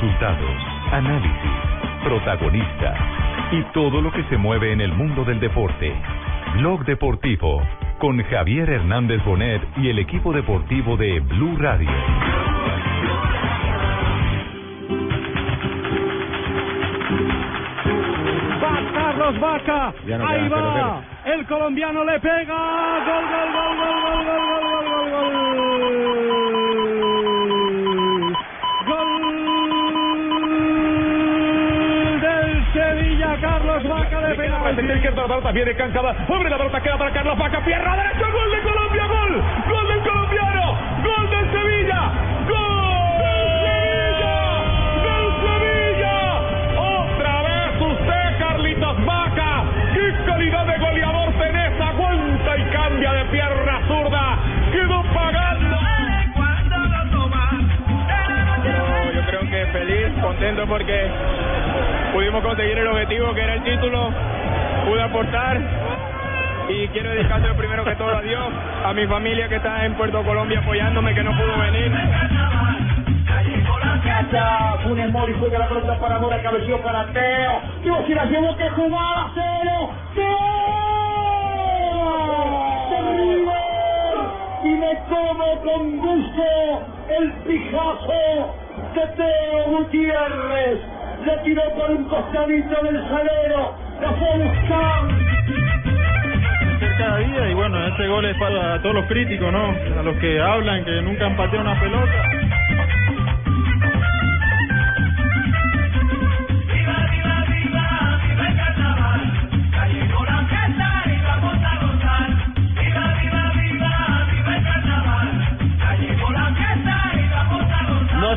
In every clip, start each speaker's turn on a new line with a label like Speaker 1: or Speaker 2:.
Speaker 1: Resultados, análisis, protagonistas y todo lo que se mueve en el mundo del deporte. Blog Deportivo con Javier Hernández Bonet y el equipo deportivo de Blue Radio.
Speaker 2: Va Carlos Vaca.
Speaker 3: No
Speaker 2: Ahí va. El colombiano le pega. Gol, gol, gol, gol, gol, gol, gol, penal.
Speaker 3: izquierda, la pelota viene cansada. Abre la pelota, queda para Carlos Vaca. Pierna derecha, gol de Colombia, gol. Gol del colombiano. Gol del Sevilla. Gol del Sevilla. Otra vez usted, Carlitos Vaca. Qué calidad de goleador tenés. Aguanta y cambia de pierna zurda. Quedó pagando.
Speaker 4: Yo creo que feliz, contento porque pudimos conseguir el objetivo que era el título, pude aportar y quiero dedicarle primero que todo a Dios, a mi familia que está en Puerto Colombia apoyándome, que no pudo venir.
Speaker 2: Funes Mori juega la pelota para Mora, cabeció para Teo. Dios, si la llevó que jugaba cero. ¡Teo! ¡De! Y me como con gusto el pijazo de Teo Gutiérrez. Le tiró por un costadito del salero.
Speaker 4: Cada día y bueno, este gol es para todos los críticos, ¿no? A los que hablan que nunca han pateado una pelota.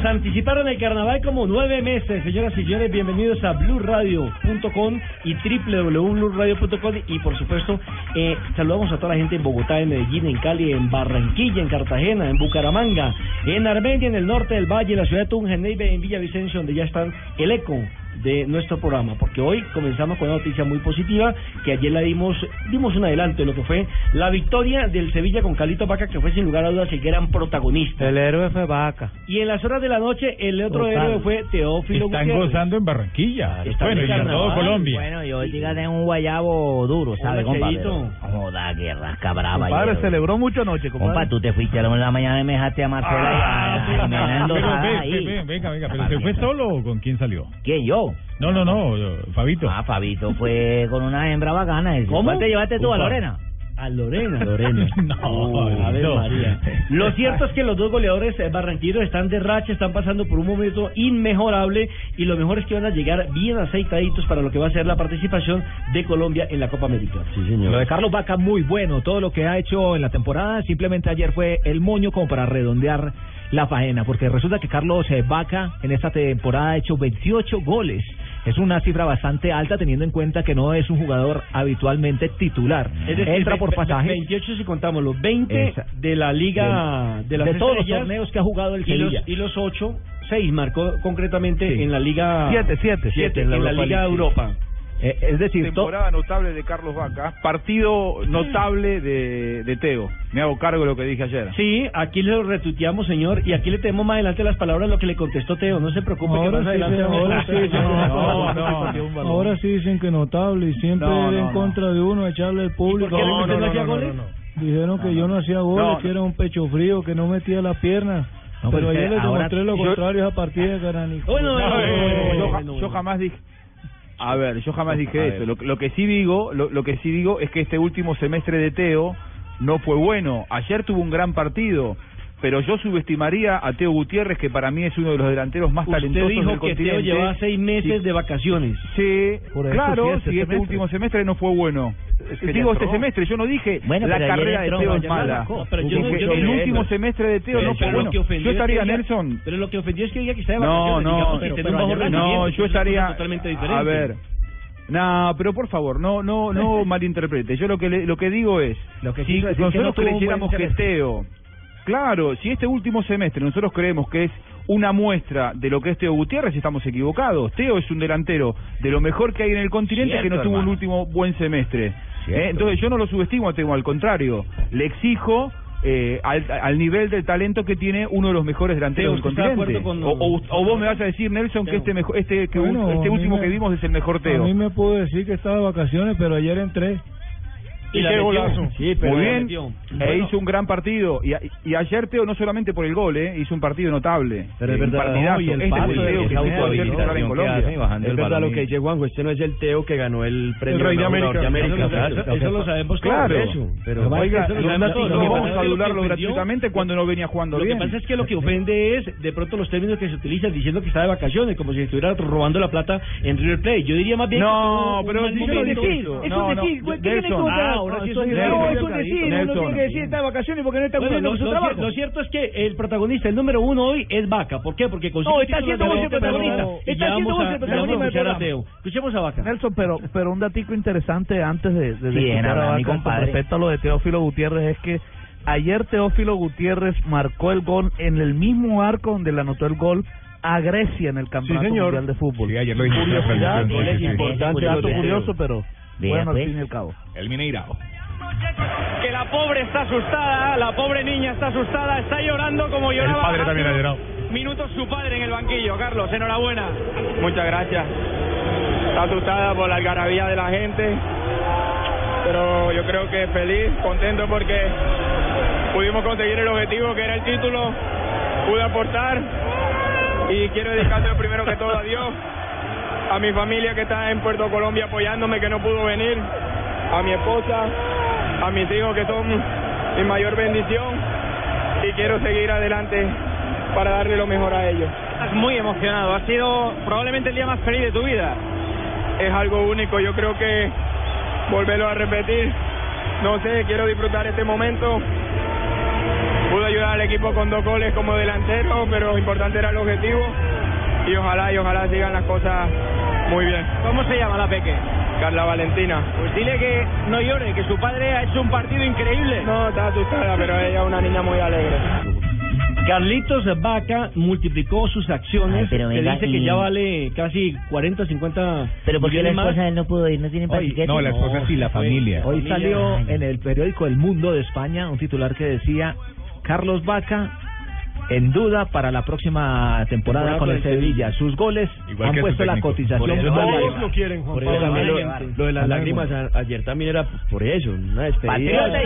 Speaker 2: Nos anticiparon el carnaval como nueve meses, señoras y señores. Bienvenidos a BlueRadio.com y www.blueradio.com y por supuesto eh, saludamos a toda la gente en Bogotá, en Medellín, en Cali, en Barranquilla, en Cartagena, en Bucaramanga, en Armenia, en el norte del Valle, en la ciudad de Tunja, en Neiva, en Villavicencio, donde ya están el eco de nuestro programa, porque hoy comenzamos con una noticia muy positiva que ayer la dimos, dimos un adelanto de lo que fue la victoria del Sevilla con Calito Vaca, que fue sin lugar a dudas el gran protagonista.
Speaker 3: El héroe fue Vaca.
Speaker 2: Y en las horas de la noche, el otro
Speaker 3: Total.
Speaker 2: héroe fue Teófilo
Speaker 3: Están
Speaker 2: Gutiérrez.
Speaker 3: gozando en Barranquilla.
Speaker 2: Están
Speaker 3: bueno, y en todo. Colombia.
Speaker 5: Bueno, yo hoy dígate un guayabo duro, ¿sabes,
Speaker 2: Hola,
Speaker 5: compa?
Speaker 2: Cheito.
Speaker 5: Pero, Joda, que rasca brava.
Speaker 3: Compadre, celebró mucho anoche, compadre.
Speaker 5: Compa, tú te fuiste a la mañana y me dejaste a Marcela
Speaker 3: Ah,
Speaker 5: y
Speaker 3: venga, venga, pero ¿se fue solo o con quién salió?
Speaker 5: ¿Quién, yo?
Speaker 3: No, no, no, yo- Fabito.
Speaker 5: Ah, Fabito fue con una hembra bacana.
Speaker 2: ¿Cómo?
Speaker 5: ¿Cuál te llevaste tú, a. Lorena?
Speaker 2: A Lorena.
Speaker 5: Lorena.
Speaker 3: No,
Speaker 2: a ver,
Speaker 3: no.
Speaker 2: María. Lo cierto es que los dos goleadores eh, barranquilleros están de racha, están pasando por un momento inmejorable y lo mejor es que van a llegar bien aceitaditos para lo que va a ser la participación de Colombia en la Copa América. Sí,
Speaker 6: Lo de Carlos Vaca muy bueno, todo lo que ha hecho en la temporada, simplemente ayer fue el moño como para redondear la faena, porque resulta que Carlos eh, Vaca en esta temporada ha hecho 28 goles. Es una cifra bastante alta teniendo en cuenta que no es un jugador habitualmente titular.
Speaker 2: Es decir,
Speaker 6: Entra por pasaje
Speaker 2: 28 si contamos los 20
Speaker 6: Esa-
Speaker 2: de la Liga de, las
Speaker 6: de todos los torneos que ha jugado el
Speaker 2: y los,
Speaker 6: Sevilla.
Speaker 2: y los 8, 6 marcó concretamente
Speaker 6: Sí.
Speaker 2: en la Liga
Speaker 3: Siete, siete,
Speaker 2: siete,
Speaker 3: siete
Speaker 2: en
Speaker 3: en
Speaker 2: la,
Speaker 3: la Europa
Speaker 2: Liga
Speaker 3: League.
Speaker 2: Europa.
Speaker 6: Eh, es decir, to-
Speaker 7: Temporada notable de Carlos Vaca, partido notable de, de Teo. Me hago cargo de lo que dije ayer.
Speaker 2: Sí, aquí lo retuiteamos, señor, y aquí le tenemos más adelante las palabras lo que le contestó Teo. No se preocupe que más adelante.
Speaker 8: ahora sí,
Speaker 2: No,
Speaker 8: no, Ahora sí dicen que notable y siempre
Speaker 7: No,
Speaker 8: en contra de uno, echarle el público.
Speaker 2: por qué no, no, no hacía goles?
Speaker 8: Dijeron que yo no hacía goles,
Speaker 7: No,
Speaker 8: que era un pecho frío, que no metía las piernas.
Speaker 6: No,
Speaker 8: pero
Speaker 6: pero
Speaker 8: ayer
Speaker 6: usted
Speaker 8: les
Speaker 6: ahora-
Speaker 8: demostré lo
Speaker 7: yo-
Speaker 8: contrario a partir de
Speaker 7: eh,
Speaker 2: bueno,
Speaker 7: yo, jamás dije. A ver, yo jamás dije
Speaker 3: A
Speaker 7: eso. Lo, lo que sí digo, lo, lo que sí digo es que este último semestre de Teo no fue bueno. Ayer tuvo un gran partido. Pero yo subestimaría a Teo Gutiérrez, que para mí es uno de los delanteros más
Speaker 2: Usted
Speaker 7: talentosos
Speaker 2: dijo
Speaker 7: del
Speaker 2: que Teo
Speaker 7: continente.
Speaker 2: llevaba seis meses
Speaker 7: Sí.
Speaker 2: de vacaciones.
Speaker 7: Sí,
Speaker 2: Por
Speaker 7: claro,
Speaker 2: sí, este
Speaker 7: si este
Speaker 2: semestre.
Speaker 7: último semestre no fue bueno.
Speaker 2: que
Speaker 7: Digo este semestre, yo no dije
Speaker 2: Bueno,
Speaker 7: la carrera de Teo es mala.
Speaker 2: Pero yo no-
Speaker 7: Dije,
Speaker 2: yo no
Speaker 7: el último semestre de Teo
Speaker 2: Pero-
Speaker 7: no fue
Speaker 2: pero lo
Speaker 7: bueno.
Speaker 2: que ofendió
Speaker 7: Yo
Speaker 2: es que
Speaker 7: estaría, Nelson.
Speaker 2: Pero lo que ofendió es que diga que está de
Speaker 7: No,
Speaker 2: vacaciones.
Speaker 7: no,
Speaker 2: digamos
Speaker 7: no,
Speaker 2: rendimiento,
Speaker 7: yo
Speaker 2: es
Speaker 7: estaría.
Speaker 2: totalmente diferente.
Speaker 7: A ver. No, pero por favor, no, no, no malinterprete. Yo lo que le- lo que digo es,
Speaker 6: Lo que
Speaker 7: si
Speaker 6: es no
Speaker 7: nosotros creyéramos que. Teo, claro, si este último semestre nosotros creemos que es una muestra de lo que es Teo Gutiérrez, estamos equivocados. Teo es un delantero de lo mejor que hay en el continente que no tuvo un
Speaker 5: hermano.
Speaker 7: último buen semestre. ¿eh? Entonces yo no lo subestimo a Teo, al contrario, le exijo eh, al, al nivel del talento que tiene uno de los mejores delanteros del
Speaker 2: ¿usted está de
Speaker 7: continente.
Speaker 2: con-
Speaker 7: o, o- o vos me vas a decir, Nelson, que este mejor, este, que
Speaker 8: Bueno,
Speaker 7: este último
Speaker 8: me-
Speaker 7: que vimos es el mejor Teo.
Speaker 8: A mí me pudo decir que estaba de vacaciones, pero ayer entré.
Speaker 2: Y la metió. Sí, pero
Speaker 7: Muy bien, e
Speaker 2: Bueno.
Speaker 7: hizo un gran partido. Y, a- y ayer Teo, no solamente por el gol, eh, hizo un partido notable.
Speaker 9: Pero es
Speaker 7: Eh, un
Speaker 9: verdad,
Speaker 7: partidazo.
Speaker 9: no, y el
Speaker 7: este el Teo que titular en Colombia.
Speaker 9: Es verdad lo que dice Juanjo, este no es el Teo que ganó el premio
Speaker 7: El Rey de América.
Speaker 9: de América,
Speaker 7: Eso- eso- eso lo sabemos.
Speaker 9: Claro,
Speaker 7: Eso.
Speaker 9: pero
Speaker 7: Oiga,
Speaker 2: eso lo
Speaker 7: no.
Speaker 2: Lo
Speaker 7: vamos
Speaker 2: es
Speaker 7: a
Speaker 2: lo
Speaker 7: adularlo gratuitamente cuando no venía jugando
Speaker 2: Lo
Speaker 7: bien.
Speaker 2: que pasa es que lo que ofende es de pronto los términos que se utilizan diciendo que está de vacaciones, como si estuviera robando la plata en River Plate. Yo diría más bien
Speaker 7: No,
Speaker 2: tuvo
Speaker 7: pero no
Speaker 2: momento.
Speaker 7: decir, eso
Speaker 2: Es
Speaker 7: no,
Speaker 2: un
Speaker 7: no, ahora sí
Speaker 2: eso
Speaker 7: es
Speaker 2: no, es un
Speaker 7: Nelson.
Speaker 2: decir, uno
Speaker 7: Nelson.
Speaker 2: tiene que decir está de vacaciones porque no está
Speaker 7: Bueno,
Speaker 2: cumpliendo su
Speaker 7: lo
Speaker 2: trabajo. Lo cierto es que el protagonista, el número uno hoy es Vaca. ¿Por qué? Porque consigue
Speaker 10: No, está siendo vos el protagonista. Está siendo vos el protagonista.
Speaker 2: Escuchemos a Vaca.
Speaker 11: Nelson, pero, pero un datico interesante antes de, de
Speaker 5: Sí,
Speaker 11: a
Speaker 5: mi
Speaker 11: Vaca con respecto a lo de Teófilo Gutiérrez es que ayer Teófilo Gutiérrez marcó el gol en el mismo arco donde le anotó el gol a Grecia en el Campeonato
Speaker 12: señor.
Speaker 11: Mundial de Fútbol.
Speaker 12: Sí, ayer lo
Speaker 11: Curiosidad,
Speaker 12: sí, sí, sí.
Speaker 11: dato
Speaker 12: sí.
Speaker 11: curioso, pero bueno, al
Speaker 12: pues.
Speaker 11: fin y al cabo.
Speaker 12: El Mineirao.
Speaker 4: que la pobre está asustada, la pobre niña está asustada, está llorando como lloraba.
Speaker 12: El padre también ha llorado.
Speaker 4: Minutos su padre en el banquillo, Carlos, enhorabuena. Muchas gracias. Está asustada por la algarabía de la gente, pero yo creo que feliz, contento porque pudimos conseguir el objetivo que era el título, pude aportar y quiero dedicarle primero que todo a Dios, a mi familia que está en Puerto Colombia apoyándome que no pudo venir, a mi esposa, a mis hijos que son mi mayor bendición y quiero seguir adelante para darle lo mejor a ellos. Estás muy emocionado, ha sido probablemente el día más feliz de tu vida. Es algo único, yo creo que volverlo a repetir, no sé, quiero disfrutar este momento. Pude ayudar al equipo con dos goles como delantero, pero importante era el objetivo y ojalá y ojalá sigan las cosas muy bien. ¿Cómo se llama la peque? Carla Valentina. Pues dile que no llore, que su padre ha hecho un partido increíble. No, está asustada, pero ella es una niña muy alegre.
Speaker 2: Carlitos Vaca multiplicó sus acciones,
Speaker 5: Ay, pero
Speaker 2: que dice que
Speaker 5: y-
Speaker 2: ya vale casi 40, 50
Speaker 5: Pero ¿por qué la
Speaker 2: más.
Speaker 5: esposa él no pudo ir? ¿No tiene paquete?
Speaker 6: Hoy salió en el periódico El Mundo de España un titular que decía Carlos Vaca en duda para la próxima temporada con el
Speaker 2: Sevilla.
Speaker 6: Sevilla. Sus goles
Speaker 9: Igual
Speaker 6: han
Speaker 9: que
Speaker 6: puesto la cotización.
Speaker 9: Por eso
Speaker 6: alta.
Speaker 9: lo quieren, Juan
Speaker 6: Por
Speaker 9: Pablo.
Speaker 6: eso también
Speaker 9: Lo-
Speaker 6: lo-
Speaker 9: de las lágrimas a- ayer también era por eso, una despedida.
Speaker 2: Patriota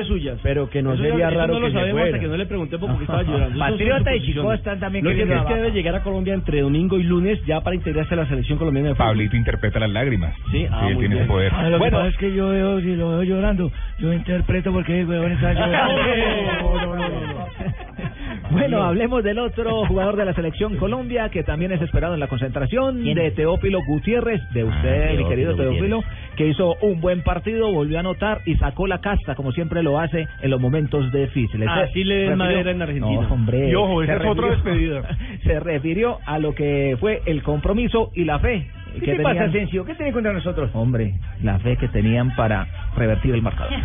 Speaker 2: y suyas.
Speaker 9: Pero que no
Speaker 2: Eso
Speaker 9: sería
Speaker 2: eso
Speaker 9: raro
Speaker 2: no lo
Speaker 9: que se
Speaker 2: sabemos
Speaker 9: fuera.
Speaker 2: hasta que no le pregunté por qué estaba llorando.
Speaker 5: Patriota y. Chico están también
Speaker 2: Lo cierto es que debe llegar a Colombia entre domingo y lunes ya para integrarse a la selección colombiana de fútbol.
Speaker 12: Pablito interpreta las lágrimas.
Speaker 2: Sí, ah,
Speaker 12: él tiene ese poder.
Speaker 8: Ah, lo que
Speaker 6: Bueno.
Speaker 8: pasa es que yo veo, si lo veo llorando, yo interpreto porque el huevón está llorando. No, no, no, no.
Speaker 6: Bueno, hablemos del otro jugador de la selección Colombia que también es esperado en la concentración de Teófilo Gutiérrez, de usted, mi
Speaker 5: Teófilo
Speaker 6: querido
Speaker 5: Gutiérrez.
Speaker 6: Teófilo, que hizo un buen partido, volvió a anotar y sacó la casta como siempre lo hace en los momentos difíciles.
Speaker 2: Así le den madera en Argentina.
Speaker 6: No, hombre.
Speaker 2: Y ojo, esa otra
Speaker 6: refirió-
Speaker 2: despedida.
Speaker 6: Se refirió a lo que fue el compromiso y la fe.
Speaker 5: ¿Qué
Speaker 6: que
Speaker 5: te pasa,
Speaker 6: tenían-
Speaker 5: Asensio? ¿Qué tiene contra nosotros?
Speaker 6: Hombre, la fe que tenían para revertir el marcador.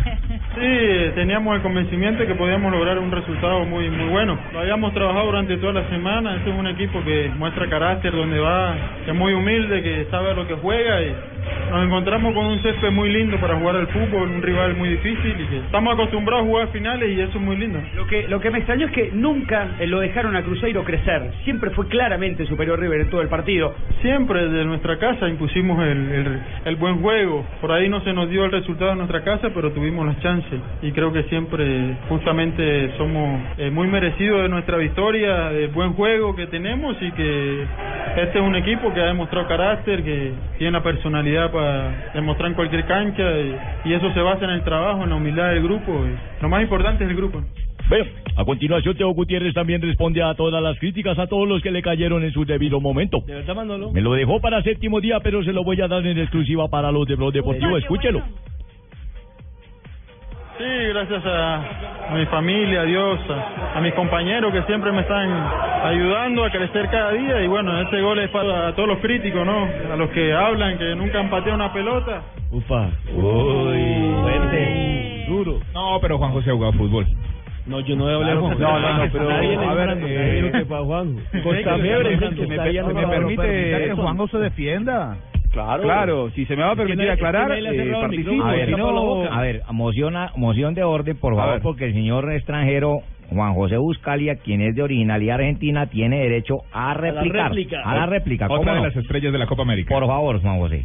Speaker 13: Sí, teníamos el convencimiento de que podíamos lograr un resultado muy muy bueno. Lo habíamos trabajado durante toda la semana. Este es un equipo que muestra carácter, donde va, que es muy humilde, que sabe lo que juega y nos encontramos con un césped muy lindo para jugar al fútbol, un rival muy difícil y que estamos acostumbrados a jugar finales y eso es muy lindo.
Speaker 14: Lo que, lo que me extrañó es que nunca eh, lo dejaron a Cruzeiro crecer. Siempre fue claramente superior River en todo el partido.
Speaker 13: Siempre desde nuestra casa impusimos el, el, el buen juego. Por ahí no se nos dio el resultado en nuestra casa, pero tuvimos las chances. Y creo que siempre justamente somos eh, muy merecidos de nuestra victoria, del buen juego que tenemos y que este es un equipo que ha demostrado carácter, que tiene la personalidad para demostrar en cualquier cancha y, y eso se basa en el trabajo, en la humildad del grupo. Y lo más importante es el grupo.
Speaker 10: Bueno, a continuación Teo Gutiérrez también responde a todas las críticas a todos los que le cayeron en su debido momento.
Speaker 2: ¿De verdad, Manolo?
Speaker 10: Me lo dejó para séptimo día, pero se lo voy a dar en exclusiva para los de Blog Deportivo. Escúchelo.
Speaker 13: Sí, gracias a, a mi familia, a Dios, a, a mis compañeros que siempre me están ayudando a crecer cada día. Y bueno, este gol es para todos los críticos, ¿no? A los que hablan, que nunca han pateado una pelota.
Speaker 10: Ufa.
Speaker 12: Uy,
Speaker 2: fuerte,
Speaker 12: duro. No, pero Juan José ha jugado fútbol.
Speaker 2: No, yo no he hablado
Speaker 12: Claro,
Speaker 2: con
Speaker 12: no, no, no, pero, a ver, eh,
Speaker 7: Costa
Speaker 2: el que
Speaker 7: me, me permite
Speaker 11: que Juanjo se defienda.
Speaker 7: Claro. Claro, si se me va a permitir aclarar, eh, participo,
Speaker 15: A ver,
Speaker 7: si no...
Speaker 15: a ver, mociona, moción de orden, por favor, porque el señor extranjero Juan José Buscalia, quien es de originalidad argentina, tiene derecho a replicar.
Speaker 12: réplica.
Speaker 15: A la réplica.
Speaker 12: Otra
Speaker 15: ¿cómo
Speaker 12: de
Speaker 15: no?
Speaker 12: las estrellas de la Copa América.
Speaker 15: Por favor, Juan José.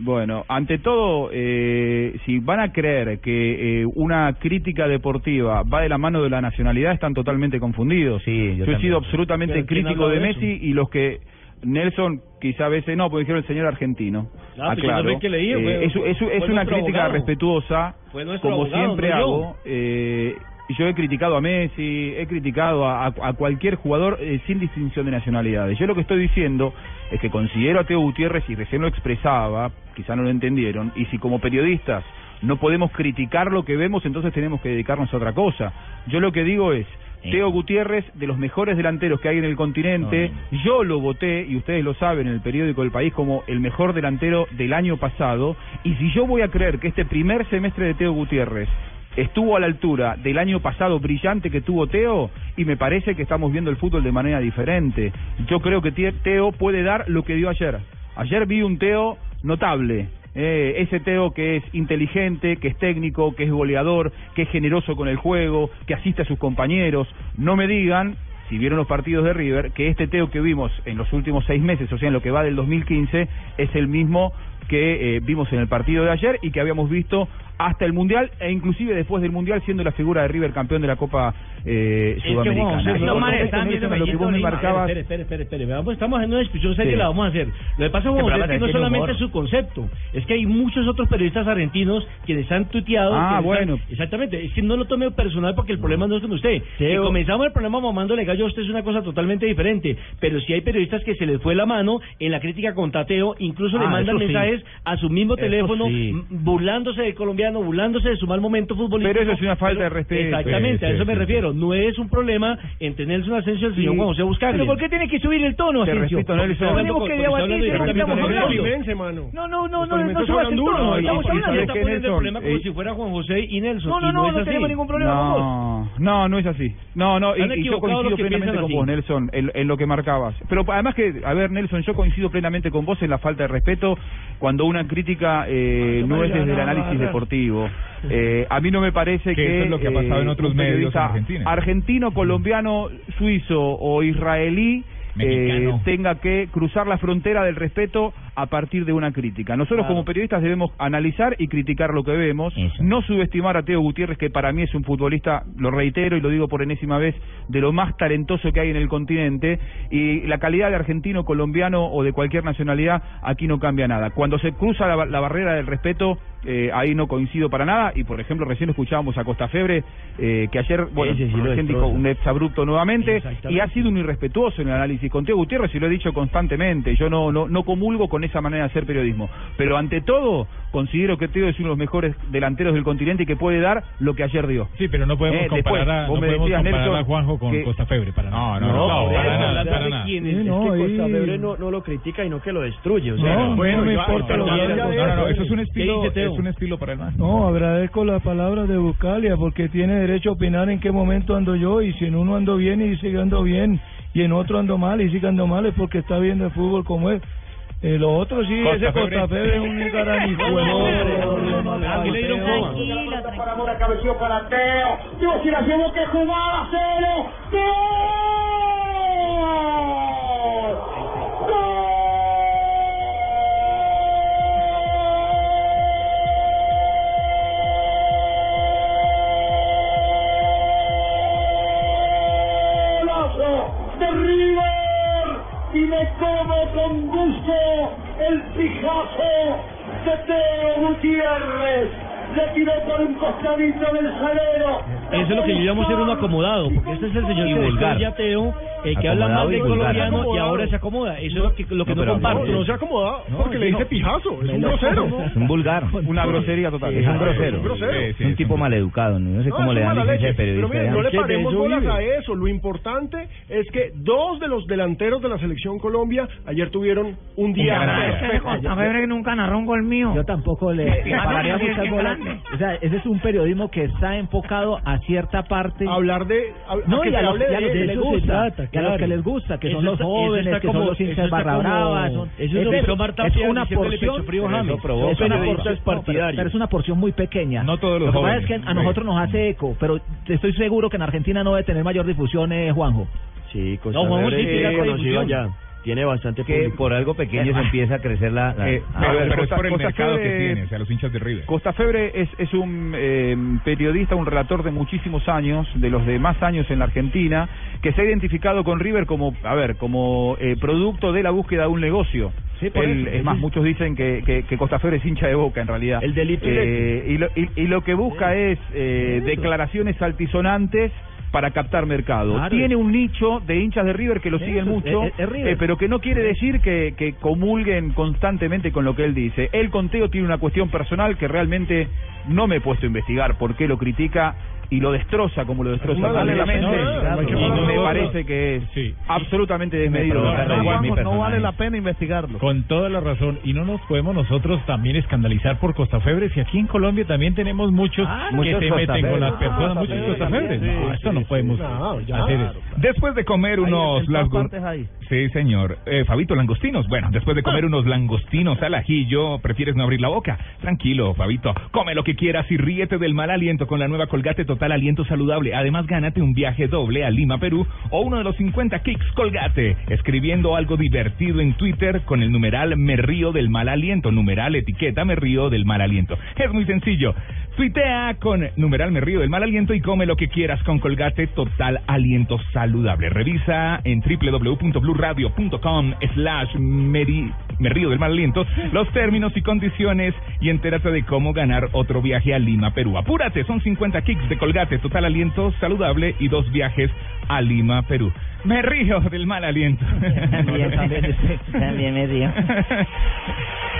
Speaker 7: Bueno, ante todo, eh, si van a creer que eh, una crítica deportiva va de la mano de la nacionalidad, están totalmente confundidos.
Speaker 15: Sí,
Speaker 7: yo, he sido absolutamente
Speaker 15: ¿Pero quién
Speaker 7: crítico de Messi y los que Nelson quizá a veces no, porque dijeron el señor argentino.
Speaker 2: Ah, pues yo
Speaker 7: Aclaro.
Speaker 2: que leí,
Speaker 7: Eh,
Speaker 2: fue-
Speaker 7: es, es- es
Speaker 2: fue
Speaker 7: una crítica
Speaker 2: abogado.
Speaker 7: respetuosa, como
Speaker 2: abogado,
Speaker 7: siempre
Speaker 2: no
Speaker 7: hago. Eh, yo he criticado a Messi, he criticado a, a- a cualquier jugador eh, sin distinción de nacionalidades. Yo lo que estoy diciendo es que considero a Teo Gutiérrez, y recién lo expresaba, quizá no lo entendieron, y si como periodistas no podemos criticar lo que vemos, entonces tenemos que dedicarnos a otra cosa. Yo lo que digo es, Teo Gutiérrez, de los mejores delanteros que hay en el continente, yo lo voté, y ustedes lo saben, en el periódico El País como el mejor delantero del año pasado, y si yo voy a creer que este primer semestre de Teo Gutiérrez estuvo a la altura del año pasado brillante que tuvo Teo y me parece que estamos viendo el fútbol de manera diferente. Yo creo que Teo puede dar lo que dio ayer. Ayer vi un Teo notable. Eh, ese Teo que es inteligente, que es técnico, que es goleador, que es generoso con el juego, que asiste a sus compañeros. No me digan, si vieron los partidos de River, que este Teo que vimos en los últimos seis meses, o sea, en lo que va del 2015, es el mismo que eh, vimos en el partido de ayer y que habíamos visto hasta el Mundial e inclusive después del Mundial siendo la figura de River campeón de la Copa eh,
Speaker 2: Es que,
Speaker 7: Sudamericana.
Speaker 2: No, están viendo
Speaker 7: a lo que vos me marcabas...
Speaker 2: Estamos en una discusión seria
Speaker 7: Sí.
Speaker 2: la vamos a hacer. Lo que pasa, Juan es que no solamente es su concepto, es que hay muchos otros periodistas argentinos quienes han tuiteado.
Speaker 7: Ah, bueno.
Speaker 2: exactamente, es que no lo tome personal porque el problema no es con usted. Que
Speaker 7: Teo-
Speaker 2: comenzamos el programa mamándole gallo a usted es una cosa totalmente diferente, pero si hay periodistas que se les fue la mano en la crítica con Tateo, incluso le
Speaker 7: Ah,
Speaker 2: mandan
Speaker 7: eso sí.
Speaker 2: Mensajes a su mismo
Speaker 7: Eso
Speaker 2: teléfono,
Speaker 7: sí.
Speaker 2: burlándose del colombiano, burlándose de su mal momento futbolístico.
Speaker 7: Pero eso es una falta de respeto.
Speaker 2: Exactamente, a eso
Speaker 7: sí,
Speaker 2: me
Speaker 7: sí.
Speaker 2: refiero. No es un problema entre Nelson Asensio y el señor
Speaker 7: Sí.
Speaker 2: Juan José Buscalia.
Speaker 7: Pero ¿por qué
Speaker 2: tiene que subir el tono, Asensio? Porque
Speaker 7: Tenemos que debatir de estamos
Speaker 2: hablando-. No, no, no, no, no subas el tono.
Speaker 8: ¿no?
Speaker 2: Estamos hablando, está poniendo el problema como si fuera Juan José y Nelson.
Speaker 7: No, no, no, no tenemos ningún problema con vos. No, no es así. No, no, y, yo coincido plenamente con vos, Nelson, en, en lo que marcabas. Pero además que, a ver, Nelson, yo coincido plenamente con vos en la falta de respeto cuando una crítica eh, no es desde el análisis deportivo. Eh, a mí no me parece que,
Speaker 12: Que eso es lo que ha pasado
Speaker 7: eh,
Speaker 12: en otros
Speaker 7: un
Speaker 12: medios en
Speaker 7: periodista
Speaker 12: Argentina.
Speaker 7: argentino, colombiano, suizo o israelí eh, tenga que cruzar la frontera del respeto a partir de una crítica. Nosotros
Speaker 2: Claro.
Speaker 7: como periodistas debemos analizar y criticar lo que vemos, no subestimar a Teo Gutiérrez, que para mí es un futbolista, lo reitero y lo digo por enésima vez, de lo más talentoso que hay en el continente, y la calidad de argentino, colombiano o de cualquier nacionalidad, aquí no cambia nada. Cuando se cruza la, la barrera del respeto, eh, ahí no coincido para nada, y por ejemplo recién escuchábamos a Costa Febre, eh, que ayer, bueno,
Speaker 15: sí
Speaker 7: dijo un exabrupto nuevamente, y ha sido un irrespetuoso en el análisis con Teo Gutiérrez, y lo he dicho constantemente, yo no, no, no comulgo con esa manera de hacer periodismo, pero ante todo, considero que Teo es uno de los mejores delanteros del continente y que puede dar lo que ayer dio.
Speaker 12: Sí, pero no podemos
Speaker 7: Eh,
Speaker 12: comparar,
Speaker 7: después,
Speaker 12: a, no
Speaker 7: vos me
Speaker 12: podemos
Speaker 7: decías,
Speaker 12: comparar
Speaker 7: Nelson,
Speaker 12: a Juanjo con
Speaker 7: que-
Speaker 12: Costa Febre. Para nada.
Speaker 7: No,
Speaker 12: no,
Speaker 7: no,
Speaker 12: no, para nada, para nada.
Speaker 9: Es que Costa Febre no, no lo critica y no que lo destruye. O sea,
Speaker 8: No,
Speaker 9: bueno,
Speaker 8: no importa
Speaker 12: No, no, eso es un estilo, es un estilo para el más.
Speaker 8: No, agradezco las palabras de Buscalia porque tiene derecho a opinar en qué momento ando yo y si en uno ando bien y sigue ando bien y en otro ando mal y sigue ando mal es porque está viendo el fútbol como es. Eh, lo otro sí,
Speaker 12: Costa
Speaker 8: ese
Speaker 12: Febre.
Speaker 8: Costa Febre es un garanijuelo.
Speaker 2: Aquí le dieron coma.
Speaker 3: Para Mora, cabeció para Teo. Dios, si la llevó que jugada, cero. ¡Gol! ¡Golazo con gusto el pijazo de Teo Gutiérrez. Le tiró por un costadito del salero
Speaker 2: Eso es lo que yo llamo ser un acomodado, porque este es el señor que
Speaker 15: vulgar.
Speaker 2: Eh, que habla mal
Speaker 15: vulgar.
Speaker 2: colombiano y ahora se acomoda. Eso es lo que, lo que no,
Speaker 15: pero
Speaker 2: comparto.
Speaker 15: no, no se
Speaker 3: acomoda
Speaker 2: No,
Speaker 3: porque le
Speaker 2: no.
Speaker 3: dice pijazo, es un
Speaker 2: No,
Speaker 3: grosero.
Speaker 15: Es un vulgar.
Speaker 7: Una grosería total.
Speaker 15: Es un grosero.
Speaker 3: Es un grosero.
Speaker 15: Es un tipo maleducado. No sé
Speaker 3: No,
Speaker 15: cómo le dan licencia de.
Speaker 3: Pero
Speaker 15: periodista.
Speaker 3: mire, no le
Speaker 15: ¿Es que de
Speaker 3: paremos bolas a eso. Lo importante es que dos de los delanteros de la selección Colombia ayer tuvieron un día.
Speaker 5: A ver, nunca narró un gol mío.
Speaker 6: Yo tampoco le le pararía muchas bolas.
Speaker 5: grande.
Speaker 6: O sea, ese es un periodismo que está enfocado a cierta parte.
Speaker 3: Hablar de.
Speaker 6: No, y a los,
Speaker 3: de
Speaker 6: que
Speaker 3: De se
Speaker 6: gusta, y a los que les gusta, que
Speaker 2: Eso
Speaker 6: son los jóvenes,
Speaker 2: está
Speaker 6: que
Speaker 2: como-
Speaker 6: son los hinchas barra
Speaker 2: como-
Speaker 6: brava, son,
Speaker 2: eso es lo que
Speaker 6: una porción,
Speaker 2: frío
Speaker 6: eso provoca
Speaker 2: Es una porción-.
Speaker 6: Pero es una porción muy pequeña.
Speaker 12: No todos los
Speaker 6: Lo que pasa es que a
Speaker 12: Sí.
Speaker 6: nosotros nos hace eco, pero estoy seguro que en Argentina no debe tener mayor difusión, eh, Juanjo.
Speaker 9: Sí, Costa
Speaker 6: No, Juanjo sí difusión.
Speaker 9: allá. Tiene bastante
Speaker 15: Que
Speaker 9: público.
Speaker 15: por algo pequeño se empieza a crecer la... la-
Speaker 7: Eh,
Speaker 15: ah,
Speaker 7: a ver,
Speaker 12: pero es
Speaker 7: Costa-
Speaker 12: por el
Speaker 7: Costa
Speaker 12: mercado que
Speaker 7: Febre-
Speaker 12: tiene, o sea, los hinchas de River.
Speaker 7: Costa Febre es, es un eh, periodista, un relator de muchísimos años, de los de más años en la Argentina, que se ha identificado con River como, a ver, como eh, producto de la búsqueda de un negocio.
Speaker 6: por
Speaker 7: Él-
Speaker 6: eso,
Speaker 7: es más,
Speaker 6: sí.
Speaker 7: muchos dicen que, que, que Costa Febre es hincha de boca en realidad.
Speaker 9: El delito
Speaker 7: Eh, y, lo, y, y lo que busca es eh, declaraciones altisonantes para captar mercado.
Speaker 6: Claro.
Speaker 7: Tiene un nicho de hinchas de River que lo
Speaker 6: Eso,
Speaker 7: siguen mucho,
Speaker 6: es- es River.
Speaker 7: eh, pero que no quiere decir que, que comulguen constantemente con lo que él dice. El conteo tiene una cuestión personal que realmente no me he puesto a investigar por qué lo critica y lo destroza como lo destroza
Speaker 3: no, no,
Speaker 7: Y
Speaker 3: parar
Speaker 7: me parece que es
Speaker 12: Sí.
Speaker 7: absolutamente desmedido.
Speaker 11: No, no, no vale la pena investigarlo.
Speaker 12: Con toda la razón. Y no nos podemos nosotros también escandalizar por Costafebres. Y aquí en Colombia también tenemos muchos que
Speaker 15: muchos
Speaker 12: se meten con las personas,
Speaker 3: Ah,
Speaker 12: muchos
Speaker 3: Costafebres también,
Speaker 12: No,
Speaker 3: sí,
Speaker 12: esto
Speaker 3: sí,
Speaker 12: no
Speaker 3: sí.
Speaker 12: podemos
Speaker 3: No, ya,
Speaker 12: hacer
Speaker 3: claro.
Speaker 12: eso. Después de comer unos. Sí, señor. Eh, Fabito, langostinos. Bueno, después de comer unos langostinos al ajillo, ¿prefieres no abrir la boca? Tranquilo, Fabito. Come lo que quieras y ríete del mal aliento con la nueva Colgate Total Aliento Saludable. Además, gánate un viaje doble a Lima, Perú o uno de los 50 kicks Colgate. Escribiendo algo divertido en Twitter con el numeral Me río del mal aliento. Numeral etiqueta Me río del mal aliento. Es muy sencillo. Tuitea con numeral Me río del mal aliento y come lo que quieras con Colgate Total Aliento Saludable. Revisa en www.bluradio.com slash meri- me río del mal aliento los términos y condiciones y entérate de cómo ganar otro viaje a Lima, Perú. Apúrate, son 50 kicks de Colgate Total Aliento Saludable y dos viajes a Lima, Perú. Me río del mal aliento.
Speaker 5: También, también, también me río.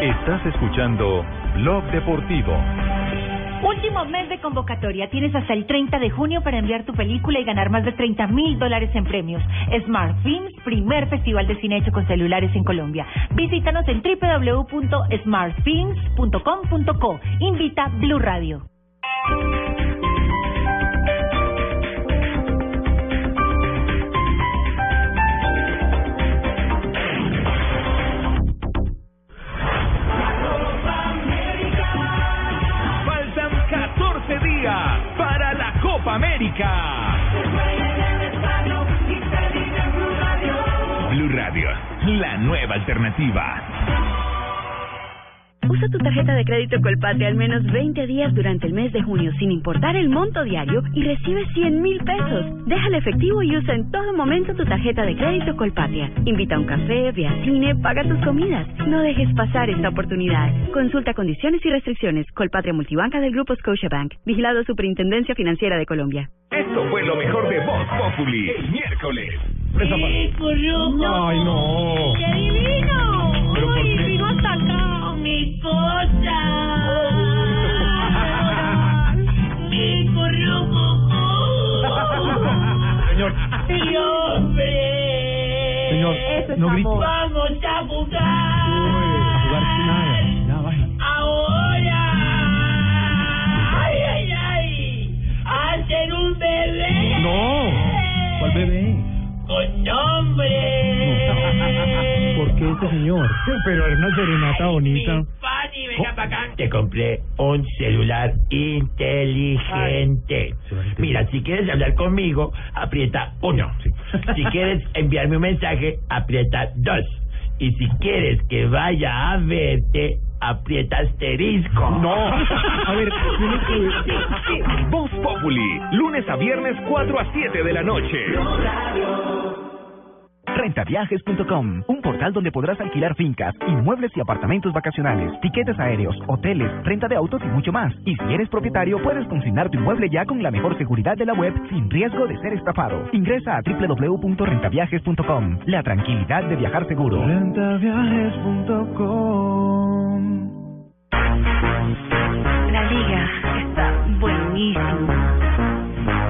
Speaker 1: Estás escuchando Blog Deportivo.
Speaker 16: Último mes de convocatoria. Tienes hasta el 30 de junio para enviar tu película y ganar más de 30 mil dólares en premios. Smart Films, primer festival de cine hecho con celulares en Colombia. Visítanos en www.smartfilms.com.co. Invita Blue Radio.
Speaker 1: América. Blue Radio, la nueva alternativa.
Speaker 17: Usa tu tarjeta de crédito Colpatria al menos 20 días durante el mes de junio sin importar el monto diario y recibe 100 mil pesos. Deja el efectivo y usa en todo momento tu tarjeta de crédito Colpatria. Invita a un café, ve al cine, paga tus comidas. No dejes pasar esta oportunidad. Consulta condiciones y restricciones. Colpatria Multibanca del Grupo Scotiabank. Vigilado Superintendencia Financiera de Colombia.
Speaker 1: Esto fue lo mejor de Voz Populi, el miércoles.
Speaker 3: Ay, no.
Speaker 18: ¡Qué divino!
Speaker 3: ¿Pero por
Speaker 18: ¡Ay,
Speaker 3: qué?
Speaker 18: Hasta acá! ¡Mi cosa! ¡Mi
Speaker 3: Señor.
Speaker 18: ¡Mi hombre!
Speaker 3: Señor,
Speaker 18: Eso es
Speaker 3: no grite.
Speaker 18: ¡Vamos a jugar!
Speaker 3: A jugar sin nada. Vaya.
Speaker 18: ¡Ahora! ¡Ay, ay, ay! ¡Hacen un bebé!
Speaker 3: No. ¿Cuál bebé?
Speaker 18: ¡Con nombre!
Speaker 3: ¿Por qué este señor? Pero era una serenata bonita.
Speaker 18: Fanny, venga para acá. Te compré un celular inteligente. Mira, si quieres hablar conmigo, aprieta uno. Si quieres enviarme un mensaje, aprieta dos. Y si quieres que vaya a verte, aprieta asterisco.
Speaker 1: No. A ver, Voz Populi, lunes a viernes 4 a 7 de la noche.
Speaker 19: Rentaviajes.com, un portal donde podrás alquilar fincas, inmuebles y apartamentos vacacionales, tiquetes aéreos, hoteles, renta de autos y mucho más. Y si eres propietario, puedes consignar tu inmueble ya con la mejor seguridad de la web sin riesgo de ser estafado. Ingresa a www.rentaviajes.com. La tranquilidad de viajar seguro.
Speaker 20: Rentaviajes.com
Speaker 17: La liga está buenísima.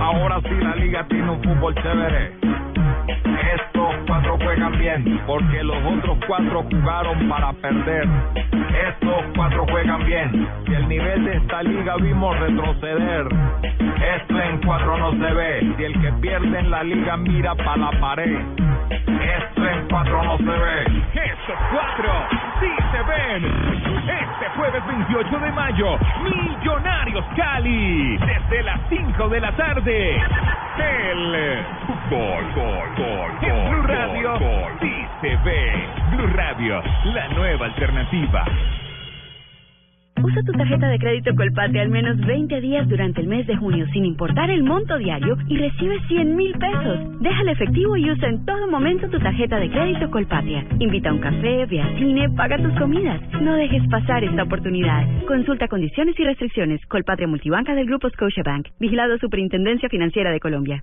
Speaker 21: Ahora sí la liga tiene un fútbol chévere. Estos cuatro juegan bien, porque los otros cuatro jugaron para perder. Estos cuatro juegan bien, y el nivel de esta liga vimos retroceder. Esto en cuatro no se ve, si el que pierde en la liga mira para la pared. Esto en cuatro no se ve.
Speaker 12: Estos cuatro sí se ven. Este jueves 28 de mayo, Millonarios Cali, desde las 5 de la tarde. El fútbol, gol, gol, en Blue Radio sí se ve. Blue Radio, la nueva alternativa.
Speaker 17: Usa tu tarjeta de crédito Colpatria al menos 20 días durante el mes de junio sin importar el monto diario y recibe 100 mil pesos. Deja el efectivo y usa en todo momento tu tarjeta de crédito Colpatria. Invita a un café, ve al cine, paga tus comidas. No dejes pasar esta oportunidad. Consulta condiciones y restricciones. Colpatria Multibanca del Grupo Scotiabank. Vigilado Superintendencia Financiera de Colombia.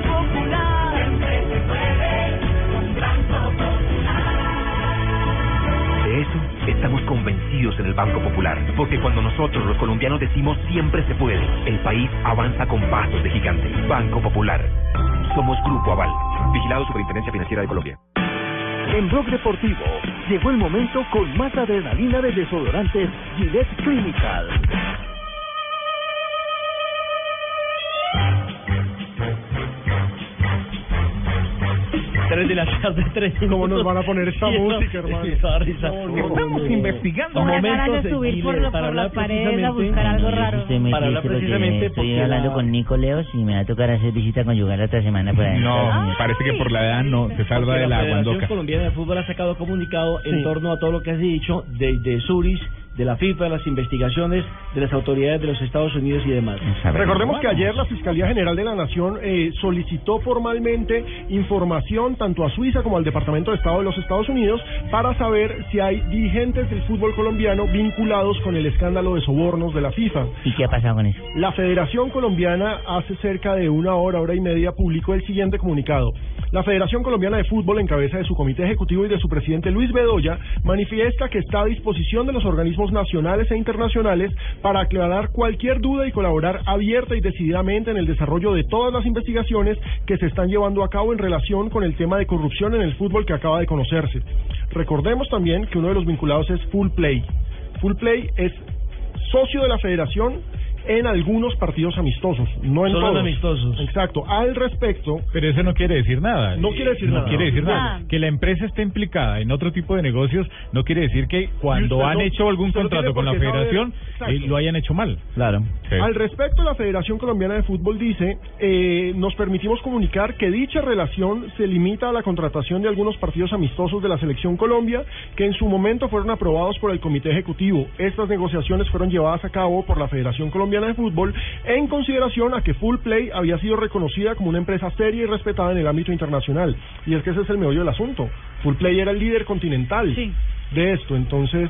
Speaker 22: estamos convencidos en el Banco Popular, porque cuando nosotros los colombianos decimos siempre se puede, el país avanza con pasos de gigante. Banco Popular. Somos Grupo Aval. Vigilado Superintendencia Financiera de Colombia.
Speaker 23: En Blog Deportivo llegó el momento con más adrenalina de desodorantes Gillette Clinical.
Speaker 2: Tres de la tarde, tres
Speaker 24: ¿Cómo nos van a poner esta música, hermano? Estamos
Speaker 2: investigando
Speaker 24: Momentos de
Speaker 2: subir por,
Speaker 24: para hablar
Speaker 2: hablar paredes a buscar algo raro. Para hablar precisamente
Speaker 15: estoy
Speaker 2: porque
Speaker 15: hablando
Speaker 2: la-
Speaker 15: con Nico Leos y me va a tocar hacer visita conyugal la otra semana por ahí.
Speaker 1: No, parece que por la edad no, se salva de la
Speaker 2: Federación
Speaker 1: guandoca.
Speaker 2: Colombiana de Fútbol ha sacado comunicado en torno a todo lo que has dicho de, de Zurich, de la FIFA, de las investigaciones de las autoridades de los Estados Unidos y demás.
Speaker 24: Recordemos que ayer la Fiscalía General de la Nación eh, solicitó formalmente información tanto a Suiza como al Departamento de Estado de los Estados Unidos para saber si hay dirigentes del fútbol colombiano vinculados con el escándalo de sobornos de la FIFA.
Speaker 15: ¿Y qué ha pasado con eso?
Speaker 24: La Federación Colombiana hace cerca de una hora, hora y media publicó el siguiente comunicado. La Federación Colombiana de Fútbol, en cabeza de su comité ejecutivo y de su presidente Luis Bedoya, manifiesta que está a disposición de los organismos nacionales e internacionales para aclarar cualquier duda y colaborar abierta y decididamente en el desarrollo de todas las investigaciones que se están llevando a cabo en relación con el tema de corrupción en el fútbol que acaba de conocerse. Recordemos también que uno de los vinculados es Full Play. Full Play es socio de la federación en algunos partidos amistosos, no en
Speaker 2: Solo
Speaker 24: todos.
Speaker 2: amistosos.
Speaker 24: Exacto. Al respecto,
Speaker 25: Pero eso no quiere decir nada.
Speaker 24: No quiere decir
Speaker 25: no
Speaker 24: nada.
Speaker 25: quiere decir nada. Que la empresa esté implicada en otro tipo de negocios no quiere decir que cuando han
Speaker 24: no-
Speaker 25: hecho algún contrato con la federación eh, lo hayan hecho mal.
Speaker 1: Claro.
Speaker 24: Al respecto, la Federación Colombiana de Fútbol dice, eh, nos permitimos comunicar que dicha relación se limita a la contratación de algunos partidos amistosos de la Selección Colombia, que en su momento fueron aprobados por el Comité Ejecutivo. Estas negociaciones fueron llevadas a cabo por la Federación Colombiana de Fútbol en consideración a que Full Play había sido reconocida como una empresa seria y respetada en el ámbito internacional. Y es que ese es el meollo del asunto. Full Play era el líder continental de esto, entonces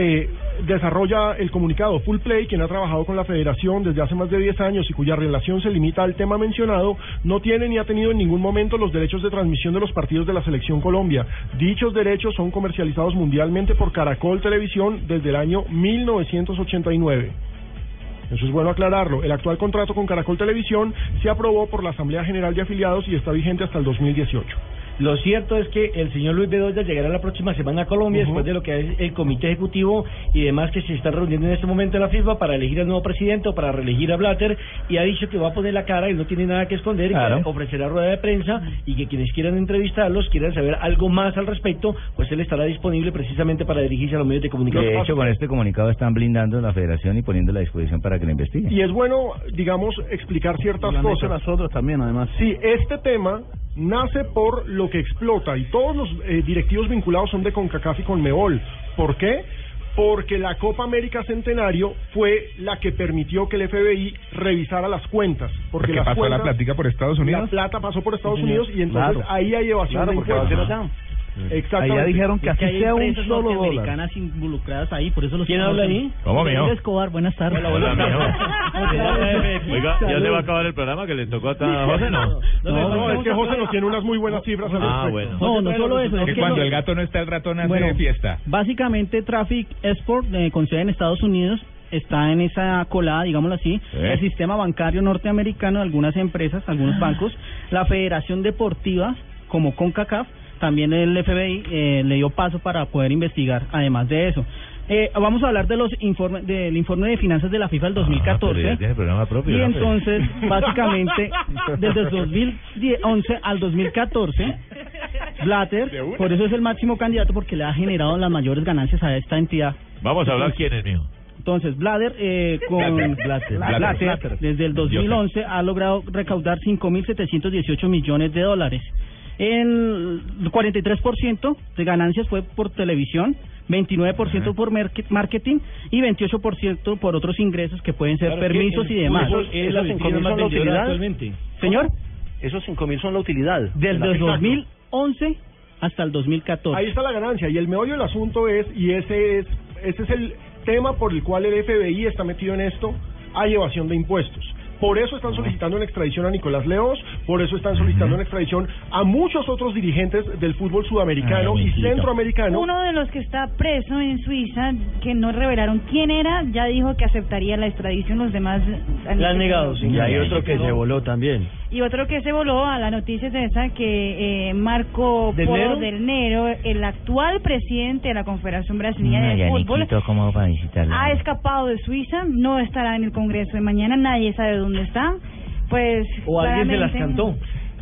Speaker 24: eh, desarrolla el comunicado Full Play, quien ha trabajado con la federación desde hace más de 10 años y cuya relación se limita al tema mencionado, no tiene ni ha tenido en ningún momento los derechos de transmisión de los partidos de la Selección Colombia. Dichos derechos son comercializados mundialmente por Caracol Televisión desde el año 1989. Eso es bueno aclararlo. El actual contrato con Caracol Televisión se aprobó por la Asamblea General de Afiliados y está vigente hasta el 2018.
Speaker 2: Lo cierto es que el señor Luis Bedoya llegará la próxima semana a Colombia después de lo que es el comité ejecutivo y demás que se está reuniendo en este momento en la FIFA para elegir al nuevo presidente o para reelegir a Blatter y ha dicho que va a poner la cara y no tiene nada que esconder y
Speaker 15: Claro.
Speaker 2: que ofrecerá rueda de prensa y que quienes quieran entrevistarlos, quieran saber algo más al respecto, pues él estará disponible precisamente para dirigirse a los medios de comunicación.
Speaker 15: De hecho, con este comunicado están blindando la federación y poniéndola a disposición para que la investiguen.
Speaker 24: Y es bueno, digamos, explicar ciertas
Speaker 11: Lo
Speaker 24: cosas.
Speaker 11: nosotros también, además.
Speaker 24: Sí, este tema nace por lo que explota y todos los eh, directivos vinculados son de CONCACAF y CONMEBOL. ¿Por qué? Porque la Copa América Centenario fue la que permitió que el FBI revisara las cuentas. Porque
Speaker 12: Porque
Speaker 24: las
Speaker 12: pasó la plática por Estados Unidos.
Speaker 24: La plata pasó por Estados
Speaker 12: Sí.
Speaker 24: Unidos y entonces
Speaker 12: Claro.
Speaker 24: ahí hay evasión
Speaker 12: Claro,
Speaker 24: de impuestos. Exactamente.
Speaker 11: Allá dijeron que
Speaker 26: Es
Speaker 11: así sea un solo dólar.
Speaker 26: involucradas ahí, por eso los
Speaker 2: ¿Quién habla ahí?
Speaker 26: ¿Cómo? Miguel Escobar, buenas tardes.
Speaker 11: Hola, buenas
Speaker 27: Oiga, ¿ya se va a acabar el programa que le tocó a José, no?
Speaker 24: No, no, es que José nos tiene unas muy buenas cifras.
Speaker 27: Ah, bueno.
Speaker 26: No, no solo eso, es
Speaker 12: Que cuando el gato no está, el ratón hace fiesta.
Speaker 26: Básicamente Traffic Export, eh, con sede en Estados Unidos, está en esa colada, digámoslo así, el sistema bancario norteamericano de algunas empresas, algunos bancos, la Federación Deportiva, como CONCACAF, también el FBI eh, le dio paso para poder investigar, además de eso. Eh, vamos a hablar de los informes del informe de finanzas de la FIFA del 2014.
Speaker 15: Pero ya tiene programa propio.
Speaker 26: Y
Speaker 15: ¿no?
Speaker 26: entonces, básicamente, desde el 2011 al 2014, Blatter, por eso es el máximo candidato, porque le ha generado las mayores ganancias a esta entidad.
Speaker 27: Vamos a hablar quién es.
Speaker 26: Entonces, Blatter, eh, con
Speaker 27: Blatter, Blatter,
Speaker 26: Blatter,
Speaker 27: Blatter.
Speaker 26: desde el 2011 ha logrado recaudar 5.718 millones de dólares. El 43% de ganancias fue por televisión, 29% por marketing y 28% por otros ingresos que pueden ser
Speaker 2: Claro,
Speaker 26: permisos
Speaker 2: el
Speaker 26: y demás.
Speaker 2: es la más vendedora actualmente.
Speaker 26: Señor,
Speaker 28: Esos cinco mil son la utilidad.
Speaker 26: desde el
Speaker 24: Exacto.
Speaker 26: 2011 hasta el 2014.
Speaker 24: Ahí está la ganancia y el meollo del asunto es, y ese es, ese es el tema por el cual el FBI está metido en esto, hay evasión de impuestos. Por eso están solicitando una extradición a Nicolás Leos, por eso están solicitando una extradición a muchos otros dirigentes del fútbol sudamericano
Speaker 15: Ay,
Speaker 24: y centroamericano.
Speaker 29: Uno de los que está preso en Suiza, que no revelaron quién era, ya dijo que aceptaría la extradición. Los demás han
Speaker 2: La han negado,
Speaker 29: que
Speaker 2: sí. Y hay otro que se
Speaker 28: voló también.
Speaker 29: Y otro que se voló a la noticia es esa que eh, Marco
Speaker 2: ¿Del
Speaker 29: Polo
Speaker 2: Nero?
Speaker 29: del Nero, el actual presidente de la Confederación Brasileña
Speaker 15: No,
Speaker 29: de Fútbol,
Speaker 15: Niquito, ¿cómo va para visitarlo?
Speaker 29: ha escapado de Suiza, no estará en el Congreso de mañana, nadie sabe dónde está. Pues
Speaker 24: O alguien se las cantó.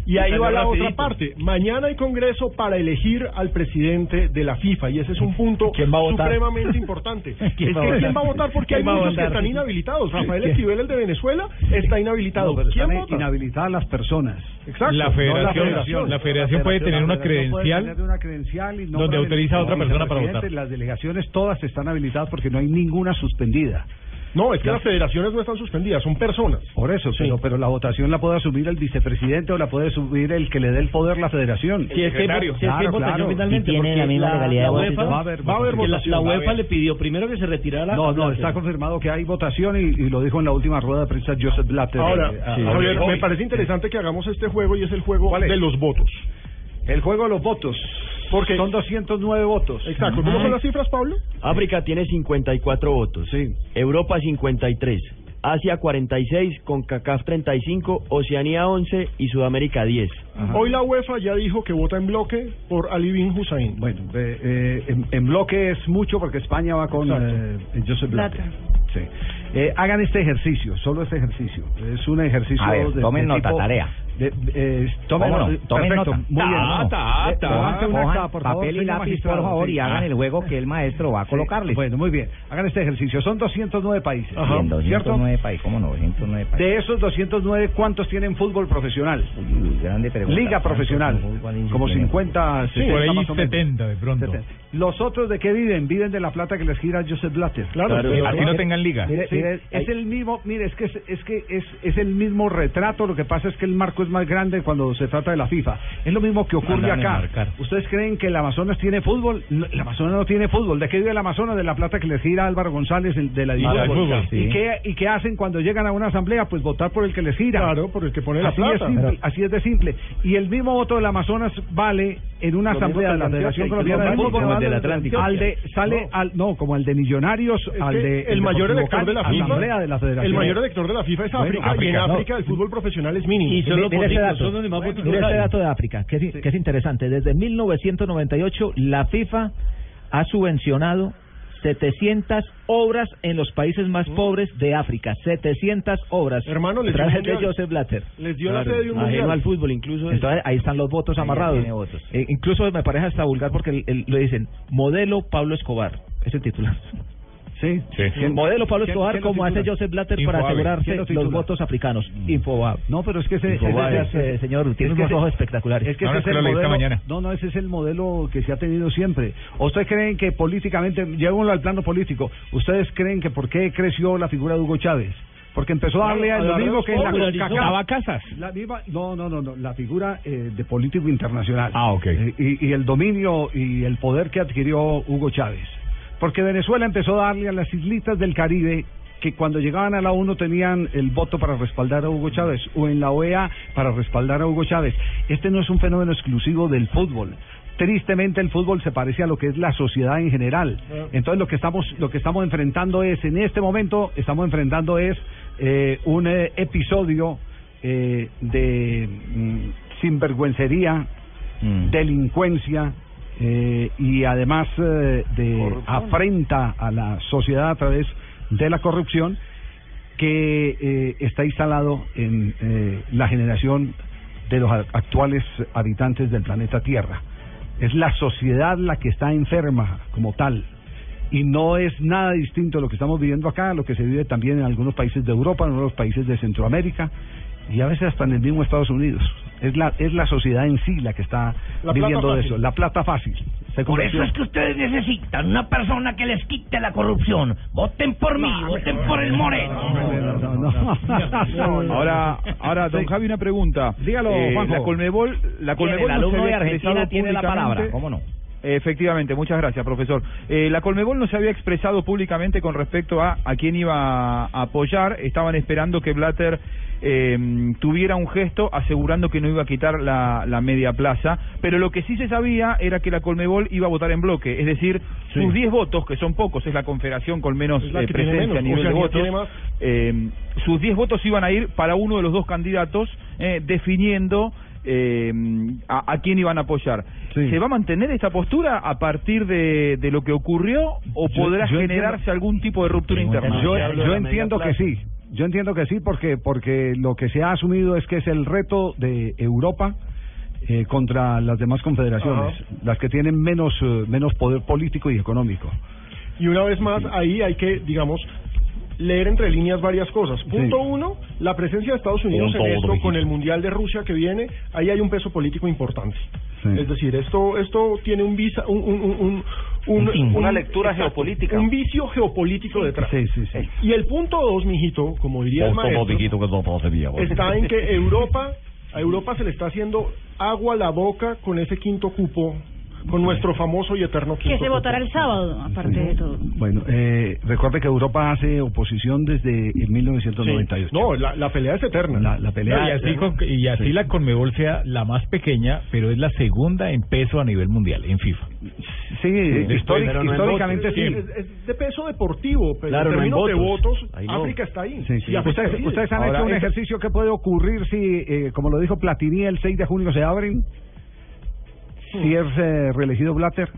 Speaker 24: Y ahí va la
Speaker 2: rapidito.
Speaker 24: otra parte. Mañana hay congreso para elegir al presidente de la FIFA y ese es un punto supremamente importante. es que
Speaker 2: ¿Quién va a votar?
Speaker 24: porque hay
Speaker 2: ¿Quién va a
Speaker 24: muchos que están inhabilitados. Rafael. Esquivel, el de Venezuela, está inhabilitado.
Speaker 30: No,
Speaker 24: ¿Quién
Speaker 30: están
Speaker 24: vota?
Speaker 30: inhabilitadas las personas.
Speaker 24: Exacto.
Speaker 12: La
Speaker 30: No
Speaker 12: federación, la federación puede tener una credencial
Speaker 30: tener una credencial y
Speaker 12: donde autoriza a otra persona para votar.
Speaker 30: Las delegaciones todas están habilitadas porque no hay ninguna suspendida.
Speaker 24: No, es que las federaciones no están suspendidas, son personas.
Speaker 30: Por eso, pero, pero la votación la puede asumir el vicepresidente o la puede asumir el que le dé el poder la federación.
Speaker 2: Si es que, si es que
Speaker 30: Claro, claro.
Speaker 2: finalmente,
Speaker 15: ¿Y tiene la misma legalidad y
Speaker 2: UEFA?
Speaker 30: Va a haber
Speaker 2: va a haber
Speaker 30: votación.
Speaker 2: La,
Speaker 30: Va a
Speaker 2: UEFA le pidió primero que se retirara.
Speaker 30: No, no, está confirmado que hay votación y, y lo dijo en la última rueda de prensa Joseph Blatter.
Speaker 24: Ahora,
Speaker 30: Eh,
Speaker 24: Javier,
Speaker 30: hoy.
Speaker 24: me parece interesante que hagamos este juego y es el juego de los votos.
Speaker 30: El juego de los votos.
Speaker 24: Porque
Speaker 30: Son 209 votos.
Speaker 24: Exacto. ¿Cómo son las cifras, Pablo?
Speaker 28: África tiene 54 votos.
Speaker 30: Sí.
Speaker 28: Europa 53. Asia 46, CONCACAF 35, Oceanía 11 y Sudamérica 10.
Speaker 24: Hoy la UEFA ya dijo que vota en bloque por Ali bin Hussein.
Speaker 30: Bueno, eh, eh, en, en bloque es mucho porque España va con eh, Joseph Blatter. Sí. Eh, hagan este ejercicio, solo este ejercicio. Es un ejercicio
Speaker 15: A ver,
Speaker 30: de,
Speaker 15: tomen
Speaker 30: de
Speaker 15: nota,
Speaker 30: tipo-
Speaker 15: tarea.
Speaker 30: De- de- eh, tomen,
Speaker 15: ¿Cómo no?
Speaker 30: eh,
Speaker 15: Tomen
Speaker 30: perfecto,
Speaker 15: nota.
Speaker 30: Muy bien.
Speaker 15: Ta, ta,
Speaker 30: Eh,
Speaker 15: ta.
Speaker 30: una
Speaker 15: Cojan
Speaker 30: por favor,
Speaker 15: papel y
Speaker 30: señor
Speaker 15: lápiz, por favor,
Speaker 30: sí.
Speaker 15: y hagan
Speaker 30: Ah.
Speaker 15: el juego que el maestro va a
Speaker 30: Sí.
Speaker 15: colocarles.
Speaker 30: Bueno, muy bien. Hagan este ejercicio. Son 209 países.
Speaker 15: Ajá. Bien, 209 países, ¿cómo no? 209 países.
Speaker 30: De esos 209, ¿cuántos tienen fútbol profesional?
Speaker 15: Uy, grande pregunta.
Speaker 30: Liga
Speaker 15: ¿Cuántos
Speaker 30: profesional.
Speaker 15: fútbol y
Speaker 30: Como
Speaker 15: tienen?
Speaker 30: 50,
Speaker 12: Sí,
Speaker 30: 60
Speaker 12: por ahí
Speaker 30: más o menos.
Speaker 12: 70 de pronto.
Speaker 30: 70. Los otros de qué viven? Viven de la plata que les gira Joseph Blatter.
Speaker 12: Claro, pero así no tengan liga.
Speaker 30: Mire,
Speaker 12: Sí.
Speaker 30: mire, es el mismo, mire, es que es, es que es, es el mismo retrato, lo que pasa es que el marco es más grande cuando se trata de la FIFA. Es lo mismo que ocurre acá. ¿Ustedes creen que el Amazonas tiene fútbol? No, el Amazonas no tiene fútbol. ¿De qué vive el Amazonas? De la plata que les gira Álvaro González el de la división. ¿Y qué y qué hacen cuando llegan a una asamblea? Pues votar por el que les gira.
Speaker 24: Claro, por el que pone la
Speaker 30: así
Speaker 24: plata.
Speaker 30: Es simple,
Speaker 24: Pero-
Speaker 30: así es de simple. Y el mismo voto del Amazonas vale en una asamblea de la Federación Colombiana de
Speaker 2: como el del Atlántico.
Speaker 30: al de sale
Speaker 24: No.
Speaker 30: al no como el de Millonarios,
Speaker 24: Es
Speaker 30: al de
Speaker 24: el mayor elector de la FIFA,
Speaker 30: asamblea de la Federación.
Speaker 24: el mayor elector de la FIFA es
Speaker 30: Bueno,
Speaker 24: África, y en
Speaker 30: África, no.
Speaker 24: África el fútbol profesional es mínimo.
Speaker 2: Y son los
Speaker 31: Mire ese dato,
Speaker 2: son más votos
Speaker 31: mire ese dato de África, que es, que es interesante. Desde 1998 la FIFA ha subvencionado 700 obras en los países más pobres de África. 700 obras.
Speaker 24: Hermano, les dio un
Speaker 31: de
Speaker 24: mundial.
Speaker 31: Joseph Blatter.
Speaker 24: Les dio la sede de un mundial.
Speaker 32: al fútbol, incluso.
Speaker 31: Entonces ahí están los votos
Speaker 15: Ahí
Speaker 31: amarrados.
Speaker 15: tiene votos.
Speaker 31: Eh, incluso me parece hasta vulgar porque el- el- lo dicen modelo Pablo Escobar. Es el titular.
Speaker 30: Sí.
Speaker 31: El modelo Pablo
Speaker 30: ¿Quién-
Speaker 31: Escobar como hace? Joseph Blatter para asegurarse
Speaker 30: ¿Quién lo
Speaker 31: los votos africanos. Infobae.
Speaker 30: No, pero es que ese,
Speaker 31: eh, señor, tiene unos ojos espectaculares.
Speaker 30: Es que
Speaker 31: Ahora
Speaker 30: ese
Speaker 31: es
Speaker 30: es el modelo.
Speaker 31: mañana.
Speaker 30: No, no, ese es el modelo que se ha tenido siempre. ¿O ¿Ustedes creen que políticamente, llevémoslo al plano político, ustedes creen que por qué creció la figura de Hugo Chávez? Porque empezó a darle a lo mismo que en la CONCACAF.
Speaker 1: casas.
Speaker 30: La misma, no, no, no, no, la figura eh, de político internacional.
Speaker 1: Ah, ok.
Speaker 30: Eh, y, y el dominio y el poder que adquirió Hugo Chávez. Porque Venezuela empezó a darle a las islitas del Caribe que cuando llegaban a la ONU tenían el voto para respaldar a Hugo Chávez o en la OEA para respaldar a Hugo Chávez. Este no es un fenómeno exclusivo del fútbol. Tristemente el fútbol se parece a lo que es la sociedad en general. Entonces lo que estamos lo que estamos enfrentando es en este momento estamos enfrentando es eh, un eh, episodio eh, de mm, sinvergüencería, delincuencia eh, y además eh, de afrenta a la sociedad a través de la corrupción que eh, está instalado en eh, la generación de los actuales habitantes del planeta Tierra. Es la sociedad la que está enferma como tal. Y no es nada distinto a lo que estamos viviendo acá, a lo que se vive también en algunos países de Europa, en algunos países de Centroamérica y a veces hasta en el mismo Estados Unidos. Es la, es la sociedad en sí la que está
Speaker 24: La
Speaker 30: viviendo de eso, la plata fácil. Se
Speaker 15: Por eso es que ustedes necesitan una persona que les quite la corrupción. Voten por mí, voten por el Moreno.
Speaker 7: Ahora, ahora, don
Speaker 30: Sí.
Speaker 7: Javi, una pregunta.
Speaker 30: Dígalo,
Speaker 7: Eh,
Speaker 30: Juanjo.
Speaker 7: La Colmebol, la. Colmebol
Speaker 15: El
Speaker 7: no
Speaker 15: alumno de Argentina tiene la palabra, ¿cómo no?
Speaker 7: Efectivamente, muchas gracias, profesor. Eh, la Colmebol no se había expresado públicamente con respecto a a quién iba a apoyar. Estaban esperando que Blatter eh, tuviera un gesto asegurando que no iba a quitar la, la media plaza. Pero lo que sí se sabía era que la Colmebol iba a votar en bloque. Es decir, sus 10 votos, que son pocos, es la confederación con menos eh, presencia
Speaker 24: menos.
Speaker 7: a nivel de votos. Eh, sus 10 votos iban a ir para uno de los dos candidatos, eh, definiendo eh, a, a quién iban a apoyar. ¿Se va a mantener esta postura a partir de, de lo que ocurrió o
Speaker 30: Yo-
Speaker 7: podrá
Speaker 30: yo
Speaker 7: generarse
Speaker 30: entiendo-
Speaker 7: algún tipo de ruptura interna?
Speaker 30: Yo, yo entiendo que sí. Yo entiendo que sí porque porque lo que se ha asumido es que es el reto de Europa eh, contra las demás confederaciones, las que tienen menos eh, menos poder político y económico.
Speaker 24: Y una vez más, ahí hay que, digamos, leer entre líneas varias cosas. Punto uno, la presencia de Estados Unidos
Speaker 33: Punto
Speaker 24: en esto, con el Mundial de Rusia que viene, ahí hay un peso político importante.
Speaker 33: Sí.
Speaker 24: Es decir, esto esto tiene un visa, un, un, un, un- un-
Speaker 33: Una
Speaker 24: un-
Speaker 33: lectura
Speaker 24: exacto,
Speaker 33: geopolítica.
Speaker 24: Un vicio geopolítico detrás.
Speaker 30: Sí, sí, sí.
Speaker 24: Y el punto dos, mijito, como diría el maestro, está en que Europa, a Europa se le está haciendo agua a la boca con ese quinto cupo, con nuestro famoso y eterno
Speaker 34: Que se votará el sábado, aparte de todo.
Speaker 30: Bueno, eh, recuerde que Europa hace oposición desde el 1998.
Speaker 24: No, la, la pelea es eterna.
Speaker 30: La, la pelea
Speaker 25: No, y así, con- y así la Conmebol sea la más pequeña, pero es la segunda en peso a nivel mundial, en FIFA.
Speaker 30: Sí,
Speaker 24: históric-
Speaker 25: pero no en
Speaker 24: históricamente sí. Es, es de peso deportivo, pero
Speaker 25: Claro,
Speaker 24: en
Speaker 25: no
Speaker 24: de
Speaker 25: votos.
Speaker 24: votos,
Speaker 25: Ahí no.
Speaker 24: África está ahí.
Speaker 30: Sí, sí. ¿Ustedes, ustedes han
Speaker 24: Ahora,
Speaker 30: hecho un ejercicio que puede ocurrir si, eh, como lo dijo Platini, el 6 de junio se abren? Si es eh, reelegido Blatter,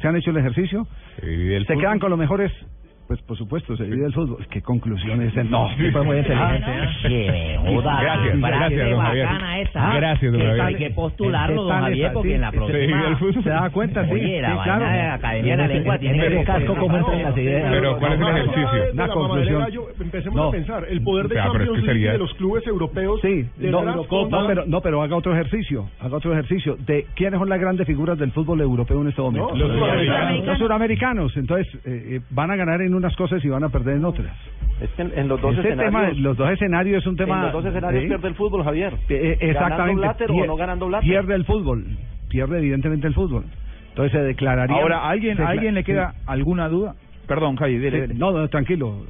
Speaker 30: ¿se han hecho el ejercicio? ¿Se quedan con los mejores? Pues por supuesto, se divide el fútbol. ¿Qué conclusiones? No, fue muy inteligente.
Speaker 15: Sí, joda,
Speaker 30: Gracias, don Javier.
Speaker 15: esa.
Speaker 30: Gracias, don
Speaker 15: Que
Speaker 30: Javier.
Speaker 15: Hay que postularlo,
Speaker 30: ¿Qué
Speaker 15: don Javier, porque en la
Speaker 30: se
Speaker 15: próxima...
Speaker 30: divide el fútbol. ¿Se da cuenta? Sí,
Speaker 15: Oye, la
Speaker 30: claro.
Speaker 15: Academia de la Lengua tiene
Speaker 30: En
Speaker 15: que...
Speaker 30: casco, ¿cómo entran las ideas?
Speaker 24: Pero,
Speaker 30: ¿cuál es el ejercicio?
Speaker 24: la
Speaker 30: conclusión.
Speaker 24: empecemos
Speaker 30: No.
Speaker 24: a pensar. El poder de
Speaker 30: Ah, pero es
Speaker 24: Champions League de los clubes europeos.
Speaker 30: Sí, no, pero, haga otro ejercicio, haga otro ejercicio. De quiénes son las grandes figuras del fútbol europeo en este momento.
Speaker 24: Los suramericanos.
Speaker 30: Los suramericanos. Entonces, eh, eh, van a ganar en unas cosas y van a perder en otras.
Speaker 33: Es que en, en los dos
Speaker 30: Ese
Speaker 33: escenarios...
Speaker 30: tema, los dos escenarios es un tema.
Speaker 33: En los dos escenarios
Speaker 30: sí.
Speaker 33: pierde el fútbol, Javier.
Speaker 30: Eh,
Speaker 33: ¿Ganando
Speaker 30: exactamente.
Speaker 33: Blatter o
Speaker 30: Pier-
Speaker 33: no ganando Blatter?
Speaker 30: Pierde el fútbol. Pierde evidentemente el fútbol. Entonces se declararía.
Speaker 7: Ahora, ¿a alguien,
Speaker 30: se
Speaker 7: ¿a
Speaker 30: decla-
Speaker 7: alguien le queda
Speaker 30: sí.
Speaker 7: alguna duda? Perdón, Javi, dele.
Speaker 30: No, no, tranquilo.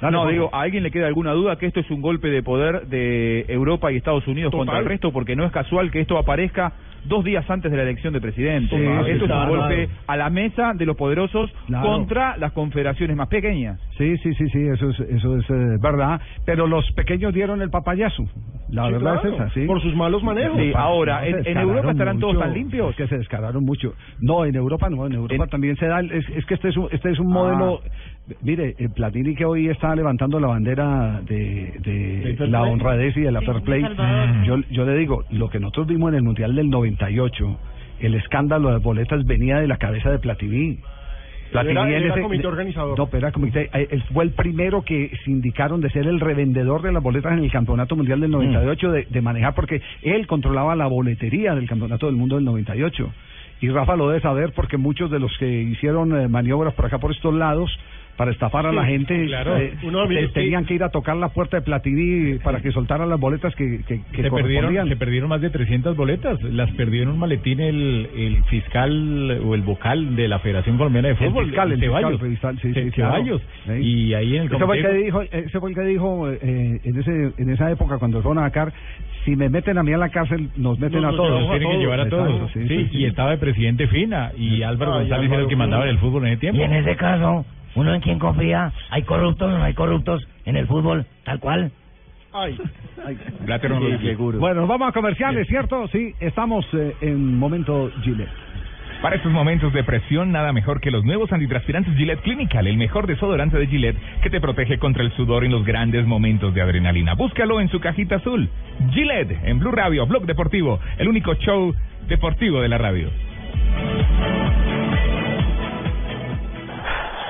Speaker 30: Dale,
Speaker 7: no, digo, ¿a alguien le queda alguna duda que esto es un golpe de poder de Europa y Estados Unidos
Speaker 24: Total.
Speaker 7: contra el resto? Porque no es casual que esto aparezca dos días antes de la elección de presidente.
Speaker 30: Sí,
Speaker 7: Esto es un
Speaker 30: claro.
Speaker 7: golpe a la mesa de los poderosos
Speaker 30: Claro.
Speaker 7: contra las confederaciones más pequeñas.
Speaker 30: Sí, sí, sí, sí, eso es, eso es eh, verdad. Pero los pequeños dieron el papayazo. La
Speaker 35: Sí,
Speaker 30: verdad
Speaker 35: claro,
Speaker 30: es esa, sí.
Speaker 35: por sus malos manejos.
Speaker 7: Sí, ahora,
Speaker 30: no,
Speaker 7: ¿en- Europa estarán todos tan limpios?
Speaker 30: es que se descararon mucho. No, en Europa no, en Europa también se da. Es, es que este es un, este es un modelo. Mire, el Platini que hoy está levantando la bandera de, la honradez y de la
Speaker 35: Sí,
Speaker 30: fair play.
Speaker 35: Salvador.
Speaker 30: Yo, yo le digo, lo que nosotros vimos en el Mundial del 98, el escándalo de boletas venía de la cabeza de Platini.
Speaker 35: Él era- comité organizador.
Speaker 30: No, pero era comité. eh, Él fue el primero que se indicaron de ser el revendedor de las boletas en el Campeonato Mundial del 98, de, de manejar, porque él controlaba la boletería del Campeonato del Mundo del 98. Y Rafa lo debe saber porque muchos de los que hicieron eh, maniobras por acá, por estos lados, para estafar a la gente,
Speaker 35: claro.
Speaker 30: eh,
Speaker 35: Uno
Speaker 30: eh, tenían que ir a tocar la puerta de Platini para que soltaran las boletas que, que, que
Speaker 25: se perdieron, se perdieron más de 300 boletas. Las perdió en un maletín el, el fiscal o el vocal de la Federación Colombiana de
Speaker 30: El
Speaker 25: Fútbol.
Speaker 30: fiscal, el fiscal,
Speaker 25: Ceballos.
Speaker 30: el fiscal, sí.
Speaker 25: Ceballos. Y ahí en el
Speaker 30: ese fue el que dijo, ese fue el que dijo eh, en ese en esa época cuando fueron a Dakar, si me meten a mí a la cárcel, nos meten a todos.
Speaker 25: Nos tienen que llevar a
Speaker 30: Exacto,
Speaker 25: todos.
Speaker 30: sí,
Speaker 25: Sí,
Speaker 30: sí, sí.
Speaker 25: y estaba de presidente Fina y Álvaro
Speaker 30: Ay,
Speaker 25: González era
Speaker 30: Álvaro
Speaker 25: el que mandaba el fútbol en ese tiempo.
Speaker 15: Y en ese caso, ¿uno en quién confía? ¿Hay corruptos o no hay corruptos en el fútbol tal cual?
Speaker 35: Ay.
Speaker 25: Blatter no lo dice.
Speaker 30: Bueno, vamos a comerciales, ¿cierto? Sí, estamos eh, en momento Gillette.
Speaker 12: Para estos momentos de presión, nada mejor que los nuevos antitranspirantes Gillette Clinical, el mejor desodorante de Gillette que te protege contra el sudor en los grandes momentos de adrenalina. Búscalo en su cajita azul. Gillette, en Blue Radio, Blog Deportivo, el único show deportivo de la radio.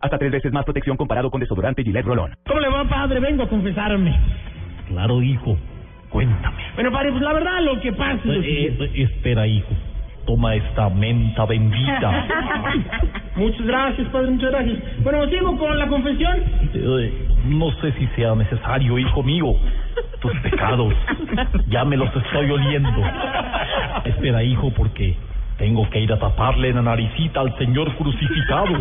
Speaker 36: Hasta tres veces más protección comparado con desodorante Gillette Rolón.
Speaker 37: ¿Cómo le va, padre? Vengo a confesarme.
Speaker 38: Claro, hijo. Cuéntame.
Speaker 37: Bueno, padre, pues la verdad lo que pasa es
Speaker 38: Eh, eh, espera, hijo. Toma esta menta bendita.
Speaker 37: Muchas gracias, padre, muchas gracias. Bueno, sigo con la confesión.
Speaker 38: Eh, no sé si sea necesario, hijo mío. Tus pecados. Ya me los estoy oliendo. Espera, hijo, porque tengo que ir a taparle la naricita al Señor crucificado.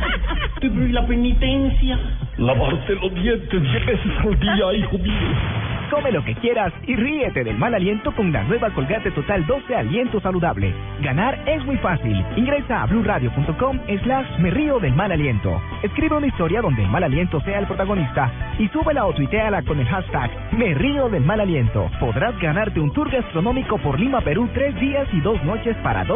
Speaker 37: Pero ¿y la penitencia?
Speaker 38: Lavarte los dientes diez veces al día, hijo mío.
Speaker 19: Come lo que quieras y ríete del mal aliento con la nueva Colgate Total 12 Aliento Saludable. Ganar es muy fácil. Ingresa a blurradio.com slash me río del mal aliento. Escribe una historia donde el mal aliento sea el protagonista y súbela o tuiteala con el hashtag me río del mal aliento. Podrás ganarte un tour gastronómico por Lima, Perú, tres días y dos noches para dos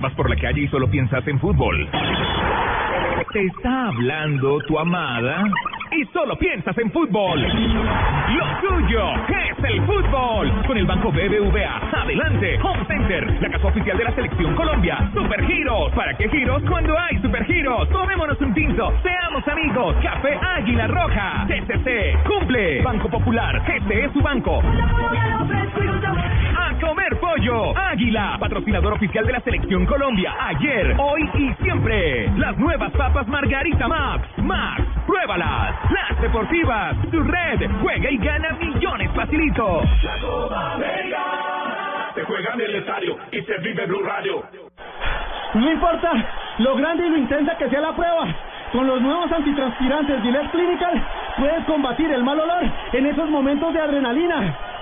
Speaker 12: Vas por la calle y solo piensas en fútbol. Te está hablando tu amada y solo piensas en fútbol. Lo tuyo es el fútbol. Con el Banco BBVA. Adelante. Home Center, la casa oficial de la Selección Colombia. Super Giros. ¿Para qué giros cuando hay Super Giros? Tomémonos un tinto. Seamos amigos. Café Águila Roja. TCC. Cumple. Banco Popular. Este es su banco. Comer pollo. Águila, patrocinador oficial de la Selección Colombia. Ayer, hoy y siempre. Las nuevas papas Margarita Max. Max, pruébalas. Las deportivas. Tu red. Juega y gana millones facilito.
Speaker 39: Se juega en el estadio y se vive Blue Radio.
Speaker 35: No importa lo grande y lo intensa que sea la prueba. Con los nuevos antitranspirantes Gillette Clinical puedes combatir el mal olor en esos momentos de adrenalina.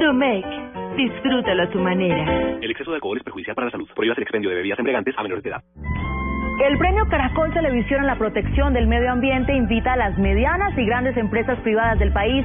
Speaker 39: Domec,
Speaker 40: disfrútalo a tu manera.
Speaker 36: El exceso de alcohol es perjudicial para la salud. Prohíbas el expendio de bebidas embriagantes a menores de edad.
Speaker 41: El premio Caracol Televisión en la protección del medio ambiente invita a las medianas y grandes empresas privadas del país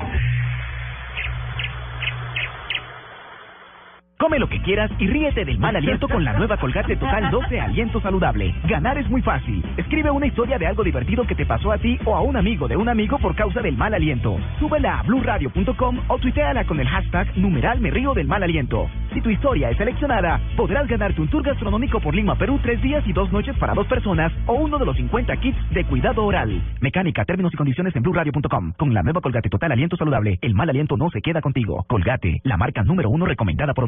Speaker 19: Come lo que quieras y ríete del mal aliento con la nueva Colgate Total 12 Aliento Saludable. Ganar es muy fácil. Escribe una historia de algo divertido que te pasó a ti o a un amigo de un amigo por causa del mal aliento. Súbela a blurradio.com o tuiteala con el hashtag numeral me río del mal aliento. Si tu historia es seleccionada, podrás ganarte un tour gastronómico por Lima, Perú, tres días y dos noches para dos personas o uno de los 50 kits de cuidado oral. Mecánica, términos y condiciones en blurradio.com. Con la nueva Colgate Total Aliento Saludable, el mal aliento no se queda contigo. Colgate, la marca número uno recomendada por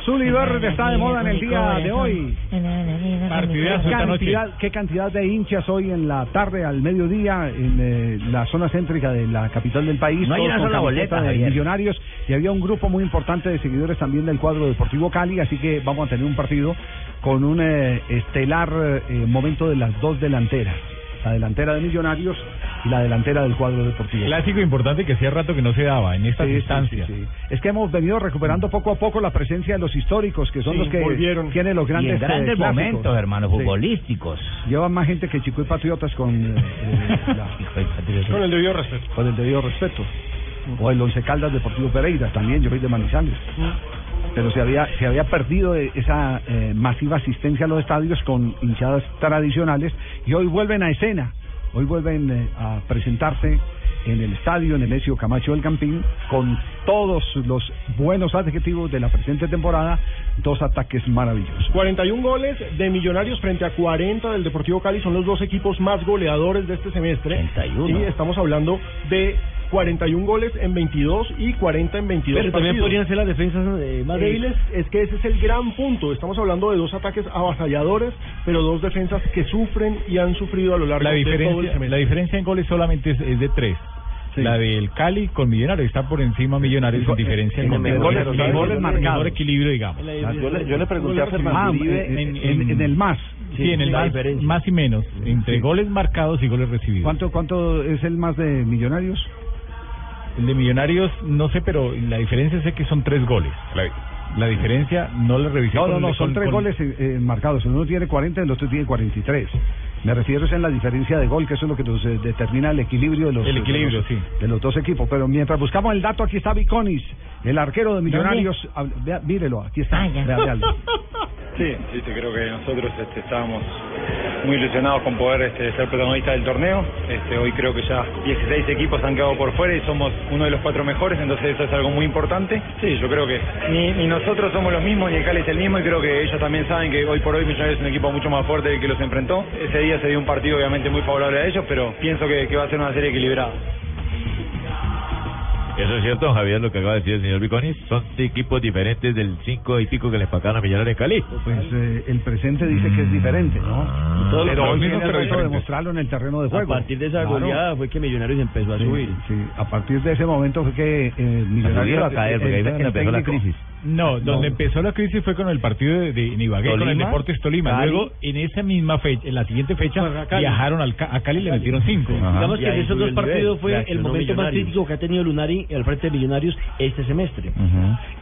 Speaker 30: Azul y verde está de moda en el día de hoy.
Speaker 42: Partidazo
Speaker 30: ¿Qué cantidad, qué cantidad de hinchas hoy en la tarde, al mediodía, en eh, la zona céntrica de la capital del país?
Speaker 15: No hay una sola boleta,
Speaker 30: de millonarios. Y había un grupo muy importante de seguidores también del cuadro Deportivo Cali, así que vamos a tener un partido con un eh, estelar eh, momento de las dos delanteras. La delantera de Millonarios y la delantera del cuadro deportivo.
Speaker 42: Clásico importante que hacía rato que no se daba en estas
Speaker 30: Sí, sí. Es que hemos venido recuperando poco a poco la presencia de los históricos, que son
Speaker 42: Sí,
Speaker 30: los que
Speaker 42: volvieron.
Speaker 30: tienen los
Speaker 42: Y en
Speaker 30: grandes
Speaker 42: grandes
Speaker 30: eh, clásicos.
Speaker 15: momentos, hermano,
Speaker 30: Sí.
Speaker 15: futbolísticos.
Speaker 30: Llevan más gente que Chico y Patriotas con, eh, eh, la-
Speaker 24: Con el debido respeto.
Speaker 30: con el debido respeto. O el Once Caldas Deportivo Pereira, también yo soy de Manizales. Pero se había, se había perdido esa eh, masiva asistencia a los estadios con hinchadas tradicionales y hoy vuelven a escena. Hoy vuelven eh, a presentarse en el estadio, en el Ezio Camacho del Campín, con todos los buenos adjetivos de la presente temporada, dos ataques maravillosos.
Speaker 24: 41 goles de Millonarios frente a 40 del Deportivo Cali son los dos equipos más goleadores de este semestre. Sí, estamos hablando de 41 goles en 22 y 40 en 22
Speaker 2: Pero también podrían ser las defensas eh, más
Speaker 24: Eh,
Speaker 2: débiles.
Speaker 24: Es que ese es el gran punto. Estamos hablando de dos ataques avasalladores, pero dos defensas que sufren y han sufrido a lo largo
Speaker 42: La
Speaker 24: de todo el
Speaker 42: diferencia,
Speaker 24: semestre.
Speaker 42: la diferencia en goles solamente es, es de tres. La del Cali con Millonarios está por encima Millonarios en diferencia en,
Speaker 30: en
Speaker 42: goles.
Speaker 30: goles- marcados.
Speaker 42: equilibrio, digamos.
Speaker 33: Yo le, yo le pregunté a Fernando Uribe
Speaker 30: en, en- en el más.
Speaker 42: Sí, en el más, más y menos, entre goles marcados y goles recibidos.
Speaker 30: ¿Cuánto, ¿Cuánto es el más de Millonarios?
Speaker 42: El de Millonarios, no sé, pero la diferencia sé que son tres goles. La, la diferencia no la revisé.
Speaker 30: No, no, son
Speaker 42: con-
Speaker 30: tres
Speaker 42: con-
Speaker 30: goles eh, eh, marcados. Uno tiene 40 y el otro tiene 43. Me refiero es en la diferencia de gol, que eso es lo que nos eh, determina el equilibrio de los,
Speaker 42: El
Speaker 30: de los-
Speaker 42: sí.
Speaker 30: de los dos equipos. Pero mientras buscamos el dato, aquí está Viconis, el arquero de Millonarios. Hab- vea- mírelo, aquí está. Vea, véalo.
Speaker 43: Sí, sí, creo que nosotros este, estábamos muy ilusionados con poder este, ser protagonistas del torneo. Este, hoy creo que ya 16 equipos han quedado por fuera y somos uno de los cuatro mejores, entonces eso es algo muy importante. Sí, yo creo que ni, ni nosotros somos los mismos, ni el Cali es el mismo, y creo que ellos también saben que hoy por hoy Millonarios es un equipo mucho más fuerte que los enfrentó. Ese día se dio un partido obviamente muy favorable a ellos, pero pienso que, que va a ser una serie equilibrada.
Speaker 27: Eso es cierto, Javier, lo que acaba de decir el señor Viconis. Son equipos diferentes del cinco y pico que le empacaron a Millonarios de Cali.
Speaker 30: Pues eh, el presente dice que es diferente, ¿no?
Speaker 27: Todos
Speaker 30: pero
Speaker 27: los
Speaker 30: hoy tiene el
Speaker 27: pero
Speaker 30: reto de
Speaker 27: diferentes.
Speaker 30: demostrarlo en el terreno de
Speaker 28: A
Speaker 30: juego.
Speaker 28: partir de esa
Speaker 30: Claro.
Speaker 28: goleada fue que Millonarios empezó a
Speaker 30: Sí,
Speaker 28: subir.
Speaker 30: sí, a partir de ese momento fue que eh, Millonarios
Speaker 15: iba a caer, porque ahí empezó la crisis.
Speaker 25: No, donde empezó la crisis fue con el partido de, de Ibagué, con el Deportes Tolima.
Speaker 44: Cali.
Speaker 25: Luego, en esa misma fecha, en la siguiente fecha,
Speaker 2: Cali.
Speaker 25: viajaron al, Ca- a Cali y le metieron cinco.
Speaker 2: Digamos que esos dos
Speaker 25: nivel.
Speaker 2: partidos fue el momento más crítico que ha tenido Lunari al frente de Millonarios este semestre.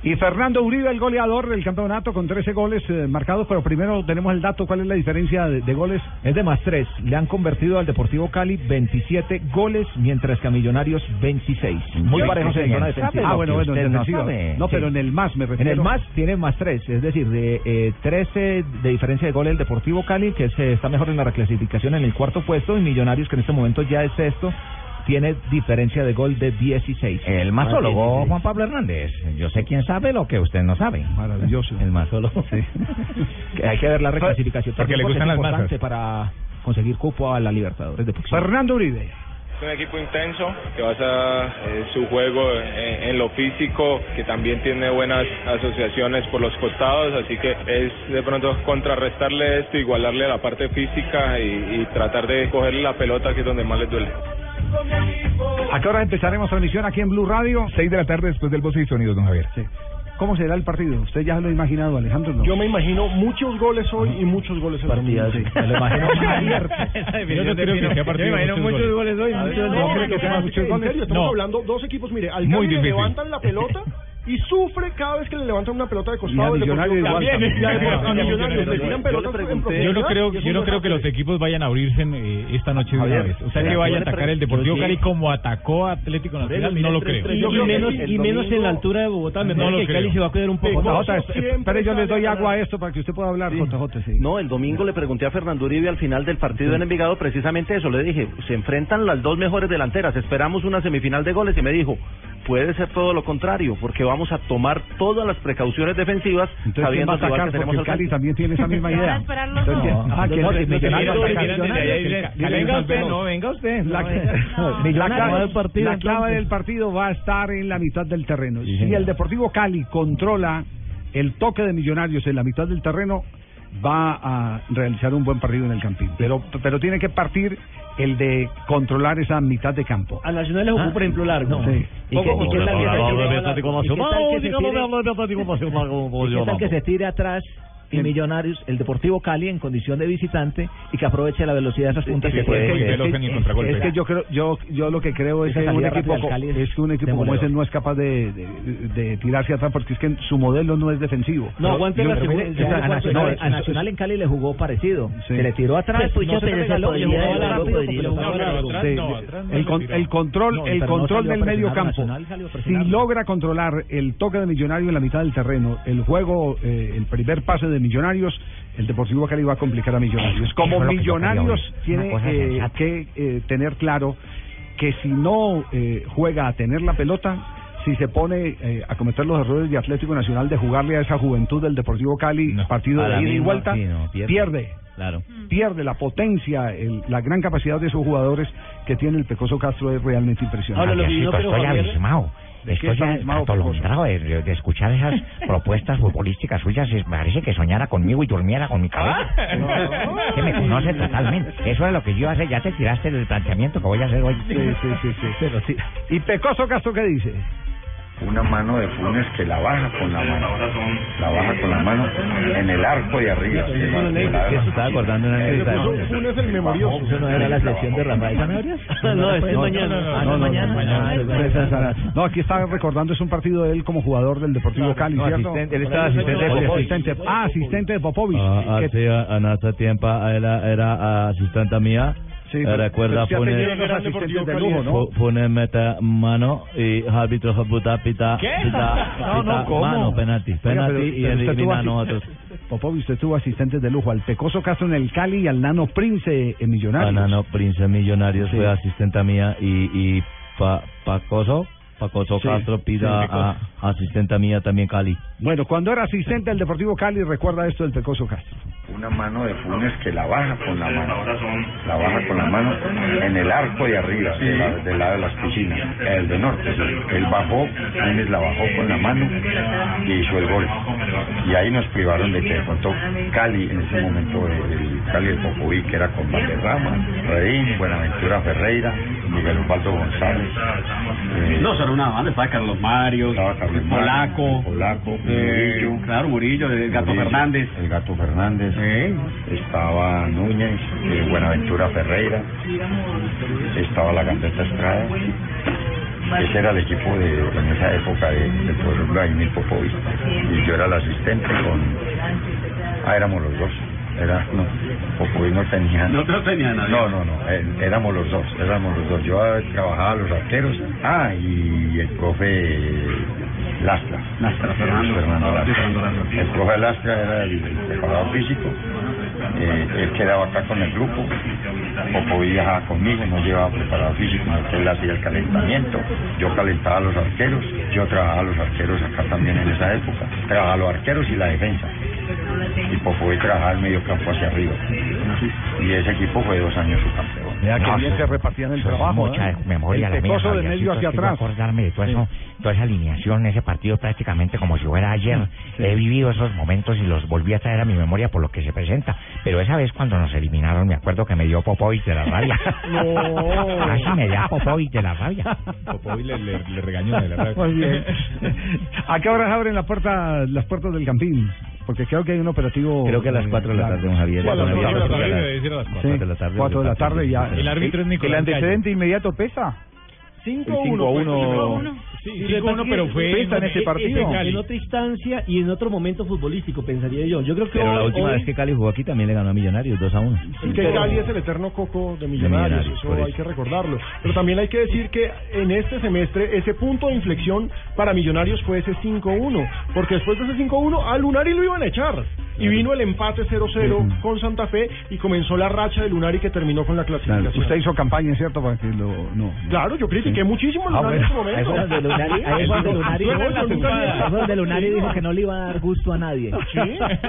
Speaker 30: Y Fernando Uribe, el goleador del campeonato, con 13 goles eh, marcados, pero primero tenemos el dato, ¿cuál es la diferencia de, de goles?
Speaker 7: Es de más tres. Le han convertido al Deportivo Cali 27 goles, mientras que a Millonarios 26. Muy parejos en zona defensiva.
Speaker 30: Ah, bueno, bueno, en defensiva.
Speaker 7: sabe.
Speaker 30: No,
Speaker 7: Sí.
Speaker 30: pero en el más me
Speaker 7: En el más tiene más tres, es decir, de eh, 13 de diferencia de gol el Deportivo Cali, que se está mejor en la reclasificación en el cuarto puesto, y Millonarios, que en este momento ya es sexto, tiene diferencia de gol de 16.
Speaker 45: El masólogo Juan Pablo Hernández. Yo sé quién sabe lo que usted no sabe.
Speaker 30: Maravilloso.
Speaker 45: El masólogo.
Speaker 7: Sí. Hay que ver la reclasificación.
Speaker 25: Porque le gustan
Speaker 7: es
Speaker 25: las
Speaker 7: importante
Speaker 25: masas.
Speaker 7: para conseguir cupo a la Libertadores de.
Speaker 30: Fernando Uribe.
Speaker 4: Es un equipo intenso que basa eh, su juego en, en lo físico, que también tiene buenas asociaciones por los costados, así que es de pronto contrarrestarle esto, igualarle a la parte física y, y tratar de cogerle la pelota que es donde más les duele.
Speaker 30: ¿A qué hora empezaremos transmisión aquí en Blue Radio?
Speaker 12: Seis de la tarde después del voz y sonidos, don Javier.
Speaker 30: Sí. ¿Cómo será el partido? ¿Usted ya lo ha imaginado, Alejandro? No.
Speaker 24: Yo me imagino muchos goles hoy y muchos goles el domingo.
Speaker 30: Sí. Me lo imagino abierto.
Speaker 25: Yo no creo que sea partido de muchos goles.
Speaker 2: hoy,
Speaker 24: A ver,
Speaker 2: muchos
Speaker 24: no,
Speaker 2: goles.
Speaker 24: creo que sea muchos goles. En serio, estamos
Speaker 25: No.
Speaker 24: hablando dos equipos, mire, al le levantan la pelota y sufre cada vez que le levantan una pelota de costado. Y a-. Millonarios
Speaker 25: Yo no creo, yo no creo que los equipos vayan a abrirse eh, esta noche de una vez. O sea,
Speaker 30: pero
Speaker 25: que vaya a atacar el Deportivo Cali como atacó a Atlético Nacional, no lo creo.
Speaker 24: Y
Speaker 2: menos, y menos en la altura de Bogotá. Me
Speaker 25: No
Speaker 2: parece que. Cali se va a cuidar un poco.
Speaker 30: Espere, yo les doy agua a esto para que usted pueda hablar, JJ.
Speaker 33: No, el domingo le pregunté a Fernando Uribe al final del partido en Envigado precisamente eso. Le dije, se enfrentan las dos mejores delanteras, esperamos una semifinal de goles y me dijo, puede ser todo lo contrario, porque vamos a tomar todas las precauciones defensivas
Speaker 30: Entonces, ¿quién
Speaker 33: sabiendo
Speaker 30: va a atacar?
Speaker 33: que tenemos
Speaker 30: el
Speaker 33: al
Speaker 30: Cali también tiene esa misma idea. ¿quién- ah, ¿quién- quién- quién- quién- quién- quién-
Speaker 7: venga
Speaker 30: quién-
Speaker 7: usted,
Speaker 30: quién-
Speaker 7: no, venga usted.
Speaker 30: La, clave,
Speaker 7: del partido,
Speaker 30: la clave
Speaker 7: entonces.
Speaker 30: del partido va a estar en la mitad del terreno. Si el Deportivo Cali controla el toque de Millonarios en la mitad del terreno, va a realizar un buen partido en el Campín. Pero, pero tiene que partir el de controlar esa mitad de campo.
Speaker 2: A Nacional le jugó, por ejemplo, largo.
Speaker 30: Sí.
Speaker 7: ¿Y qué, y qué tal que se tire- y qué tal que se tire- ¿Y qué tal que se tire atrás y Millonarios, el Deportivo Cali en condición de visitante y que aproveche la velocidad de esas puntas que
Speaker 30: Es
Speaker 7: puede
Speaker 30: que-
Speaker 7: tener?
Speaker 30: es que- es que yo creo, yo, yo lo que creo es que un equipo,
Speaker 7: es
Speaker 30: es que un equipo como ese no es capaz de, de, de tirarse atrás porque es que su modelo no es defensivo.
Speaker 2: No, aguante la
Speaker 7: a, Nacional, en Cali le jugó parecido.
Speaker 30: Sí.
Speaker 7: Se le tiró atrás,
Speaker 46: Pues,
Speaker 25: atrás no
Speaker 30: el, control,
Speaker 7: No,
Speaker 30: el control del medio campo. Si logra controlar el toque de Millonario en la mitad del terreno, el juego, eh, el primer pase de Millonarios, el Deportivo Cali va a complicar a Millonarios. Como
Speaker 45: lo que
Speaker 30: Millonarios tiene eh, que eh, tener claro que si no eh, juega a tener la pelota, si se pone eh, a cometer los errores de Atlético Nacional de jugarle a esa juventud del Deportivo Cali, partido de ida y vuelta,
Speaker 45: sí, no, pierde.
Speaker 30: pierde
Speaker 45: Claro.
Speaker 30: pierde la potencia, el- la gran capacidad de sus jugadores que tiene el Pecoso Castro es realmente impresionante.
Speaker 45: Ahora, estoy abismado.
Speaker 30: ¿De qué
Speaker 45: Estoy atolondrado de, de- de escuchar esas propuestas futbolísticas suyas. Es- parece que soñara conmigo y durmiera con mi cabeza. que me conoce totalmente. Eso es lo que yo hacer. Ya te tiraste del planteamiento que voy a hacer hoy.
Speaker 30: Sí, sí, sí, sí. Pero sí. ¿Y Pecoso Castro qué dice?
Speaker 47: Una mano de Funes que la baja con la mano, la baja con la mano en el arco de arriba.
Speaker 7: Eso estaba acordando una anécdota de Funes.
Speaker 24: Funes el memorioso.
Speaker 7: ¿Eso no era la sesión de Rafael Zanabria?
Speaker 2: No, es
Speaker 7: no,
Speaker 2: mañana.
Speaker 7: Ah, no, mañana. Ah,
Speaker 30: No, aquí estaba recordando, es un partido de él como jugador del Deportivo Cali, ¿cierto?
Speaker 7: asistente, él estaba asistente de Popovich.
Speaker 30: asistente- Ah, asistente de Popovich.
Speaker 15: Ah,
Speaker 30: que-
Speaker 15: hace en ese tiempo era, era asistente mía.
Speaker 30: Sí, pero-
Speaker 15: Recuerda,
Speaker 30: pero sí ha
Speaker 15: pone,
Speaker 30: tenido unos asistentes de lujo, ¿no?
Speaker 15: pu- pone meta mano y árbitro pita,
Speaker 30: ¿Qué?
Speaker 15: pita,
Speaker 30: No, no,
Speaker 15: pita,
Speaker 30: ¿cómo?
Speaker 15: mano, penalti,
Speaker 30: Oiga,
Speaker 15: penalti
Speaker 30: pero-
Speaker 15: y
Speaker 30: pero
Speaker 15: elimina a nosotros.
Speaker 30: Usted tuvo asistentes de lujo, al Pecoso Castro en el Cali y al Nano Prince en Millonarios.
Speaker 15: Anano Prince Millonarios
Speaker 30: Sí.
Speaker 15: fue asistente mía y, y pa, Pacoso, Pacoso
Speaker 30: Sí,
Speaker 15: Castro pida
Speaker 30: sí,
Speaker 15: a asistente mía también Cali.
Speaker 30: Bueno, cuando era asistente del Deportivo Cali, recuerda esto del Pecoso Castro.
Speaker 47: una mano de Funes que la baja con la mano, la baja con la mano en el arco de arriba, de la- del lado de las piscinas, el de norte. Él bajó, Funes la bajó con la mano y hizo el gol. Y ahí nos privaron de que de pronto Cali, en ese momento el, el Cali del Popobí, que era con Valderrama, Redín, Buenaventura Ferreira, Miguel Osvaldo González. eh,
Speaker 48: No, solo una banda, estaba Carlos Mario,
Speaker 47: Carlos Mario,
Speaker 48: Polaco,
Speaker 47: Polaco,
Speaker 48: eh,
Speaker 47: Murillo.
Speaker 48: claro, Murillo, el Gato
Speaker 47: Murillo,
Speaker 48: Fernández.
Speaker 47: El Gato Fernández. Estaba Núñez, eh, Buenaventura Ferreira. Estaba la Gambetta Estrada. Ese era el equipo de, en esa época de, del profesor Vladimir Popovich. Y yo era el asistente con... Ah, éramos los dos. Era, no, Popovich no tenía...
Speaker 48: No, no tenía nadie.
Speaker 47: No, no, no. eh, éramos los dos, éramos los dos. Yo trabajaba los arqueros. Ah, y el profe Lastra.
Speaker 48: Lastra, Fernando.
Speaker 47: Fernando Lastra. El profe Lastra era el, el preparador físico. Eh, él quedaba acá con el grupo. Popovich viajaba conmigo, no llevaba preparador físico, que él hacía el calentamiento. Yo calentaba a los arqueros. Yo trabajaba a los arqueros acá también en esa época. Trabajaba a los arqueros y la defensa. Y Popovich trabajaba el medio campo hacia arriba. Y ese equipo fue dos años su campeón.
Speaker 30: Vea que
Speaker 15: No,
Speaker 30: bien se repartían el trabajo.
Speaker 15: Mucha
Speaker 30: ¿eh?
Speaker 15: memoria
Speaker 30: el
Speaker 15: la
Speaker 30: de medio hacia atrás.
Speaker 15: acordarme de todo eso, toda esa alineación, ese partido prácticamente como si fuera ayer. He vivido esos momentos y los volví a traer a mi memoria por lo que se presenta. Pero esa vez cuando nos eliminaron, me acuerdo que me dio Popovich de la rabia.
Speaker 30: No.
Speaker 15: Casi me da Popovich de la rabia.
Speaker 12: Popovich le, le, le regañó de la rabia.
Speaker 30: Muy bien. ¿A qué horas abren la puerta, las puertas del Campín? Porque creo que hay un operativo.
Speaker 49: Creo que a las
Speaker 30: eh,
Speaker 49: 4 de la tarde, don Javier.
Speaker 30: Sí, a las
Speaker 49: Don
Speaker 30: cuatro de la tarde,
Speaker 49: a las
Speaker 30: debe decir a las
Speaker 49: cuatro
Speaker 30: Sí,
Speaker 49: de la tarde.
Speaker 30: cuatro de la tarde ya.
Speaker 12: El árbitro es Nicolás
Speaker 30: El antecedente inmediato pesa.
Speaker 24: 5-1.
Speaker 12: Sí,
Speaker 2: Y
Speaker 12: 5-1, pero fue
Speaker 30: Pesa en ese partido.
Speaker 2: En otra instancia y en otro momento futbolístico, pensaría yo. Yo creo que
Speaker 49: Pero la
Speaker 2: hoy-
Speaker 49: última
Speaker 2: hoy-
Speaker 49: vez que Cali jugó aquí también le ganó a Millonarios 2 a 1.
Speaker 24: Es que Cali es el eterno coco de millonarios,
Speaker 49: Millonarios,
Speaker 24: eso
Speaker 49: por
Speaker 24: hay
Speaker 49: eso.
Speaker 24: que recordarlo. Pero también hay que decir que en este semestre ese punto de inflexión para Millonarios fue ese 5-1, porque después de ese 5-1 a Lunari lo iban a echar. Y vino el empate 0-0 con Santa Fe y comenzó la racha de Lunari que terminó con la
Speaker 30: Claro,
Speaker 24: clasificación.
Speaker 30: Usted hizo campaña, ¿cierto? Para que lo. No.
Speaker 24: Claro, yo critiqué muchísimo a Lunari en
Speaker 30: bueno.
Speaker 24: ese momento.
Speaker 30: Eso es de Lunari, ahí es donde Lunari- eso donde
Speaker 50: Lunari dijo que no le iba a dar gusto a nadie.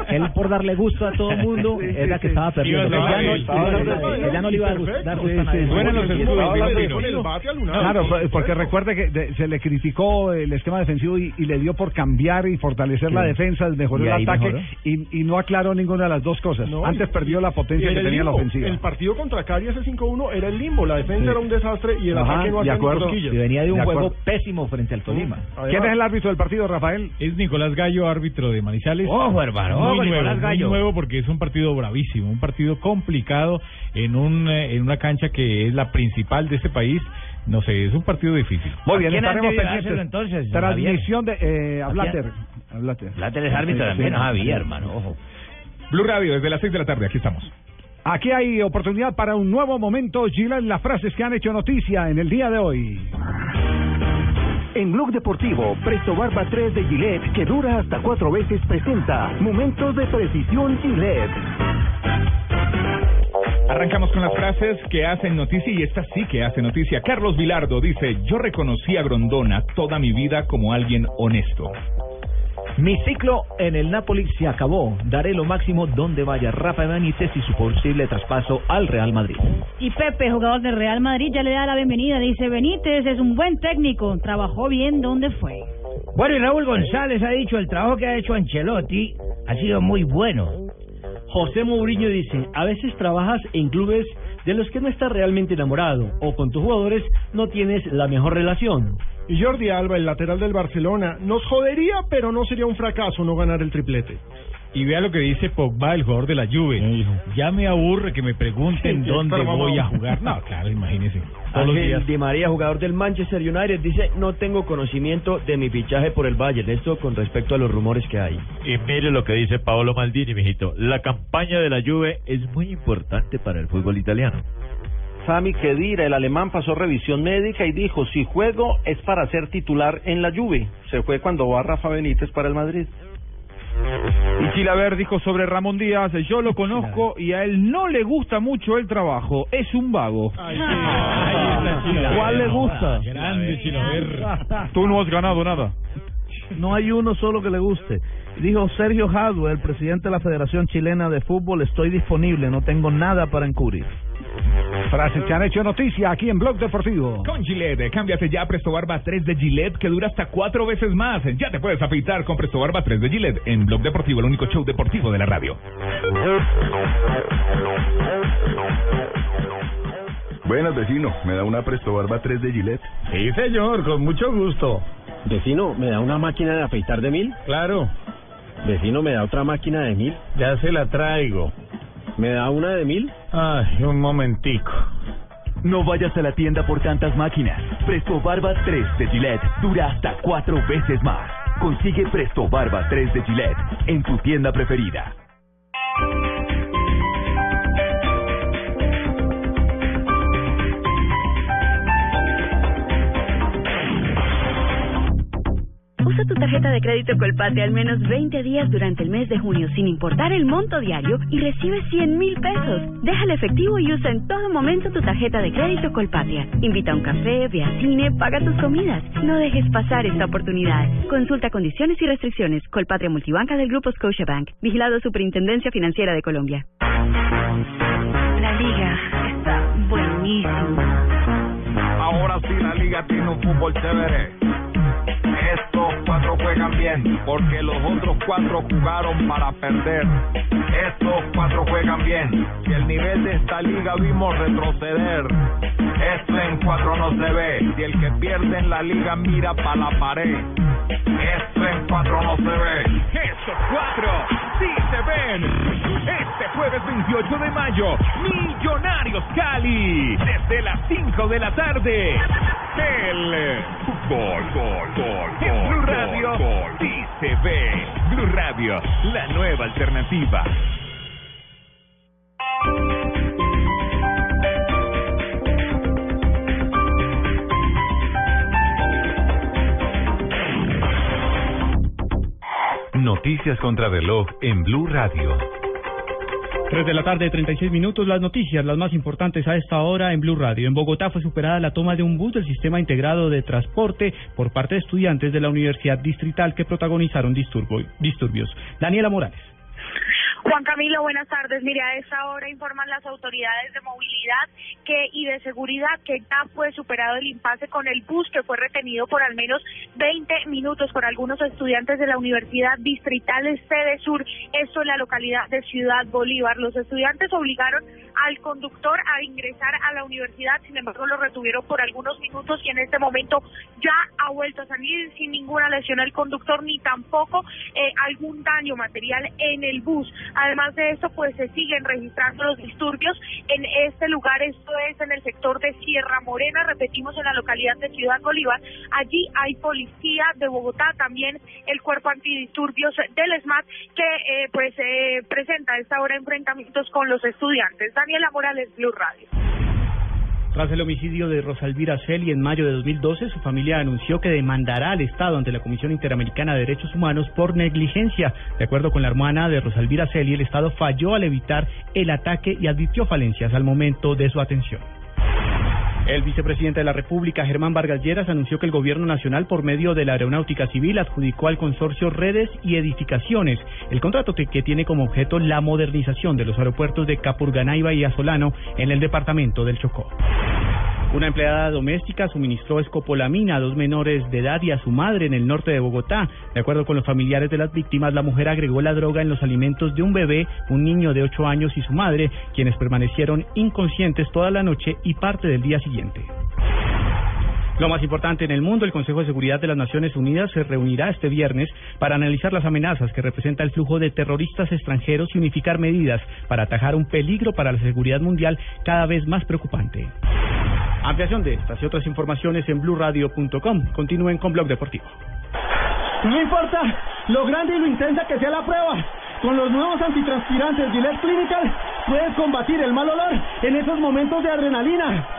Speaker 50: Él por darle gusto a todo el mundo era que estaba perdiendo.
Speaker 24: A
Speaker 50: ya no- le iba a dar gusto a nadie.
Speaker 30: Los
Speaker 24: de- el a.
Speaker 30: Claro,
Speaker 24: por
Speaker 30: por- porque recuerde que de- se le criticó el esquema defensivo y, y le dio por cambiar y fortalecer
Speaker 49: Sí.
Speaker 30: la defensa, mejoró el ataque
Speaker 49: mejoró.
Speaker 30: y, y no aclaró ninguna de las dos cosas.
Speaker 24: No,
Speaker 30: Antes perdió la potencia que
Speaker 24: el
Speaker 30: tenía la ofensiva.
Speaker 24: El partido contra Cali ese 5-1 era el limbo, la defensa
Speaker 30: Sí.
Speaker 24: era un desastre y el
Speaker 30: Ajá,
Speaker 24: ataque no
Speaker 30: de
Speaker 24: hacía
Speaker 50: Y venía de un
Speaker 30: De
Speaker 50: juego pésimo frente al Tolima.
Speaker 30: ¿Quién es el árbitro del partido, Rafael?
Speaker 12: Es Nicolás Gallo, árbitro de Manizales.
Speaker 50: Ojo, hermano,
Speaker 12: Muy
Speaker 50: ojo,
Speaker 12: nuevo,
Speaker 50: Nicolás
Speaker 12: muy
Speaker 50: Gallo.
Speaker 12: nuevo porque es un partido bravísimo, un partido complicado en un eh, en una cancha que es la principal de este país. No sé, es un partido difícil.
Speaker 30: Muy bien,
Speaker 15: quién
Speaker 30: estaremos pendientes.
Speaker 15: entonces,
Speaker 30: Transmisión de eh, a
Speaker 15: ¿A
Speaker 30: Blatter. A Blatter.
Speaker 15: Blatter es árbitro
Speaker 30: Sí,
Speaker 15: también,
Speaker 30: sí.
Speaker 15: no Javier, hermano, ojo.
Speaker 12: Blue Radio desde las 6 de la tarde, aquí estamos.
Speaker 30: Aquí hay oportunidad para un nuevo momento. Gila las frases que han hecho noticia en el día de hoy.
Speaker 19: En Blog Deportivo, Presto Barba 3 de Gillette, que dura hasta cuatro veces, presenta Momentos de Precisión Gillette.
Speaker 12: Arrancamos con las frases que hacen noticia y esta sí que hace noticia. Carlos Vilardo dice, yo reconocí a Grondona toda mi vida como alguien honesto.
Speaker 50: Mi ciclo en el Napoli se acabó. Daré lo máximo donde vaya Rafa Benítez y su posible traspaso al Real Madrid.
Speaker 34: Y Pepe, jugador del Real Madrid, ya le da la bienvenida. Dice, Benítez es un buen técnico, trabajó bien donde fue.
Speaker 15: Bueno, y Raúl González ha dicho, el trabajo que ha hecho Ancelotti ha sido muy bueno.
Speaker 2: José Mourinho dice, a veces trabajas en clubes de los que no estás realmente enamorado o con tus jugadores no tienes la mejor relación.
Speaker 24: Y Jordi Alba, el lateral del Barcelona, nos jodería, pero no sería un fracaso no ganar el triplete.
Speaker 12: Y vea lo que dice Pogba, el jugador de la Juve. Ya me aburre que me pregunten
Speaker 2: Sí,
Speaker 12: dónde voy a jugar. No, claro, imagínese.
Speaker 28: Ángel. Di María, jugador del Manchester United, dice, no tengo conocimiento de mi fichaje por el Bayern. Esto con respecto a los rumores que hay.
Speaker 27: Y mire lo que dice Paolo Maldini, mijito. La campaña de la Juve es muy importante para el fútbol italiano.
Speaker 33: Sami Khedira, el alemán, pasó revisión médica y dijo, si juego es para ser titular en la Juve. Se fue cuando va Rafa Benítez para el Madrid.
Speaker 25: Y Chilaver dijo sobre Ramón Díaz, yo lo conozco y a él no le gusta mucho el trabajo, es un vago.
Speaker 50: ¿Cuál le gusta?
Speaker 12: Grande Chilaver.
Speaker 25: Tú no has ganado nada.
Speaker 50: No hay uno solo que le guste.
Speaker 51: Dijo Sergio Jadue, el presidente de la Federación Chilena de Fútbol, estoy disponible, no tengo nada para encubrir.
Speaker 30: Frases que han hecho noticia aquí en Blog Deportivo.
Speaker 12: Con Gillette, cámbiate ya a Presto Barba 3 de Gillette que dura hasta cuatro veces más. Ya te puedes afeitar con Presto Barba 3 de Gillette en Blog Deportivo, el único show deportivo de la radio.
Speaker 52: Buenas, vecino. ¿Me da una Presto Barba 3 de Gillette?
Speaker 53: Sí, señor, con mucho gusto. Vecino, ¿me da una máquina de afeitar de mil? Claro. Vecino, ¿me da otra máquina de mil? Ya se la traigo. ¿Me da una de mil? Ay, un momentico.
Speaker 36: No vayas a la tienda por tantas máquinas. Presto Barba 3 de Gillette dura hasta cuatro veces más. Consigue Presto Barba 3 de Gillette en tu tienda preferida.
Speaker 17: Usa tu tarjeta de crédito Colpatria al menos 20 días durante el mes de junio sin importar el monto diario y recibe 100 mil pesos. Déjale efectivo y usa en todo momento tu tarjeta de crédito Colpatria. Invita a un café, ve a cine, paga tus comidas. No dejes pasar esta oportunidad. Consulta condiciones y restricciones. Colpatria Multibanca del Grupo Scotiabank. Vigilado Superintendencia Financiera de Colombia.
Speaker 54: La liga está buenísima.
Speaker 21: Ahora sí la liga tiene un fútbol chévere. Estos cuatro juegan bien, porque los otros cuatro jugaron para perder. Estos cuatro juegan bien, si el nivel de esta liga vimos retroceder. Esto en cuatro no se ve, si el que pierde en la liga mira para la pared. Esto en cuatro no se ve.
Speaker 12: Estos cuatro sí se ven. Este jueves 28 de mayo, Millonarios Cali, desde las 5 de la tarde. El fútbol, gol, gol, en Blue Radio sí se ve. Blue Radio, la nueva alternativa.
Speaker 36: Noticias contra reloj en Blue Radio.
Speaker 26: 3 de la tarde, 36 minutos. Las noticias, las más importantes a esta hora en Blue Radio. En Bogotá fue superada la toma de un bus del sistema integrado de transporte por parte de estudiantes de la Universidad Distrital que protagonizaron disturbios. Daniela Morales.
Speaker 55: Juan Camilo, buenas tardes. Mire, a esta hora informan las autoridades de movilidad que y de seguridad que ya fue superado el impasse con el bus que fue retenido por al menos 20 minutos por algunos estudiantes de la Universidad Distrital Sede Sur, esto en la localidad de Ciudad Bolívar. Los estudiantes obligaron al conductor a ingresar a la universidad, sin embargo lo retuvieron por algunos minutos y en este momento ya ha vuelto a salir sin ninguna lesión al conductor ni tampoco eh, algún daño material en el bus. Además de esto, pues se siguen registrando los disturbios en este lugar, esto es en el sector de Sierra Morena, repetimos en la localidad de Ciudad Bolívar. Allí hay policía de Bogotá, también el cuerpo antidisturbios del SMAT que eh, pues eh, presenta a esta hora enfrentamientos con los estudiantes. Daniela Morales, Blue Radio.
Speaker 26: Tras el homicidio de Rosalvira Celi en mayo de 2012, su familia anunció que demandará al Estado ante la Comisión Interamericana de Derechos Humanos por negligencia. De acuerdo con la hermana de Rosalvira Celi, el Estado falló al evitar el ataque y advirtió falencias al momento de su atención. El vicepresidente de la República, Germán Vargas Lleras, anunció que el Gobierno Nacional, por medio de la Aeronáutica Civil, adjudicó al consorcio Redes y Edificaciones el contrato que, tiene como objeto la modernización de los aeropuertos de Capurganá y Bahía Solano en el departamento del Chocó. Una empleada doméstica suministró escopolamina a dos menores de edad y a su madre en el norte de Bogotá. De acuerdo con los familiares de las víctimas, la mujer agregó la droga en los alimentos de un bebé, un niño de 8 años y su madre, quienes permanecieron inconscientes toda la noche y parte del día siguiente. Lo más importante en el mundo, el Consejo de Seguridad de las Naciones Unidas se reunirá este viernes para analizar las amenazas que representa el flujo de terroristas extranjeros y unificar medidas para atajar un peligro para la seguridad mundial cada vez más preocupante. Ampliación de estas y otras informaciones en blurradio.com. Continúen con Blog Deportivo.
Speaker 35: No importa lo grande y lo intensa que sea la prueba. Con los nuevos antitranspirantes Gillette Clinical puedes combatir el mal olor en esos momentos de adrenalina.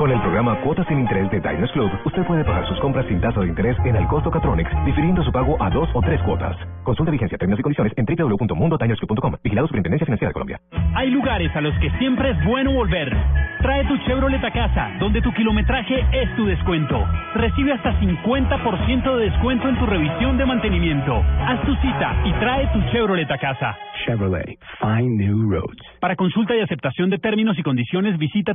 Speaker 52: Con el programa Cuotas sin Interés de Diners Club, usted puede pagar sus compras sin tasa de interés en el costo Catronics, difiriendo su pago a dos o tres cuotas. Consulta vigencia, términos y condiciones en www.mundotinersclub.com. Vigilado Superintendencia Financiera de Colombia.
Speaker 56: Hay lugares a los que siempre es bueno volver. Trae tu Chevrolet a casa, donde tu kilometraje es tu descuento. Recibe hasta 50% de descuento en tu revisión de mantenimiento. Haz tu cita y trae tu Chevrolet a casa.
Speaker 52: Chevrolet, find new roads.
Speaker 56: Para consulta y aceptación de términos y condiciones, visita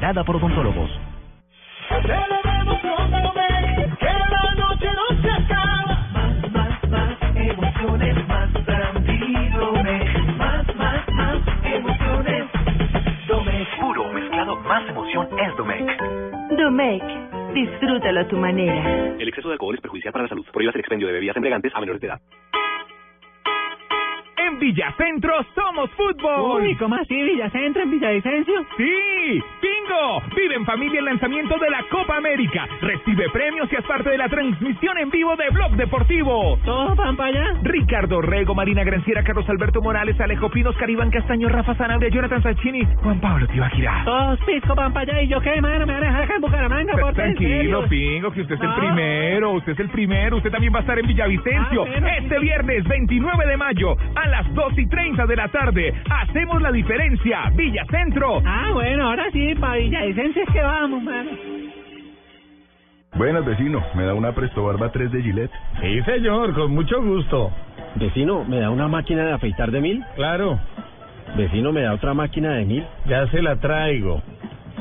Speaker 19: por odontólogos.
Speaker 57: Celebremos con Domec, que la noche no se acaba. Más, más, más emociones, más brandy Domec. Más, más, más emociones. Domec.
Speaker 19: Puro mezclado, más emoción es Domec.
Speaker 58: Domec, disfrútalo a tu manera.
Speaker 59: El exceso de alcohol es perjudicial para la salud. Prohíbas el expendio de bebidas embriagantes a menores de edad.
Speaker 12: En Villacentro somos fútbol.
Speaker 60: Uy, ¿cómo así? ¿Villacentro en Villavicencio?
Speaker 12: Sí, bingo. Vive en familia el lanzamiento de la Copa América. Recibe premios y es parte de la transmisión en vivo de Blog Deportivo.
Speaker 60: ¿Todos van para allá?
Speaker 12: Ricardo Rego, Marina Granciera, Carlos Alberto Morales, Alejo Pinos, Caribán Castaño, Rafa Sanabria, Jonathan Sachini, Juan Pablo Tibaquirá.
Speaker 60: Todos pisco van para allá. ¿Y yo qué, mano? ¿Me van a dejar acá en Bucaramanga?
Speaker 12: Pero
Speaker 60: Por
Speaker 12: Tranquilo, Pingo, que usted es el
Speaker 60: Ah.
Speaker 12: primero, usted es el primero, usted también va a estar en Villavicencio
Speaker 60: Ah, bueno,
Speaker 12: este viernes 29 de mayo a las 2 y 30 de la tarde. Hacemos la diferencia, Villacentro.
Speaker 60: Ah, bueno, ahora sí, para Villavicencio es que vamos, mano.
Speaker 61: Buenas, vecino. ¿Me da una Presto Barba 3 de Gillette?
Speaker 62: Sí, señor, con mucho gusto. Vecino, ¿me da una máquina de afeitar de mil? Claro. Vecino, ¿me da otra máquina de mil? Ya se la traigo.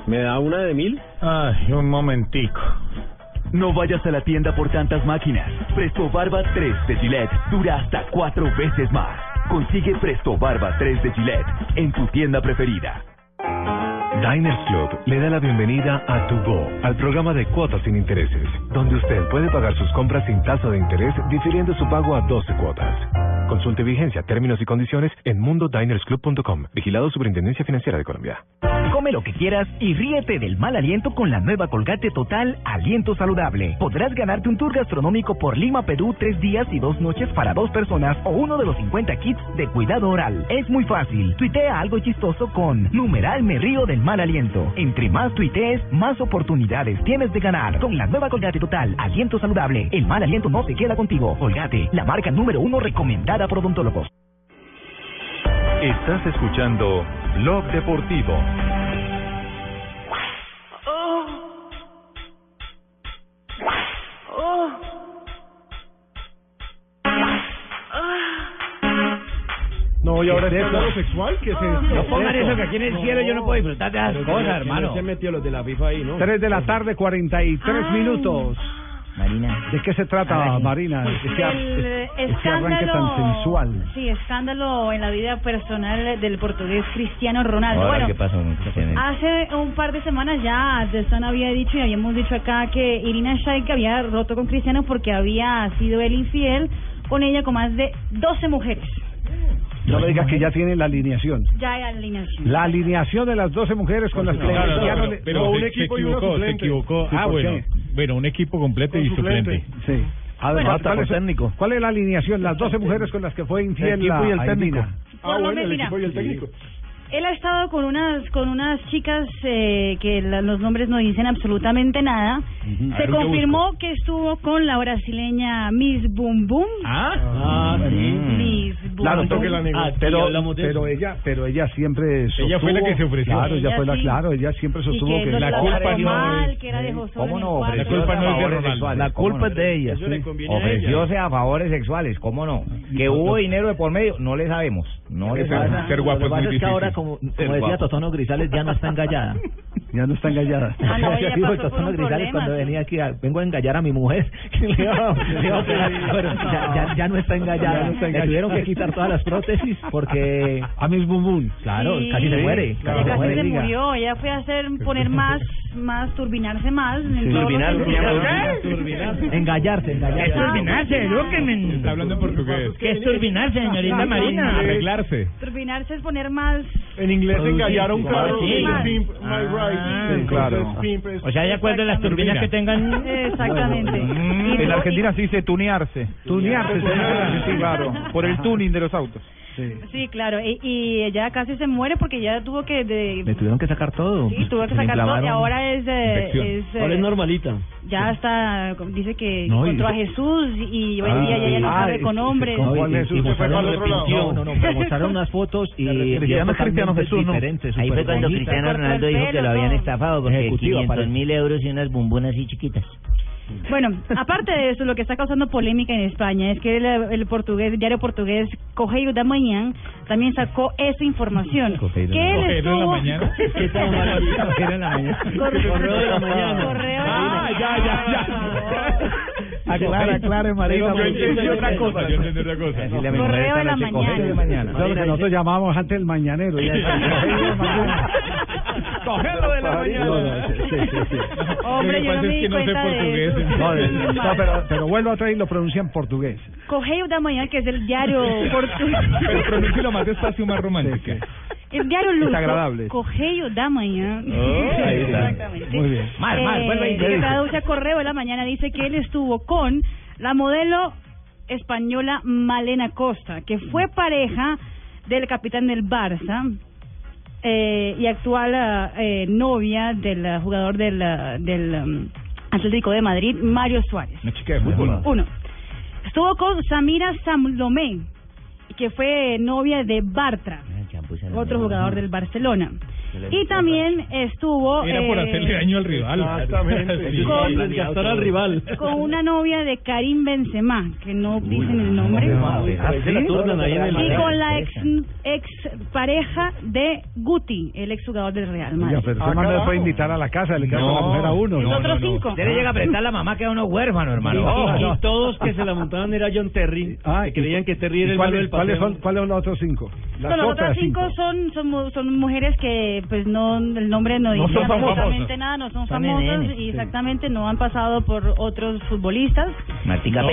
Speaker 62: ¿Me da una de mil? Ay, un momentico.
Speaker 63: No vayas a la tienda por tantas máquinas. Presto Barba 3 de Gillette dura hasta cuatro veces más. Consigue Presto Barba 3 de Gillette en tu tienda preferida.
Speaker 52: Diners Club le da la bienvenida a Tu Go, al programa de cuotas sin intereses, donde usted puede pagar sus compras sin tasa de interés, difiriendo su pago a 12 cuotas. Consulte vigencia, términos y condiciones en mundodinersclub.com. Vigilado Superintendencia Financiera de Colombia.
Speaker 19: Come lo que quieras y ríete del mal aliento con la nueva Colgate Total Aliento Saludable. Podrás ganarte un tour gastronómico por Lima, Perú, tres días y dos noches para dos personas o uno de los 50 kits de cuidado oral. Es muy fácil. Tuitea algo chistoso con numeral me río del mal aliento. Entre más tuitees, más oportunidades tienes de ganar. Con la nueva Colgate Total Aliento Saludable, el mal aliento no se queda contigo. Colgate, la marca número uno recomendada por odontólogos.
Speaker 52: Estás escuchando Blog Deportivo.
Speaker 24: No, y ahora
Speaker 64: ¿Qué
Speaker 24: es escándalo sexual, ¿qué es esto?
Speaker 64: No pongan eso, que aquí en el cielo yo no puedo disfrutar de esas cosas,
Speaker 24: que- que
Speaker 64: hermano.
Speaker 24: no se metió los de la FIFA ahí, ¿no?
Speaker 30: 3 de la tarde, 43 minutos.
Speaker 15: Marina.
Speaker 30: ¿De qué se trata, Marina? Ese, ar-
Speaker 34: El
Speaker 30: ese arranque tan
Speaker 34: escándalo,
Speaker 30: sensual.
Speaker 34: sí, escándalo en la vida personal del portugués Cristiano Ronaldo.
Speaker 15: Ahora,
Speaker 34: bueno,
Speaker 15: ¿qué pasó con Cristiano?
Speaker 34: Hace un par de semanas ya The Sun había dicho y habíamos dicho acá que Irina Shayk había roto con Cristiano porque había sido él infiel con ella con más de 12 mujeres.
Speaker 30: No me digas que ya tiene la alineación.
Speaker 34: Ya hay alineación.
Speaker 30: La alineación de las 12 mujeres con las que
Speaker 25: pero,
Speaker 30: le- un equipo
Speaker 25: equivocó, se equivocó. Ah,
Speaker 30: ¿por
Speaker 25: bueno, bueno, un equipo completo y suplente.
Speaker 30: Sí. Además,
Speaker 25: Bueno,
Speaker 30: ¿cuál, es,
Speaker 25: técnico.
Speaker 30: ¿cuál es la alineación? Las 12 mujeres con las que fue infiel
Speaker 24: El equipo
Speaker 30: la
Speaker 24: y el técnico. Ah, bueno, el equipo y el técnico.
Speaker 34: Él ha estado con unas con unas chicas eh, que la- los nombres no dicen absolutamente nada. Se
Speaker 25: ver,
Speaker 34: confirmó que estuvo con la brasileña Miss Boom Boom.
Speaker 25: Ah,
Speaker 34: Miss
Speaker 30: Claro,
Speaker 2: Aquí
Speaker 30: pero,
Speaker 2: hablamos de
Speaker 30: pero
Speaker 2: eso.
Speaker 30: ella, pero ella siempre
Speaker 2: Ella fue la que se ofreció.
Speaker 30: Claro, ella,
Speaker 34: Ella
Speaker 30: fue la,
Speaker 34: sí.
Speaker 30: claro, ella siempre
Speaker 34: Y
Speaker 30: sostuvo
Speaker 34: que
Speaker 30: la
Speaker 34: la
Speaker 30: culpa no
Speaker 34: mal,
Speaker 30: es-
Speaker 34: que era de Josón
Speaker 15: ¿Cómo no? Ofreció
Speaker 12: culpa no es de Ronaldo.
Speaker 64: La
Speaker 15: ¿cómo
Speaker 64: culpa es de ella. Sí.
Speaker 15: Ofrecióse a favores sexuales, ¿cómo no? Que hubo dinero de por medio, no le sabemos. No le sabemos.
Speaker 12: ser guapo es muy difícil.
Speaker 64: Como, como decía. Totono Grisales, ya no está engallada.
Speaker 30: Ya no está engallada.
Speaker 34: Ah, no, pasó por
Speaker 64: Totono
Speaker 34: un
Speaker 64: Grisales
Speaker 34: problema,
Speaker 64: cuando
Speaker 34: sí.
Speaker 64: venía aquí, a- vengo a engallar a mi mujer. Ya, ya, ya no está engallada.
Speaker 30: Ya no
Speaker 64: Le tuvieron que quitar todas las prótesis porque...
Speaker 30: A mis bum bum.
Speaker 64: Claro,
Speaker 34: Sí.
Speaker 64: casi se muere.
Speaker 34: Ella
Speaker 64: Casi se
Speaker 34: casi
Speaker 64: muere.
Speaker 34: se murió. Ella fue a hacer, poner más, más, turbinarse más. en todos los
Speaker 64: Turbinar,
Speaker 34: sentidos.
Speaker 64: turbinar, Engallarse, engallarse.
Speaker 2: Es turbinarse, edúquenme.
Speaker 12: Está hablando en portugués.
Speaker 2: ¿Qué es turbinarse, señorita Marina?
Speaker 12: Arreglarse.
Speaker 34: Turbinarse es poner más...
Speaker 24: En inglés, engallar a un carro
Speaker 2: Sí.
Speaker 24: es pimp my
Speaker 2: Ah,
Speaker 24: ride.
Speaker 2: sí,
Speaker 24: Claro.
Speaker 2: O sea, de acuerdo a las turbinas que tengan.
Speaker 34: Exactamente.
Speaker 25: En
Speaker 34: tú-
Speaker 25: Argentina se dice tunearse.
Speaker 30: Tunearse,
Speaker 25: Sí, sí, claro. Por el tuning de los autos.
Speaker 34: Sí, claro. Y, y ella casi se muere porque ya tuvo que... De,
Speaker 64: Le tuvieron que sacar todo.
Speaker 34: sí, tuvo que sacar todo. Y ahora es... eh, es eh,
Speaker 2: Ahora es normalita.
Speaker 34: ya está... Dice que
Speaker 64: No, y-
Speaker 34: encontró a Jesús y hoy en
Speaker 64: Ah,
Speaker 34: día ya, ya no
Speaker 64: ah,
Speaker 34: sabe
Speaker 64: y-
Speaker 34: con
Speaker 64: y-
Speaker 34: hombres.
Speaker 64: no, y-
Speaker 30: ¿Cuál
Speaker 64: y-
Speaker 30: Jesús
Speaker 64: y
Speaker 30: se fue
Speaker 64: mostraron
Speaker 30: para el otro lado?
Speaker 64: No, no, no, pero mostraron unas fotos y...
Speaker 25: Se
Speaker 64: y
Speaker 25: llama Cristiano Jesús, ¿no?
Speaker 65: Ahí fue cuando. Cristiano Ronaldo dijo que lo habían estafado porque
Speaker 64: Ejecutiva,
Speaker 65: 500
Speaker 64: parece.
Speaker 65: mil euros y unas bombonas así chiquitas.
Speaker 34: Bueno, aparte de eso, lo que está causando polémica en España es que el, el portugués, el diario portugués Correio da Manhã también sacó esa información.
Speaker 64: Correio
Speaker 34: que él
Speaker 12: Correo en la
Speaker 34: estuvo...
Speaker 12: mañana.
Speaker 2: ¿Qué tal?
Speaker 64: Correo la mañana.
Speaker 2: Correo de la mañana.
Speaker 34: Correo de
Speaker 12: Ah, ya, ya, ya.
Speaker 64: Aclara, aclara, Marina.
Speaker 12: Yo entendí otra cosa. Yo entendí otra cosa.
Speaker 34: Correo de la mañana.
Speaker 30: Nosotros llamábamos antes el mañanero. ya correo de mañana.
Speaker 12: Cogelo de la mañana.
Speaker 30: No, no, sí, sí, sí, sí.
Speaker 34: Hombre, yo no me di cuenta de
Speaker 12: portugués.
Speaker 34: eso.
Speaker 30: No, pero, pero vuelvo a traer y lo pronuncian portugués.
Speaker 34: Correio da Manhã, que es el diario portugués.
Speaker 12: Pero pronúncialo más despacio, más romántica.
Speaker 34: El diario luso,
Speaker 25: agradable.
Speaker 34: Correio da Manhã.
Speaker 12: Oh, ahí está.
Speaker 34: Exactamente.
Speaker 30: Muy bien.
Speaker 64: Mal, mal,
Speaker 34: Eh,
Speaker 64: ¿qué
Speaker 34: que traduce a Correo de la Mañana, dice que él estuvo con la modelo española Malena Costa, que fue pareja del capitán del Barça eh, y actual eh, novia del eh, jugador del, eh, del um, Atlético de Madrid, Mario Suárez.
Speaker 12: Una chica de fútbol.
Speaker 34: Uno. Estuvo con Samira Samlomé, que fue novia de Bartra, otro jugador del Barcelona. Y también estuvo
Speaker 12: Era por
Speaker 34: eh,
Speaker 12: hacerle daño al rival.
Speaker 24: Exactamente.
Speaker 12: Sí.
Speaker 34: Con-
Speaker 2: Desgastar al rival.
Speaker 34: con una novia de Karim Benzema, que no dicen el nombre. Y con la ex, ex pareja de Guti, el ex jugador del Real Madrid.
Speaker 30: pero ese man no le puede invitar a la casa, le queda con la
Speaker 12: No,
Speaker 30: mujer a uno.
Speaker 34: Los otros cinco.
Speaker 15: Usted le llega a apretar la mamá, queda uno huérfano, hermano.
Speaker 2: Y-
Speaker 15: Oh.
Speaker 2: y todos que se la montaban era John Terry.
Speaker 30: Ah,
Speaker 2: que creían que Terry
Speaker 30: ¿y
Speaker 2: era el malo
Speaker 30: cuáles,
Speaker 2: del
Speaker 30: ¿cuáles son, ¿Cuáles son los otros cinco? Las otras
Speaker 34: cinco son, son mu- son mujeres que pues no el nombre no
Speaker 25: No
Speaker 34: dice absolutamente nada, no son,
Speaker 65: nenes,
Speaker 34: y
Speaker 65: sí.
Speaker 34: exactamente no han pasado por otros futbolistas.
Speaker 65: Martica
Speaker 34: No.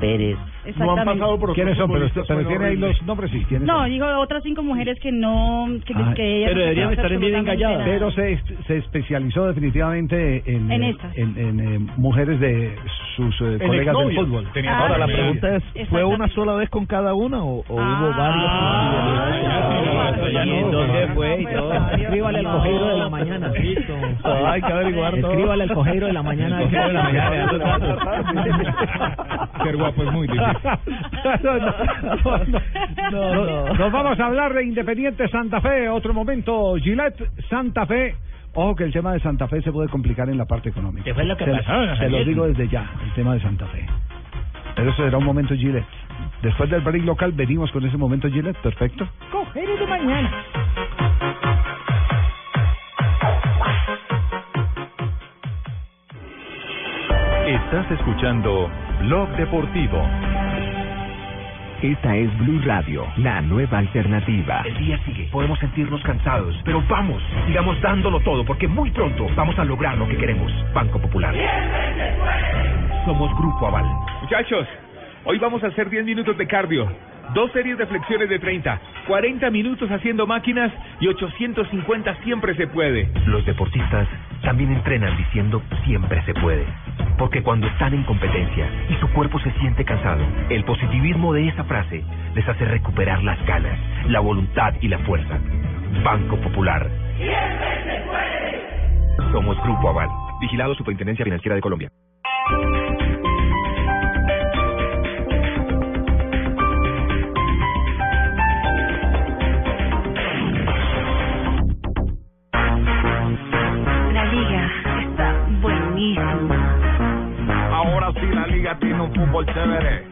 Speaker 65: Pérez, con Martica Pérez.
Speaker 34: Exactamente.
Speaker 30: ¿Quiénes son? Pero, pero tiene ahí los nombres, sí. ¿quiénes
Speaker 34: No,
Speaker 30: son?
Speaker 34: digo otras cinco mujeres que no que,
Speaker 30: Ah,
Speaker 34: que ellas
Speaker 2: pero
Speaker 34: no
Speaker 2: deberían estar bien engalladas.
Speaker 30: Pero se, se especializó definitivamente en,
Speaker 34: En
Speaker 30: eh,
Speaker 34: estas.
Speaker 30: en, en, eh, mujeres de sus eh, colegas del fútbol.
Speaker 34: Ah,
Speaker 64: Ahora, la pregunta es, ¿fue una sola vez con cada una o, o hubo varios?
Speaker 34: Ah,
Speaker 12: ya, ya,
Speaker 65: ¿Y en dónde fue
Speaker 34: varios.
Speaker 64: Escríbale al cojeiro de la mañana. Hay que averiguar todo. Escríbale al cojeiro de la mañana.
Speaker 12: Cojeiro de la mañana. Ser guapo es muy difícil.
Speaker 30: No, no, no, no. Nos vamos a hablar de Independiente Santa Fe. Otro momento, Gillette Santa Fe. Ojo que el tema de Santa Fe se puede complicar en la parte económica.
Speaker 65: ¿Qué fue lo que
Speaker 30: se,
Speaker 65: pasó, don
Speaker 30: Se lo digo desde ya, el tema de Santa Fe. Pero eso será un momento Gillette. Después del break local venimos con ese momento Gillette, perfecto.
Speaker 65: Cogerio de mañana.
Speaker 63: Estás escuchando Blog Deportivo.
Speaker 19: Esta es Blue Radio, la nueva alternativa.
Speaker 66: El día sigue, podemos sentirnos cansados, pero vamos, sigamos dándolo todo porque muy pronto vamos a lograr lo que queremos. Banco Popular. Somos Grupo Aval.
Speaker 12: Muchachos, hoy vamos a hacer 10 minutos de cardio. Dos series de flexiones de 30, 40 minutos haciendo máquinas y 850 siempre se puede.
Speaker 66: Los deportistas también entrenan diciendo siempre se puede. Porque cuando están en competencia y su cuerpo se siente cansado, el positivismo de esa frase les hace recuperar las ganas, la voluntad y la fuerza. Banco Popular. Siempre se puede. Somos Grupo Aval, vigilado Superintendencia Financiera de Colombia.
Speaker 21: La liga está buenísima tiene un fútbol chévere.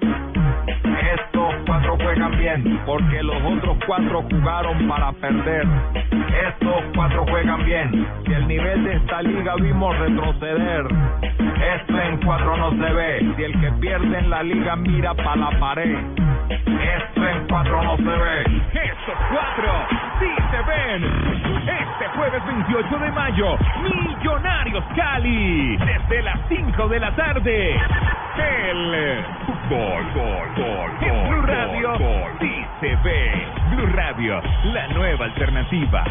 Speaker 21: Estos cuatro juegan bien, porque los otros cuatro jugaron para perder. Estos cuatro juegan bien, si el nivel de esta liga vimos retroceder. Esto en cuatro no se ve, si el que pierde en la liga mira para la pared. Esto en cuatro no se ve.
Speaker 12: Estos cuatro sí se ven. Este jueves 28 de mayo, Millonarios Cali, desde las 5 de la tarde. El fútbol, gol, gol, en Blue Radio sí se ve. Blue Radio, la nueva alternativa.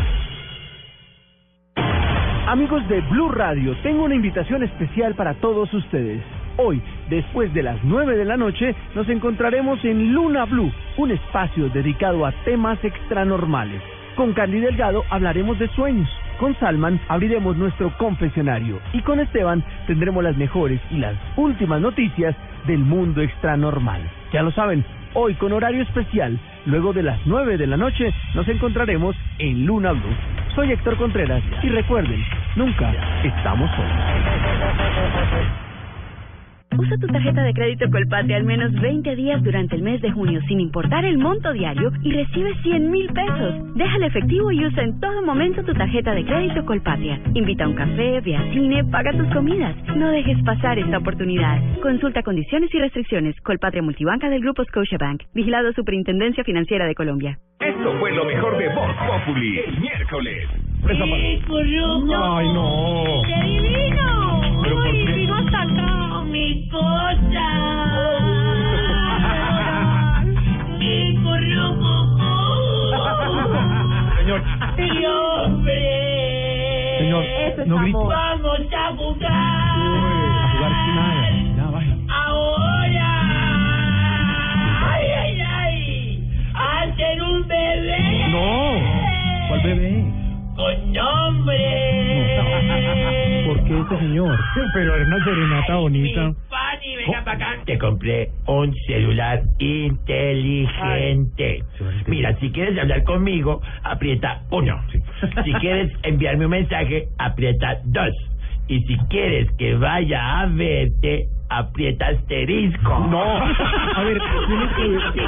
Speaker 2: Amigos de Blue Radio, tengo una invitación especial para todos ustedes. Hoy, después de las 9 de la noche, nos encontraremos en Luna Blue, un espacio dedicado a temas extranormales. Con Candy Delgado hablaremos de sueños. Con Salman abriremos nuestro confesionario. Y con Esteban tendremos las mejores y las últimas noticias del mundo extranormal. Ya lo saben, hoy con horario especial, luego de las 9 de la noche, nos encontraremos en Luna Blue. Soy Héctor Contreras y recuerden, nunca estamos solos.
Speaker 17: Usa tu tarjeta de crédito Colpatria al menos 20 días durante el mes de junio sin importar el monto diario y recibe 100 mil pesos. Deja el efectivo y usa en todo momento tu tarjeta de crédito Colpatria. Invita a un café, ve a cine, paga tus comidas. No dejes pasar esta oportunidad. Consulta condiciones y restricciones. Colpatria Multibanca del Grupo Scotiabank. Vigilado Superintendencia Financiera de Colombia.
Speaker 12: Esto fue lo mejor de Voz Populi, el miércoles.
Speaker 18: Ay,
Speaker 12: no.
Speaker 18: ¡Qué divino!
Speaker 12: ¿Pero por
Speaker 18: ¡Ay,
Speaker 12: qué?
Speaker 18: vino hasta acá! ¡Mi cosa! ¡Mi
Speaker 25: Señor.
Speaker 18: ¡Mi hombre!
Speaker 25: Señor, no grite.
Speaker 18: amor. ¡Vamos a jugar!
Speaker 25: A jugar sin nada. Señor? Pero era una serenata bonita.
Speaker 18: Fanny, venga para acá.
Speaker 67: Te compré un celular inteligente. Mira, si quieres hablar conmigo, aprieta uno. Si quieres enviarme un mensaje, aprieta dos. Y si quieres que vaya a verte, aprieta asterisco.
Speaker 25: No. A ver, tienes que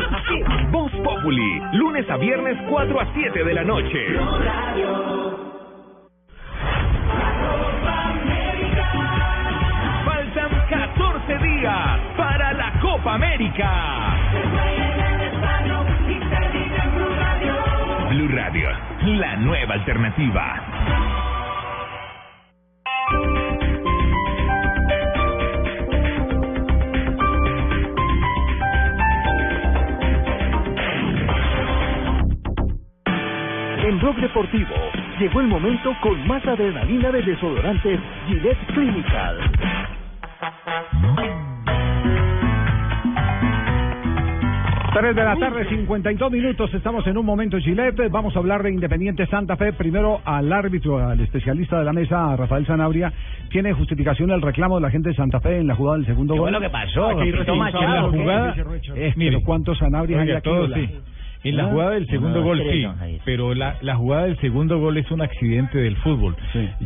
Speaker 12: Voz Populi, lunes a viernes 4 a 7 de la noche. Copa América. Blue Radio, la nueva alternativa.
Speaker 2: En Blog Deportivo llegó el momento con más adrenalina de desodorantes Gillette Clinical.
Speaker 30: Tres de la tarde, 52 minutos. Estamos en un momento Gillette. Vamos a hablar de Independiente Santa Fe. Primero al árbitro, al especialista de la mesa, Rafael Sanabria. ¿Tiene justificación el reclamo de la gente de Santa Fe en la jugada del segundo
Speaker 15: ¿Qué
Speaker 30: gol?
Speaker 15: fue lo que pasó?
Speaker 30: Aquí
Speaker 15: Repito,
Speaker 30: en
Speaker 15: Machado,
Speaker 30: la.
Speaker 25: Eh,
Speaker 30: Pero
Speaker 25: mire.
Speaker 30: ¿cuántos Sanabrias hay aquí?
Speaker 25: todos sí. En la
Speaker 30: ¿Ah?
Speaker 25: jugada del segundo
Speaker 30: No,
Speaker 25: gol, sí, pero la, la jugada del segundo gol es un accidente del fútbol.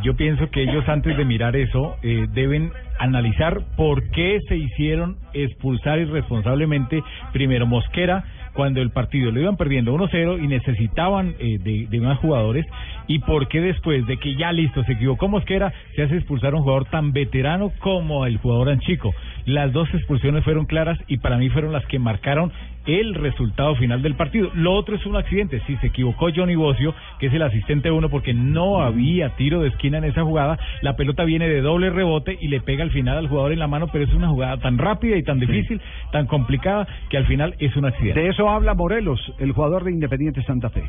Speaker 25: Yo pienso que ellos antes de mirar eso eh, deben analizar por qué se hicieron expulsar irresponsablemente primero Mosquera cuando el partido lo iban perdiendo 1-0 y necesitaban eh, de, de más jugadores y por qué después de que ya listo se equivocó Mosquera se hace expulsar a un jugador tan veterano como el jugador Anchico. Las dos expulsiones fueron claras y para mí fueron las que marcaron el resultado final del partido. Lo otro es un accidente. Sí, se equivocó Johnny Bocio, que es el asistente uno, porque no había tiro de esquina en esa jugada. La pelota viene de doble rebote y le pega al final al jugador en la mano, pero es una jugada tan rápida y tan difícil, tan complicada, que al final es un accidente.
Speaker 30: De eso habla Morelos, el jugador de Independiente Santa Fe.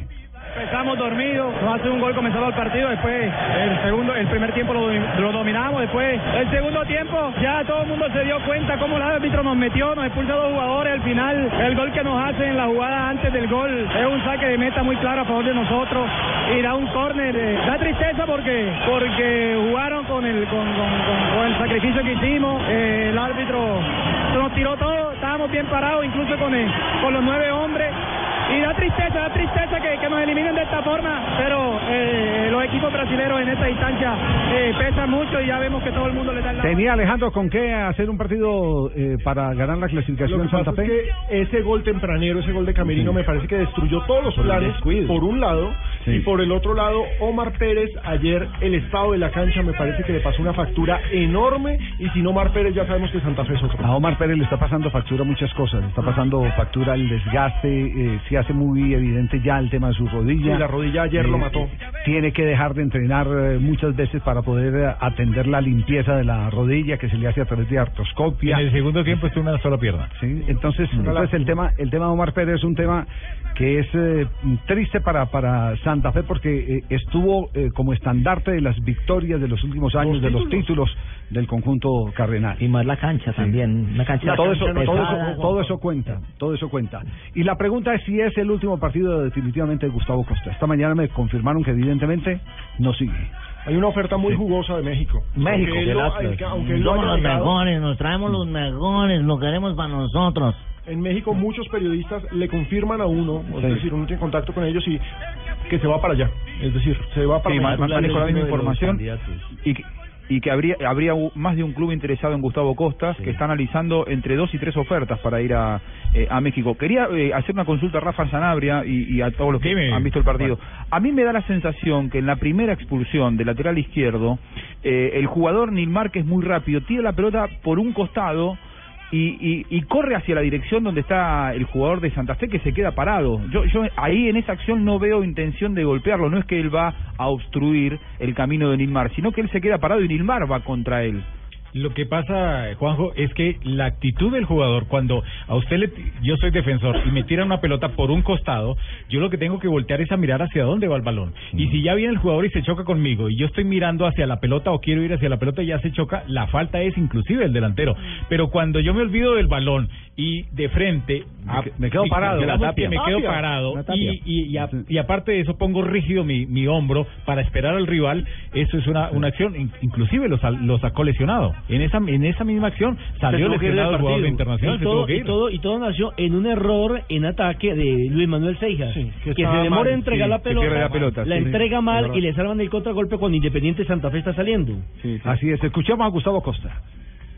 Speaker 68: Empezamos dormidos, nos hace un gol comenzado el partido, después el segundo, el primer tiempo lo, lo dominamos, después el segundo tiempo ya todo el mundo se dio cuenta cómo el árbitro nos metió, nos expulsa a dos jugadores, al final el que nos hace en la jugada antes del gol. Es un saque de meta muy claro a favor de nosotros. Y da un córner, eh, da tristeza porque porque jugaron con el con, con- con- con el sacrificio que hicimos, eh, el árbitro nos tiró todo, estábamos bien parados incluso con el- con los nueve hombres. Y da tristeza, da tristeza que, que nos eliminen de esta forma, pero eh, los equipos brasileños en esta instancia eh, pesan mucho y ya vemos que todo el mundo le da el lado.
Speaker 30: ¿Tenía Alejandro con qué hacer un partido eh, para ganar la clasificación
Speaker 24: Lo
Speaker 30: en
Speaker 24: que
Speaker 30: Santa
Speaker 24: pasa
Speaker 30: Fe?
Speaker 24: es que ese gol tempranero, ese gol de Camerino,
Speaker 30: Sí.
Speaker 24: me parece que destruyó todos los
Speaker 30: Por
Speaker 24: planes, por un lado,
Speaker 30: Sí.
Speaker 24: y por el otro lado, Omar Pérez, ayer el estado de la cancha me parece que le pasó una factura enorme, y sin Omar Pérez ya sabemos que Santa Fe es otro.
Speaker 30: A Omar Pérez le está pasando factura muchas cosas. Le está pasando factura el desgaste. Eh, se hace muy evidente ya el tema de su rodilla.
Speaker 24: Sí, la rodilla ayer lo mató.
Speaker 30: Tiene que dejar de entrenar eh, muchas veces para poder eh, atender la limpieza de la rodilla que se le hace a través de artroscopia.
Speaker 25: En el segundo tiempo estuvo una sola pierna.
Speaker 30: Sí, entonces, entonces el tema el tema de Omar Pérez es un tema que es eh, triste para para Santa Fe porque eh, estuvo eh, como estandarte de las victorias de los últimos años, de los títulos del conjunto cardenal.
Speaker 15: Y más la cancha también, una cancha
Speaker 30: todo eso,
Speaker 15: pesada.
Speaker 30: todo eso, todo eso cuenta, todo eso cuenta. Y la pregunta es si es el último partido definitivamente de Gustavo Costa. Esta mañana me confirmaron que evidentemente no sigue.
Speaker 24: Hay una oferta muy jugosa de México.
Speaker 15: México,
Speaker 24: Aunque él
Speaker 15: que
Speaker 24: lo-
Speaker 15: lástima.
Speaker 24: aunque- aunque él lo
Speaker 15: Somos
Speaker 24: haya
Speaker 15: los mejores, nos traemos los mejores, lo queremos para nosotros.
Speaker 24: En México muchos periodistas le confirman a uno,
Speaker 7: Sí.
Speaker 24: es decir, uno tiene contacto con ellos y que se va para allá. Es decir, se va para
Speaker 7: Sí, la misma información y que, y que habría habría más de un club interesado en Gustavo Costas que está analizando entre dos y tres ofertas para ir a, eh, a México. Quería eh, hacer una consulta a Rafa Sanabria y, y a todos los que
Speaker 25: Dime.
Speaker 7: han visto el partido. A mí me da la sensación que en la primera expulsión del lateral izquierdo, eh, el jugador Nilmar, que es muy rápido, tira la pelota por un costado y, y, y corre hacia la dirección donde está el jugador de Santa Fe que se queda parado. Yo, yo ahí en esa acción no veo intención de golpearlo, no es que él va a obstruir el camino de Nilmar, sino que él se queda parado y Nilmar va contra él.
Speaker 25: Lo que pasa, Juanjo, es que la actitud del jugador, cuando a usted le, yo soy defensor y me tira una pelota por un costado, yo lo que tengo que voltear es a mirar hacia dónde va el balón. Y si ya viene el jugador y se choca conmigo y yo estoy mirando hacia la pelota o quiero ir hacia la pelota y ya se choca, la falta es inclusive el delantero. Pero cuando yo me olvido del balón y de frente, a-
Speaker 30: me quedo parado.
Speaker 25: que
Speaker 30: tapia.
Speaker 25: me quedo parado y, y, y, a- y aparte de eso pongo rígido mi, mi hombro para esperar al rival, eso es una, una acción, in- inclusive lo, sal- lo sacó lesionado. En esa, en esa misma acción salió lesionado el jugador
Speaker 2: partido.
Speaker 25: internacional,
Speaker 2: Y
Speaker 25: se
Speaker 2: todo,
Speaker 25: tuvo que
Speaker 2: y todo, y todo nació en un error en ataque de Luis Manuel Seijas. que se demora en entregar
Speaker 25: sí,
Speaker 2: la pelota,
Speaker 25: la pelota, sí.
Speaker 2: entrega mal y le salvan el contragolpe cuando Independiente Santa Fe está saliendo.
Speaker 30: Así es, escuchamos a Gustavo Costa.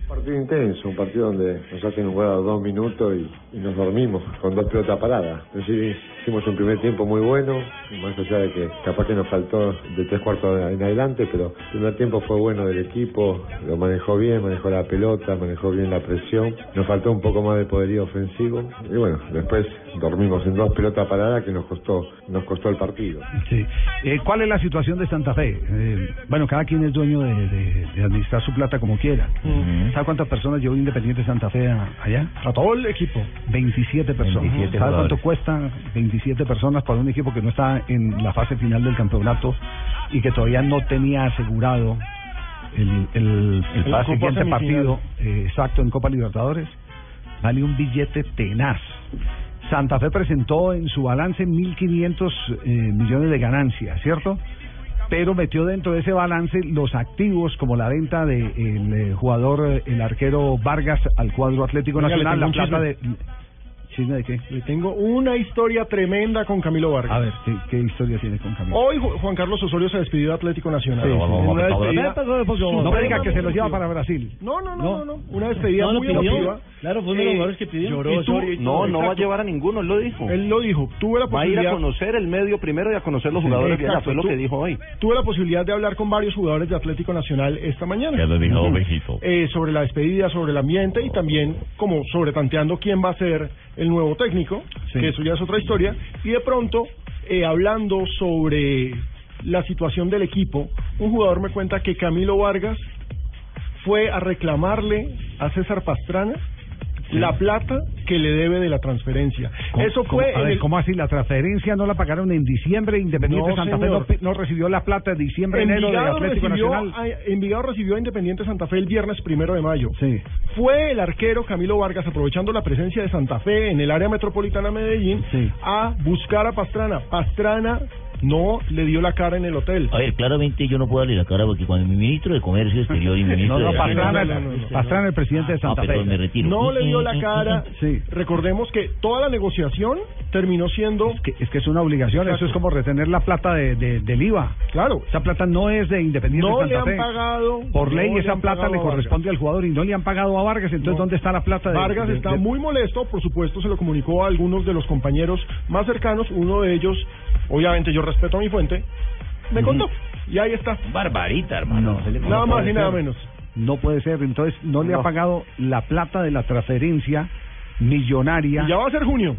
Speaker 69: Partido intenso, un partido donde nos hacen jugar dos minutos y, y nos dormimos con dos pelotas paradas. Es decir, hicimos un primer tiempo muy bueno, más allá de que capaz que nos faltó de tres cuartos en adelante, pero el primer tiempo fue bueno del equipo, lo manejó bien, manejó la pelota, manejó bien la presión. Nos faltó un poco más de poderío ofensivo y bueno, después dormimos en dos pelotas paradas que nos costó, nos costó el partido.
Speaker 30: Sí. Eh, ¿Cuál es la situación de Santa Fe? Eh, bueno, cada quien es dueño de, de- de administrar su plata como quiera. ¿Sabe cuántas personas llevó Independiente Santa Fe a- allá?
Speaker 24: A todo el equipo.
Speaker 30: 27 personas.
Speaker 24: 27
Speaker 30: ¿Sabe
Speaker 24: jugadores.
Speaker 30: cuánto cuesta 27 personas para un equipo que no está en la fase final del campeonato y que todavía no tenía asegurado el, el, siguiente partido eh, exacto en Copa Libertadores? Vale un billete tenaz. Santa Fe presentó en su balance 1.500 eh, millones de ganancias, ¿cierto? Pero metió dentro de ese balance los activos como la venta del de el jugador, eh, el arquero Vargas al cuadro Atlético Nacional, la plata de... ¿Chisme de qué?
Speaker 24: Le tengo una historia tremenda con Camilo Vargas.
Speaker 30: A ver, ¿qué, qué historia tiene con Camilo?
Speaker 24: Hoy Ju- Juan Carlos Osorio se despidió de Atlético Nacional.
Speaker 30: Sí, sí.
Speaker 24: En una
Speaker 30: No,
Speaker 24: despedida
Speaker 30: no me diga que se los lleva para Brasil.
Speaker 24: No, no, no, no, no. Una despedida
Speaker 2: No, lo
Speaker 24: muy
Speaker 2: pidió.
Speaker 24: emotiva.
Speaker 2: Claro, fue uno de los
Speaker 24: Eh,
Speaker 2: jugadores que pidió.
Speaker 24: lloró
Speaker 2: Y tú-
Speaker 24: Osorio y
Speaker 70: No,
Speaker 24: todo,
Speaker 70: no va a
Speaker 24: exacto.
Speaker 70: llevar a ninguno, él lo dijo.
Speaker 24: Él lo dijo. Tuve la
Speaker 70: Va a ir
Speaker 24: posibilidad.
Speaker 70: a conocer el medio primero y a conocer los jugadores de allá,
Speaker 24: exacto.
Speaker 70: fue lo
Speaker 24: Tú-
Speaker 70: que dijo hoy.
Speaker 24: Tuve la posibilidad de hablar con varios jugadores de Atlético Nacional esta mañana.
Speaker 70: Ya lo dijo, ovejito.
Speaker 24: Eh, sobre la despedida, sobre el ambiente y también como sobre tanteando quién va a ser el nuevo técnico, que eso ya es otra historia. Y de pronto, eh, hablando sobre la situación del equipo, un jugador me cuenta que Camilo Vargas fue a reclamarle a César Pastrana la plata que le debe de la transferencia.
Speaker 30: ¿Cómo-
Speaker 24: Eso
Speaker 30: cómo-
Speaker 24: fue
Speaker 30: a
Speaker 24: en
Speaker 30: ver,
Speaker 24: el-
Speaker 30: ¿cómo así? ¿La transferencia no la pagaron en diciembre? Independiente
Speaker 24: No,
Speaker 30: Santa Fe no, recibió la plata de diciembre, enero de Atlético
Speaker 24: recibió,
Speaker 30: Nacional.
Speaker 24: a, Envigado recibió a Independiente Santa Fe el viernes primero de mayo. Fue el arquero Camilo Vargas, aprovechando la presencia de Santa Fe en el área metropolitana de Medellín, a buscar a Pastrana. Pastrana no le dio la cara en el hotel.
Speaker 15: A ver, claramente yo no puedo darle la cara porque cuando mi ministro de Comercio Exterior y mi ministro
Speaker 30: No, no,
Speaker 15: de
Speaker 30: Pastrana,
Speaker 15: No, no.
Speaker 30: Pastrana, el presidente de
Speaker 15: Ah,
Speaker 30: Santa Fe.
Speaker 15: perdón, me retiro.
Speaker 24: No le dio la
Speaker 15: Mm, mm,
Speaker 24: cara.
Speaker 30: Sí.
Speaker 24: Recordemos que toda la negociación terminó siendo...
Speaker 30: Es que, es que es una obligación, eso es como retener la plata de, de- del IVA.
Speaker 24: Claro.
Speaker 30: Esa plata no es de Independiente
Speaker 24: No
Speaker 30: Santa
Speaker 24: le han
Speaker 30: Fe.
Speaker 24: pagado...
Speaker 30: Por ley
Speaker 24: le
Speaker 30: esa plata le corresponde al jugador y no le han pagado a Vargas, entonces
Speaker 24: No.
Speaker 30: ¿dónde está la plata de
Speaker 24: Vargas
Speaker 30: de-
Speaker 24: está
Speaker 30: de-
Speaker 24: muy molesto, por supuesto, se lo comunicó a algunos de los compañeros más cercanos, uno de ellos, obviamente yo respeto a mi fuente, me contó. Y ahí está.
Speaker 67: Barbarita, hermano.
Speaker 24: Nada más y nada
Speaker 30: ser.
Speaker 24: menos.
Speaker 30: No puede ser, entonces no, le ha pagado la plata de la transferencia millonaria.
Speaker 24: Y ya va a ser junio.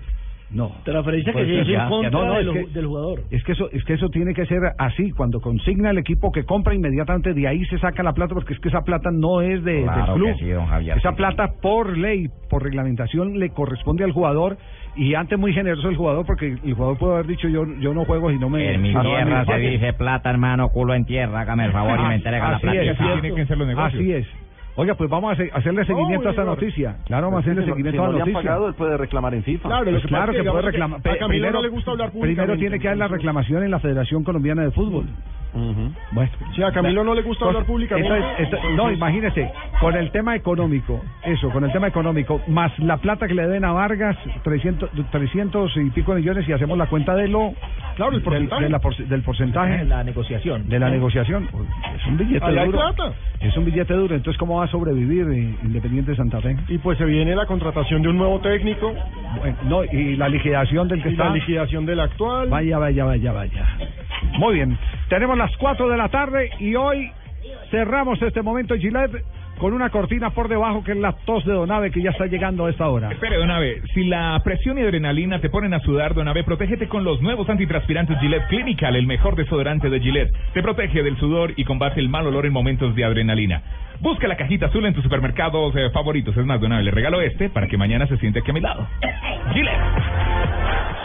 Speaker 30: No.
Speaker 2: Transferencia que se hizo en contra
Speaker 30: No, no,
Speaker 2: de
Speaker 30: es
Speaker 2: lo-
Speaker 30: que-
Speaker 2: del jugador.
Speaker 30: Es que eso, es que eso tiene que ser así. Cuando consigna el equipo que compra inmediatamente de ahí se saca la plata porque es que esa plata no es de,
Speaker 15: Claro
Speaker 30: del club.
Speaker 15: que sí, don Javier,
Speaker 30: esa
Speaker 15: sí.
Speaker 30: plata por ley, por reglamentación le corresponde al jugador y antes muy generoso el jugador porque el jugador puede haber dicho yo yo no juego y no me
Speaker 15: En mi tierra se
Speaker 30: paguen".
Speaker 15: dice plata, hermano, culo en tierra. Hágame el favor y me entrega la
Speaker 30: Así
Speaker 15: plata.
Speaker 30: es, Así es. Oiga, pues vamos a hacer- hacerle seguimiento a esta noticia. Claro, vamos a hacerle
Speaker 71: Si no-
Speaker 30: seguimiento
Speaker 71: si
Speaker 30: a la noticia.
Speaker 71: pagado, él puede reclamar en FIFA.
Speaker 24: Claro,
Speaker 30: Pues
Speaker 24: que
Speaker 30: claro que
Speaker 24: que
Speaker 30: puede
Speaker 24: que
Speaker 30: reclamar.
Speaker 24: Camilo
Speaker 30: primero,
Speaker 24: no le gusta hablar
Speaker 30: primero tiene que dar la reclamación en la Federación Colombiana de Fútbol. Bueno.
Speaker 24: Sí, a Camilo no le gusta hablar públicamente.
Speaker 30: Entonces, esto- no, imagínese, con el tema económico, eso, con el tema económico, más la plata que le den a Vargas, 300, 300 y pico millones, y hacemos la cuenta de lo.
Speaker 24: Claro, el
Speaker 30: del-
Speaker 24: porcentaje.
Speaker 30: de la por- del porcentaje.
Speaker 2: La negociación.
Speaker 30: De la negociación. Es un billete
Speaker 24: hay
Speaker 30: duro.
Speaker 24: plata.
Speaker 30: Es un billete duro. Entonces, ¿cómo va a sobrevivir eh, Independiente de Santa Fe?
Speaker 24: Y pues se viene la contratación de un nuevo técnico.
Speaker 30: Bueno, no, y la liquidación del que
Speaker 24: y
Speaker 30: está.
Speaker 24: la liquidación del actual.
Speaker 30: Vaya, vaya, vaya, vaya. Muy bien. Tenemos las 4 de la tarde y hoy cerramos este momento en Gillette con una cortina por debajo que es la tos de Donave que ya está llegando a esta hora.
Speaker 12: Espere, Donave, si la presión y adrenalina te ponen a sudar, Donave, protégete con los nuevos antitranspirantes Gillette Clinical, el mejor desodorante de Gillette. Te protege del sudor y combate el mal olor en momentos de adrenalina. Busca la cajita azul en tus supermercados eh, favoritos. Es más, Donave, le regalo este para que mañana se siente aquí a mi lado. Gillette.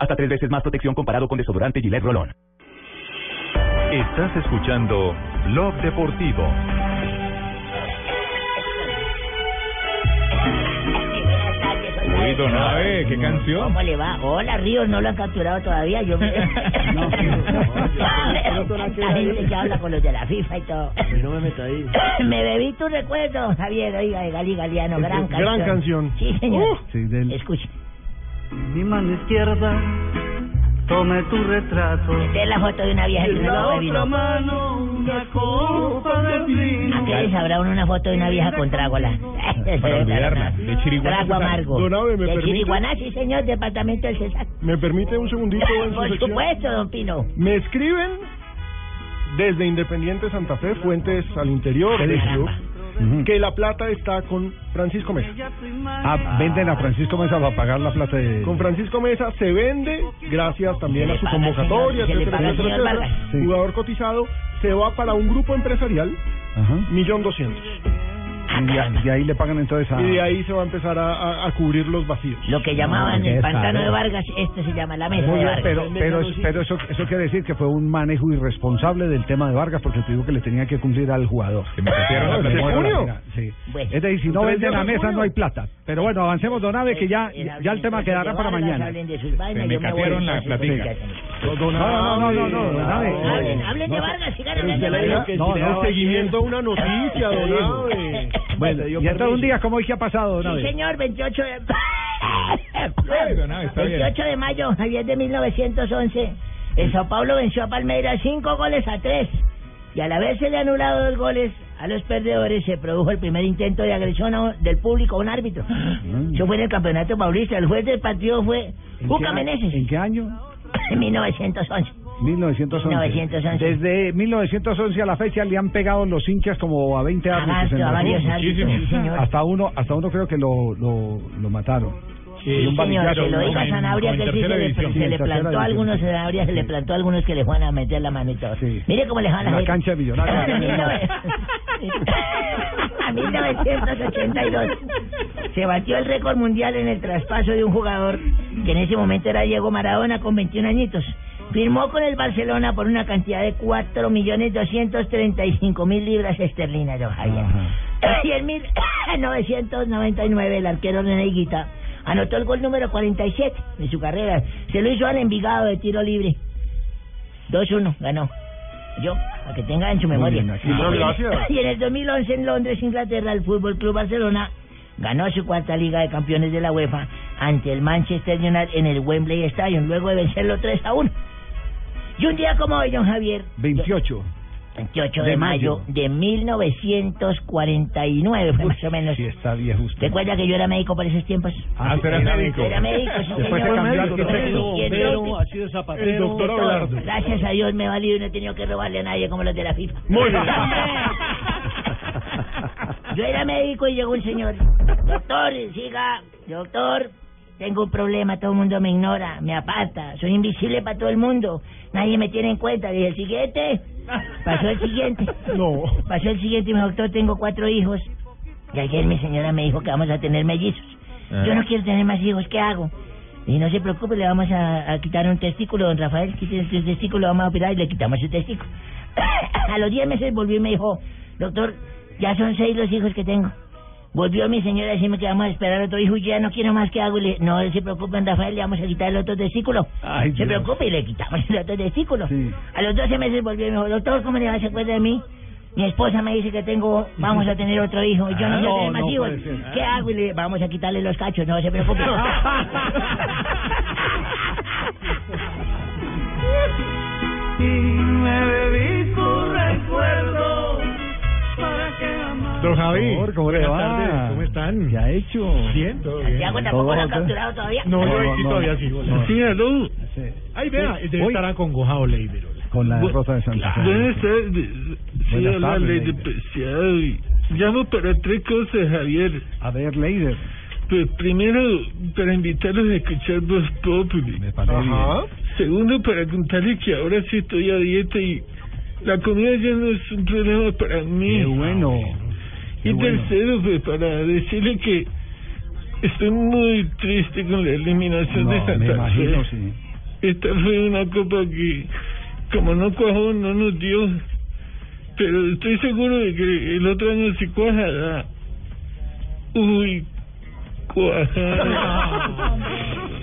Speaker 63: Hasta tres veces más protección comparado con desodorante Gillette Rolón. Estás escuchando Blog Deportivo.
Speaker 12: Uy, Donave, qué canción.
Speaker 72: ¿Cómo le va? Hola, Ríos, no lo han capturado todavía. Yo me... La gente que habla con los de la FIFA y todo.
Speaker 2: no me meto ahí.
Speaker 72: Me bebí tu recuerdo, Javier, oiga, de Gali Galeano, gran canción.
Speaker 24: Gran canción.
Speaker 72: Sí, señor.
Speaker 30: Sí, del-
Speaker 72: Escuche.
Speaker 68: Mi mano izquierda tome tu retrato.
Speaker 72: Esta es la foto de una vieja que
Speaker 68: la
Speaker 72: lo
Speaker 68: otra
Speaker 72: vino.
Speaker 68: mano una copa de vino.
Speaker 72: ¿A qué les habrá uno una foto de una vieja con trágola?
Speaker 12: Para olvidarla, de Chiriguaná.
Speaker 72: Trago amargo.
Speaker 24: Don Abe, ¿me
Speaker 72: de
Speaker 24: permite?
Speaker 72: Chiriguaná, sí, señor, departamento del Cesar.
Speaker 24: ¿Me permite un segundito en su
Speaker 72: Por
Speaker 24: sección?
Speaker 72: supuesto, don Pino.
Speaker 24: Me escriben desde Independiente Santa Fe, fuentes al interior que la plata está con Francisco Mesa.
Speaker 30: Ah, venden a Francisco Mesa para pagar la plata de...
Speaker 24: Con Francisco Mesa se vende, gracias también a su convocatoria, etcétera, etcétera. Jugador cotizado, se va para un grupo empresarial,
Speaker 30: Ajá.
Speaker 24: millón doscientos.
Speaker 30: Y de, de ahí le pagan entonces a...
Speaker 24: Y de ahí se va a empezar a, a- a cubrir los vacíos.
Speaker 72: Lo que llamaban
Speaker 30: Ah,
Speaker 72: el pantano de Vargas, esto se llama la mesa
Speaker 30: Muy
Speaker 72: de Vargas.
Speaker 30: pero, pero, pero eso, eso quiere decir que fue un manejo irresponsable del tema de Vargas porque tuvo que le tenía que cumplir al jugador.
Speaker 12: Se me la
Speaker 30: No,
Speaker 12: Bueno,
Speaker 30: junio.
Speaker 12: mira,
Speaker 30: Sí.
Speaker 72: Bueno.
Speaker 30: Es decir, si no venden la mesa
Speaker 24: junio.
Speaker 30: no hay plata. Pero bueno, avancemos, Don Ave, que ya,
Speaker 72: Eh,
Speaker 30: ya el tema quedará para mañana.
Speaker 12: Se me catearon la platica.
Speaker 30: No, no, no, no, no.
Speaker 72: Hablen, hablen de Vargas, sigan hablando de Vargas.
Speaker 24: que
Speaker 30: No, no.
Speaker 24: seguimiento a una noticia, don Abe.
Speaker 30: Bueno, y entonces un día como hoy, ¿qué ha pasado, Don
Speaker 72: Sí, señor, 28 de...
Speaker 12: Ay, don Abe, está bien.
Speaker 72: 28 de mayo, Javier de 1911, el Sao Paulo venció a Palmeiras 5 goles a 3 y a la vez se le anulado dos goles a los perdedores. Se produjo el primer intento de agresión a- del público a un árbitro. Eso fue en el campeonato paulista. El juez del partido fue
Speaker 30: ¿En qué
Speaker 72: Juca Meneses
Speaker 30: ¿En qué año?
Speaker 72: En 1911.
Speaker 30: 1911.
Speaker 72: 1911.
Speaker 30: Desde 1911 a la fecha le han pegado los hinchas como a 20
Speaker 72: A
Speaker 30: árbitros. en
Speaker 72: varios- a
Speaker 30: Brasil.
Speaker 72: varios árbitros, sí, señor.
Speaker 30: Hasta uno, hasta uno creo que lo, lo, lo mataron.
Speaker 72: Sí,
Speaker 30: un
Speaker 72: señor, se lo
Speaker 30: ¿no?
Speaker 72: dijo a
Speaker 30: En-
Speaker 72: Zanabria
Speaker 30: como
Speaker 72: que
Speaker 30: en
Speaker 72: él sí se le, se
Speaker 30: en
Speaker 72: le plantó a algunos Zanabria, se le plantó a algunos que le fueron a meter la mano y todo. Mire cómo le van
Speaker 30: En
Speaker 72: a
Speaker 30: la cancha de Millonarios.
Speaker 72: A 1982 se batió el récord mundial en el traspaso de un jugador que en ese momento era Diego Maradona con 21 añitos. Firmó con el Barcelona por una cantidad de 4.235.000 libras esterlinas, don Javier. Y en 1999 el arquero René Higuita anotó el gol número 47 de su carrera. Se lo hizo al Envigado de tiro libre. 2-1, ganó. Yo, para que tenga en su memoria.
Speaker 24: bien, gracias.
Speaker 72: Y en el 2011 en Londres, Inglaterra, el Fútbol Club Barcelona ganó su cuarta Liga de Campeones de la UEFA ante el Manchester United en el Wembley Stadium, luego de vencerlo 3 a 1. Y un día como hoy, don Javier,
Speaker 30: 28.
Speaker 72: 28 de,
Speaker 30: De
Speaker 72: mayo.
Speaker 30: mayo.
Speaker 72: de 1949, fue más o menos.
Speaker 30: Sí, está viejo usted.
Speaker 72: ¿Recuerda que yo era médico por esos tiempos?
Speaker 30: Ah, usted era médico.
Speaker 72: Era médico, sí,
Speaker 30: Después se cambió al
Speaker 24: bombero, ha sido zapatero. El doctor Abelardo.
Speaker 72: Gracias a Dios me he valido y no he tenido que robarle a nadie como los de la FIFA.
Speaker 24: Muy bien.
Speaker 72: Yo era médico y llegó un señor. Doctor, siga. Doctor, tengo un problema, todo el mundo me ignora, me aparta, soy invisible para todo el mundo, nadie me tiene en cuenta. Dije, el siguiente. Pasó el siguiente.
Speaker 24: No.
Speaker 72: Pasó el siguiente y me dijo, doctor, tengo cuatro hijos. Y ayer mi señora me dijo que vamos a tener mellizos.
Speaker 24: Ah.
Speaker 72: Yo no quiero tener más hijos, ¿qué hago? Y no se preocupe, le vamos a, a quitar un testículo, don Rafael, quite el testículo, vamos a operar y le quitamos el testículo. a los 10 meses volvió y me dijo, doctor, ya son seis los hijos que tengo. Volvió mi señora a decirme que vamos a esperar otro hijo y ya no quiero más que hago. Y le, no se preocupen, Rafael, le vamos a quitar el otro testículo.
Speaker 30: Ay,
Speaker 72: se
Speaker 30: Dios.
Speaker 72: preocupe y le quitamos el otro testículo. A los 12 meses volvió y me dijo, doctor, ¿cómo le va a hacer cuenta de mí? Mi esposa me dice que tengo, vamos a tener otro hijo y yo no
Speaker 30: Ah, no,
Speaker 72: más
Speaker 30: no
Speaker 72: hijos. ¿Qué hago? Y le vamos a quitarle los cachos, no se preocupe.
Speaker 57: Y me bebí tu recuerdo.
Speaker 24: Don Javi.
Speaker 30: ¿cómo le va?
Speaker 24: ¿Cómo están?
Speaker 30: ¿Qué ha hecho?
Speaker 24: Bien, todo bien.
Speaker 72: Santiago tampoco lo ha capturado todavía.
Speaker 24: No, yo
Speaker 30: No,
Speaker 24: aquí
Speaker 30: no,
Speaker 24: todavía
Speaker 30: no.
Speaker 24: sigo.
Speaker 30: No.
Speaker 24: Sí, aló.
Speaker 30: Sí.
Speaker 24: Ay, vea,
Speaker 30: Hoy-
Speaker 24: debe
Speaker 30: hoy-
Speaker 24: estar acongojado, Leider.
Speaker 30: Con la
Speaker 24: Bu-
Speaker 30: Rosa de Santa Fe.
Speaker 24: Buenas
Speaker 69: tardes. Hola,
Speaker 30: tardes,
Speaker 69: Ley de
Speaker 30: Leider.
Speaker 69: Preciado. Llamo para tres cosas, Javier.
Speaker 30: A ver, Leider.
Speaker 69: Pues primero, para invitarlos a escuchar Voz Populi.
Speaker 30: Me parece
Speaker 24: Ajá.
Speaker 69: Segundo, para contarles que ahora sí estoy a dieta y la comida ya no es un problema para mí.
Speaker 30: Qué bueno.
Speaker 69: Y
Speaker 30: bueno.
Speaker 69: tercero, pues para decirle que estoy muy triste con la eliminación de
Speaker 30: No,
Speaker 69: Santa
Speaker 30: me imagino,
Speaker 69: Fe.
Speaker 30: sí.
Speaker 69: Esta fue una copa que, como no cuajó, no nos dio. Pero estoy seguro de que el otro año sí cuajará. Uy, cuajada.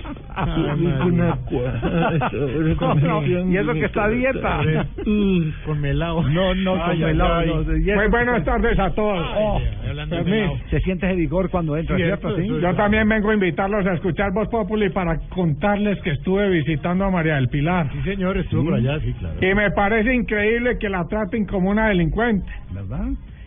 Speaker 69: comisión
Speaker 30: y eso que está dieta.
Speaker 69: Uy.
Speaker 24: Con melao.
Speaker 30: No, no, con
Speaker 24: Ay,
Speaker 30: melao, no, que-
Speaker 24: buenas tardes a todos.
Speaker 30: Oh,
Speaker 24: de
Speaker 30: Fermín,
Speaker 24: melao.
Speaker 30: se siente ese vigor cuando entra, ¿cierto? Sí.
Speaker 24: Yo también vengo a invitarlos a escuchar Voz Populi para contarles que estuve visitando a María del Pilar. Sí, señor, estuvo
Speaker 30: por allá,
Speaker 24: sí, claro. Y me parece increíble que la traten como una delincuente.
Speaker 30: ¿Verdad?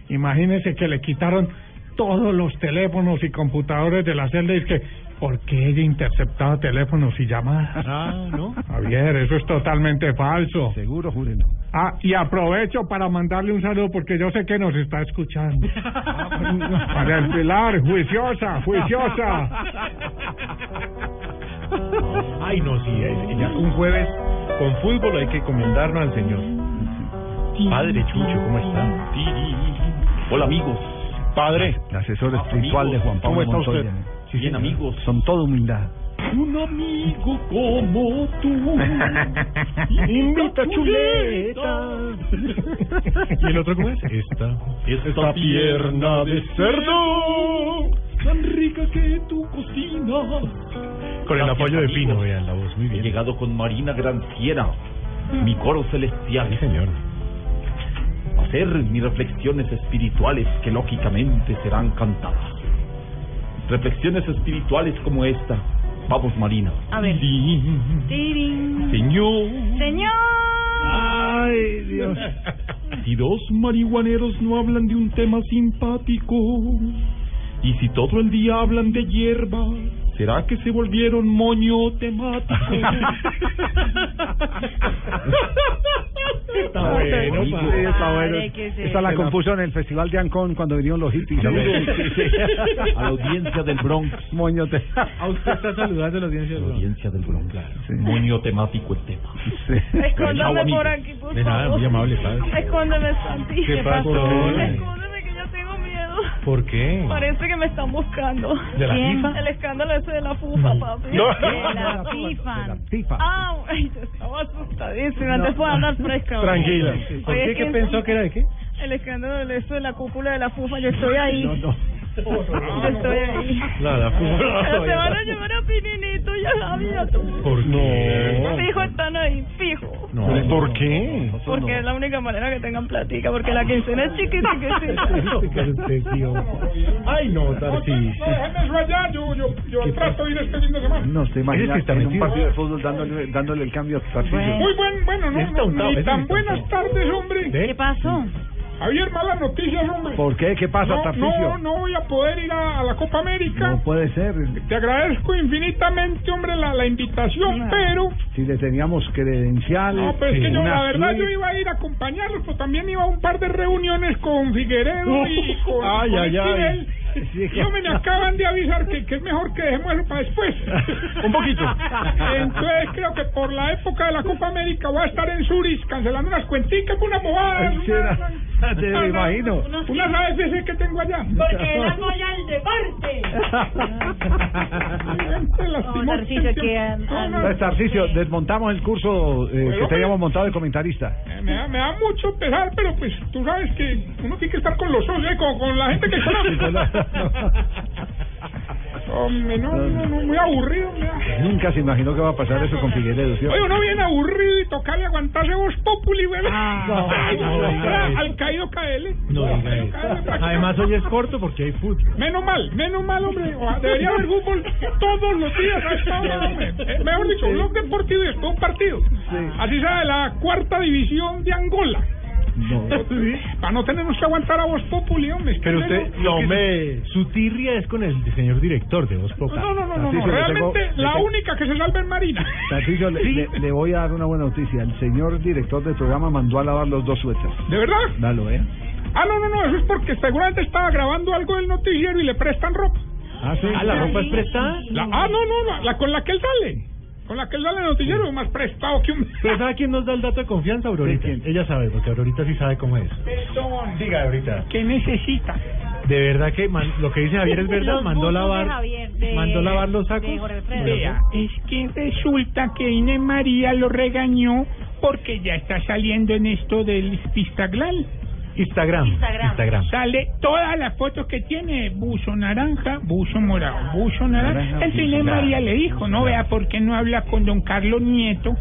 Speaker 24: Imagínense que le quitaron todos los teléfonos y computadores de la celda y es que porque ella interceptaba teléfonos y llamadas.
Speaker 30: Ah, ¿no?
Speaker 24: Javier, eso es totalmente falso.
Speaker 30: Seguro, júrelo.
Speaker 24: Ah, y aprovecho para mandarle un saludo porque yo sé que nos está escuchando. María del Pilar, juiciosa, juiciosa.
Speaker 73: Ay, no, sí, es- ya un jueves con fútbol hay que encomendarnos al Señor. Padre Chucho, ¿cómo está? Hola, amigos. Padre.
Speaker 30: El asesor espiritual de Juan Pablo
Speaker 73: ¿Cómo está
Speaker 30: Montoya.
Speaker 73: usted?
Speaker 30: Sí,
Speaker 73: Bien,
Speaker 30: señor.
Speaker 73: amigos.
Speaker 30: Son todo humildad.
Speaker 73: Un amigo como tú.
Speaker 24: Invita chuleta.
Speaker 73: ¿Y el otro cómo es? Esta, esta pierna de cerdo, tan rica que tú cocinas. Con el apoyo de Pino, vean la voz, muy bien. He llegado con Marina Granciera, mi coro celestial. Sí, señor. Hacer mis reflexiones espirituales que lógicamente serán cantadas. Reflexiones espirituales como esta. Vamos, Marina.
Speaker 70: A ver.
Speaker 73: Sí.
Speaker 70: Tirín.
Speaker 73: Señor.
Speaker 70: Señor.
Speaker 73: Ay, Dios. Si dos marihuaneros no hablan de un tema simpático, y si todo el día hablan de hierba, ¿será que se volvieron moño temático?
Speaker 24: Está bueno,
Speaker 30: Sí, está bueno.
Speaker 70: Padre, ¿qué es
Speaker 30: Esta la compuso en el Festival de Ancón cuando vinieron los hippies.
Speaker 73: A la audiencia del Bronx.
Speaker 30: Moñote.
Speaker 73: A usted está saludando a la audiencia del Bronx. audiencia del Bronx, claro. Moño temático el tema.
Speaker 70: Escóndame
Speaker 73: Chao, amigo.
Speaker 70: por aquí, por
Speaker 73: De nada,
Speaker 70: favor.
Speaker 73: muy amable, padre.
Speaker 70: Escóndeme, Santi.
Speaker 73: ¿Qué pasó? ¿Por qué?
Speaker 74: Parece que me están buscando.
Speaker 73: ¿De la ¿Quién? FIFA?
Speaker 74: El escándalo ese de la fufa, papi.
Speaker 73: No.
Speaker 74: De la FIFA. Ah, ay, yo estaba asustadísima. Antes puedo andar fresca.
Speaker 73: Tranquila. ¿Por qué? ¿Qué pensó que era de qué?
Speaker 74: El escándalo de eso de la cúpula de la fufa. Yo estoy ahí.
Speaker 73: No, no.
Speaker 74: Yo estoy ahí.
Speaker 73: No, la fufa.
Speaker 74: Pero se van a llevar a Pininito y a Javier.
Speaker 73: ¿Por qué?
Speaker 74: Fijo están ahí, fijo.
Speaker 73: No. ¿Por qué?
Speaker 74: Porque es la única manera que tengan platica, porque la quincena es chiquitiquecita.
Speaker 73: Ay, no,
Speaker 75: eso allá, yo, yo, trato de ir este fin de semana.
Speaker 30: No, se imagina
Speaker 73: que está
Speaker 30: en un partido de fútbol dándole, dándole el cambio a Tarcisio.
Speaker 75: Muy buen, bueno, no,
Speaker 30: Está
Speaker 75: no, tan buenas tardes, hombre.
Speaker 74: ¿Qué pasó?
Speaker 75: Javier, malas noticias, hombre.
Speaker 30: ¿Por qué? ¿Qué pasa,
Speaker 75: no,
Speaker 30: Tarcisio?
Speaker 75: No, no voy a poder ir a, a la Copa América.
Speaker 30: No puede ser.
Speaker 75: Te agradezco infinitamente, hombre, la, la invitación, pero...
Speaker 30: Si le teníamos credenciales.
Speaker 75: No, pero es que yo, la verdad,
Speaker 30: suite.
Speaker 75: yo iba a ir a acompañarlos, pero también iba a un par de reuniones con Figueredo y con,
Speaker 30: Ay,
Speaker 75: con
Speaker 30: ay, ay.
Speaker 75: Esquivel.
Speaker 30: Sí,
Speaker 75: Y hombre, me acaban de avisar que, que es mejor que dejemos eso para después.
Speaker 73: Un poquito.
Speaker 75: Entonces creo que por la época de la Copa América voy a estar en Zurich cancelando unas cuenticas, una bobada.
Speaker 30: Era- te
Speaker 75: una-
Speaker 30: imagino.
Speaker 75: Unas AFC que tengo allá.
Speaker 74: Porque él apoya el deporte.
Speaker 75: No,
Speaker 74: Narciso, que, ah, ah,
Speaker 30: Pues, desmontamos el curso eh, que teníamos montado de comentarista.
Speaker 75: Me da, me da mucho pesar, pero pues tú sabes que uno tiene que estar con los socios, eh, con, con la gente que conoce. Hombre, no, no, no, muy aburrido.
Speaker 30: Nunca se imaginó que va a pasar eso con Figueredo, ¿sí?
Speaker 75: Oye, uno viene aburrido y tocarle aguantarse vos populi, güey.
Speaker 73: no, no,
Speaker 75: Al caído KL.
Speaker 73: No. Además, hoy es corto porque hay fútbol.
Speaker 75: Menos mal, menos mal, hombre. O- Debería haber fútbol todos los días a esta hora, hombre. Mejor dicho, un blog deportivo y después un partido. Así sea de la cuarta división de Angola. Para no tenernos que aguantar a vos populi, hombre.
Speaker 73: Pero usted,
Speaker 75: no-
Speaker 73: no me. Su tirria es con el señor director de Voz Populi.
Speaker 75: No, no, no, no, no, realmente
Speaker 30: tengo-
Speaker 75: la única que se salva es Marina.
Speaker 30: Tarcisio, le, le- le voy a dar una buena noticia. El señor director del programa mandó a lavar los dos suéteres.
Speaker 75: ¿De verdad?
Speaker 30: Dalo, ¿eh?
Speaker 75: Ah, no, no, no, eso es porque seguramente estaba grabando algo del noticiero y le prestan ropa.
Speaker 30: Ah, sí.
Speaker 73: Ah, ¿la ropa es prestada?
Speaker 75: La- ah, no, no, la, la con la que él sale. Con la que él en el noticiero, más prestado que un...
Speaker 73: Pero ¿sabe quién nos da el dato de confianza, Aurorita? Ella sabe, porque Aurorita sí sabe cómo es.
Speaker 75: Perdón.
Speaker 73: Diga, Aurorita.
Speaker 75: ¿Qué necesita?
Speaker 73: De verdad que man- lo que dice Javier es verdad, mandó lavar,
Speaker 74: de Javier, de-
Speaker 73: mandó lavar los sacos.
Speaker 75: Vea, es que resulta que Inés María lo regañó porque ya está saliendo en esto del Pistaglal.
Speaker 73: Instagram.
Speaker 74: Instagram.
Speaker 75: Sale todas las fotos que tiene, buzo naranja, buzo morado, buzo naranja.
Speaker 15: Naranja,
Speaker 75: Inés
Speaker 15: naranja,
Speaker 75: María le dijo, no vea por qué no habla con don Carlos Nieto,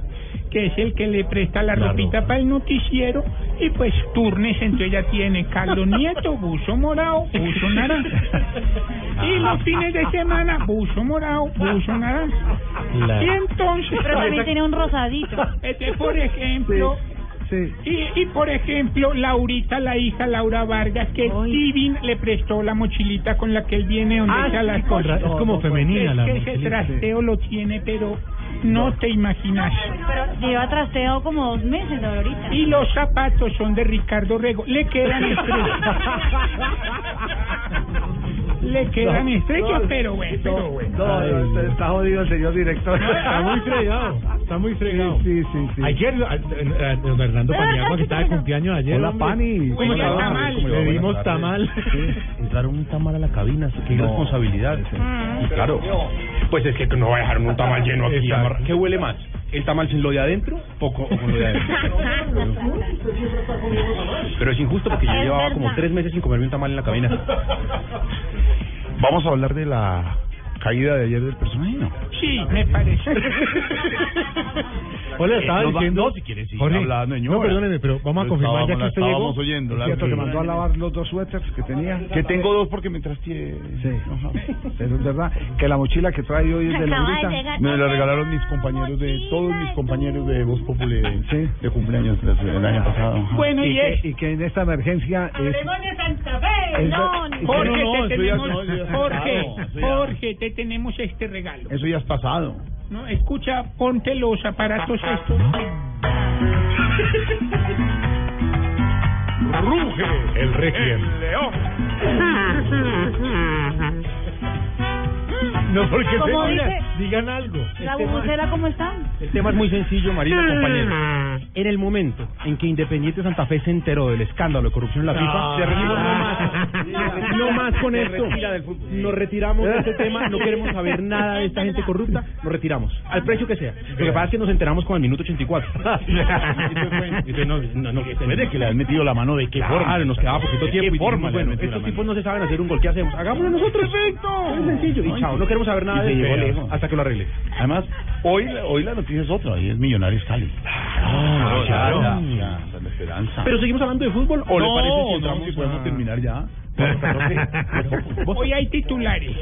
Speaker 75: que es el que le presta la,
Speaker 73: La
Speaker 75: ropita
Speaker 73: ropa.
Speaker 75: para el noticiero, y pues turnes, entonces ella tiene Carlos Nieto, buzo morado, buzo naranja. Y los fines de semana, buzo morado, buzo naranja.
Speaker 73: La-
Speaker 75: Y entonces,
Speaker 74: Pero también tiene un rosadito.
Speaker 75: este, por ejemplo,
Speaker 30: Sí.
Speaker 75: Y, y por ejemplo, Laurita, la hija Laura Vargas, que Steven le prestó la mochilita con la que él viene donde
Speaker 73: Ah,
Speaker 75: echa
Speaker 73: sí,
Speaker 75: las cosas.
Speaker 73: es como femenina
Speaker 75: Es
Speaker 73: la
Speaker 75: que ese
Speaker 73: mochilita.
Speaker 75: trasteo lo tiene, pero no te imaginas.
Speaker 74: Pero lleva trasteado como dos meses ahorita.
Speaker 75: Y los zapatos son de Ricardo Rego. Le quedan estrechos. Le quedan
Speaker 30: No,
Speaker 75: estrechos,
Speaker 30: no,
Speaker 75: pero bueno, pero bueno.
Speaker 30: No, no, está- está jodido el señor director.
Speaker 73: Está muy fregado, está muy fregado.
Speaker 30: Sí, sí, sí.
Speaker 73: Ayer, a- a- a- don Hernando Paniagua, que estaba de cumpleaños ayer.
Speaker 30: Hola,
Speaker 73: hombre.
Speaker 30: Pani.
Speaker 73: ¿Cómo le Le dimos tamal.
Speaker 71: Entraron un tamal a la cabina, qué irresponsabilidad. Y claro, pues es que no va a dejar un tamal lleno aquí. ¿Qué huele más? ¿El tamal sin lo de adentro? Poco o con lo de adentro. Pero es injusto porque yo llevaba como tres meses sin comerme un tamal en la cabina.
Speaker 70: Vamos a hablar de la caída de ayer del personaje, ¿no?
Speaker 75: Sí, me parece.
Speaker 73: Hola,
Speaker 70: Eh,
Speaker 73: estaba
Speaker 70: no,
Speaker 73: diciendo.
Speaker 70: no, si quieres, sí,
Speaker 73: Jorge,
Speaker 70: hablando, señora.
Speaker 73: No, perdóneme, pero vamos a confirmar ya que
Speaker 70: estábamos-
Speaker 73: usted llegó.
Speaker 70: oyendo,
Speaker 30: Es
Speaker 70: la
Speaker 30: cierto que mandó a lavar los dos suéteres que tenía.
Speaker 70: Que tengo dos porque me trasteé.
Speaker 30: Sí, eso es verdad. Que la mochila que trae hoy es de Laurita.
Speaker 70: Me la regalaron mis compañeros de, todos mis compañeros de Voz Populi de, de cumpleaños del el año pasado. Ajá.
Speaker 75: Bueno, y
Speaker 30: y, que,
Speaker 75: es.
Speaker 30: y que en esta emergencia es...
Speaker 74: De Santa Fe.
Speaker 30: Es-
Speaker 74: No,
Speaker 75: Jorge,
Speaker 70: No, no,
Speaker 75: te tenemos, Jorge, Jorge, te tenemos este regalo.
Speaker 70: Eso ya es pasado.
Speaker 75: ¿no? Escucha, ponte los aparatos estos.
Speaker 73: Ruge el requiem.
Speaker 75: león.
Speaker 73: No, porque
Speaker 74: Como
Speaker 73: se
Speaker 74: dice-
Speaker 73: digan algo.
Speaker 34: ¿La bubucela cómo está?
Speaker 26: El tema es muy sencillo, Marina, compañeros. En el momento en que Independiente Santa Fe se enteró del escándalo de corrupción en la FIFA, se retiró no más. No más con esto. Nos retiramos de este tema, no queremos saber nada de esta gente corrupta, nos retiramos. Al precio que sea. Lo que pasa es que nos enteramos con el minuto 84. Entonces, no, no, no,
Speaker 70: Puede que le han metido la mano de qué
Speaker 26: Claro,
Speaker 70: forma.
Speaker 26: nos quedaba poquito
Speaker 70: ¿De qué
Speaker 26: tiempo y
Speaker 70: forma
Speaker 26: dijimos, bueno, estos tipos no se saben hacer un gol, ¿qué hacemos? Hagámoslo nosotros. Perfecto. Es sencillo. Y chao, no queremos queremos saber nada de eso
Speaker 70: este,
Speaker 26: hasta que lo arregle.
Speaker 70: Además, hoy, hoy la noticia es otra, es Millonarios Cali.
Speaker 26: Claro, claro,
Speaker 70: claro. Ya, esperanza.
Speaker 26: Pero seguimos hablando de fútbol o
Speaker 70: no, le
Speaker 26: parece que,
Speaker 70: no, que podemos
Speaker 26: ah.
Speaker 70: terminar ya.
Speaker 26: hoy hay titulares.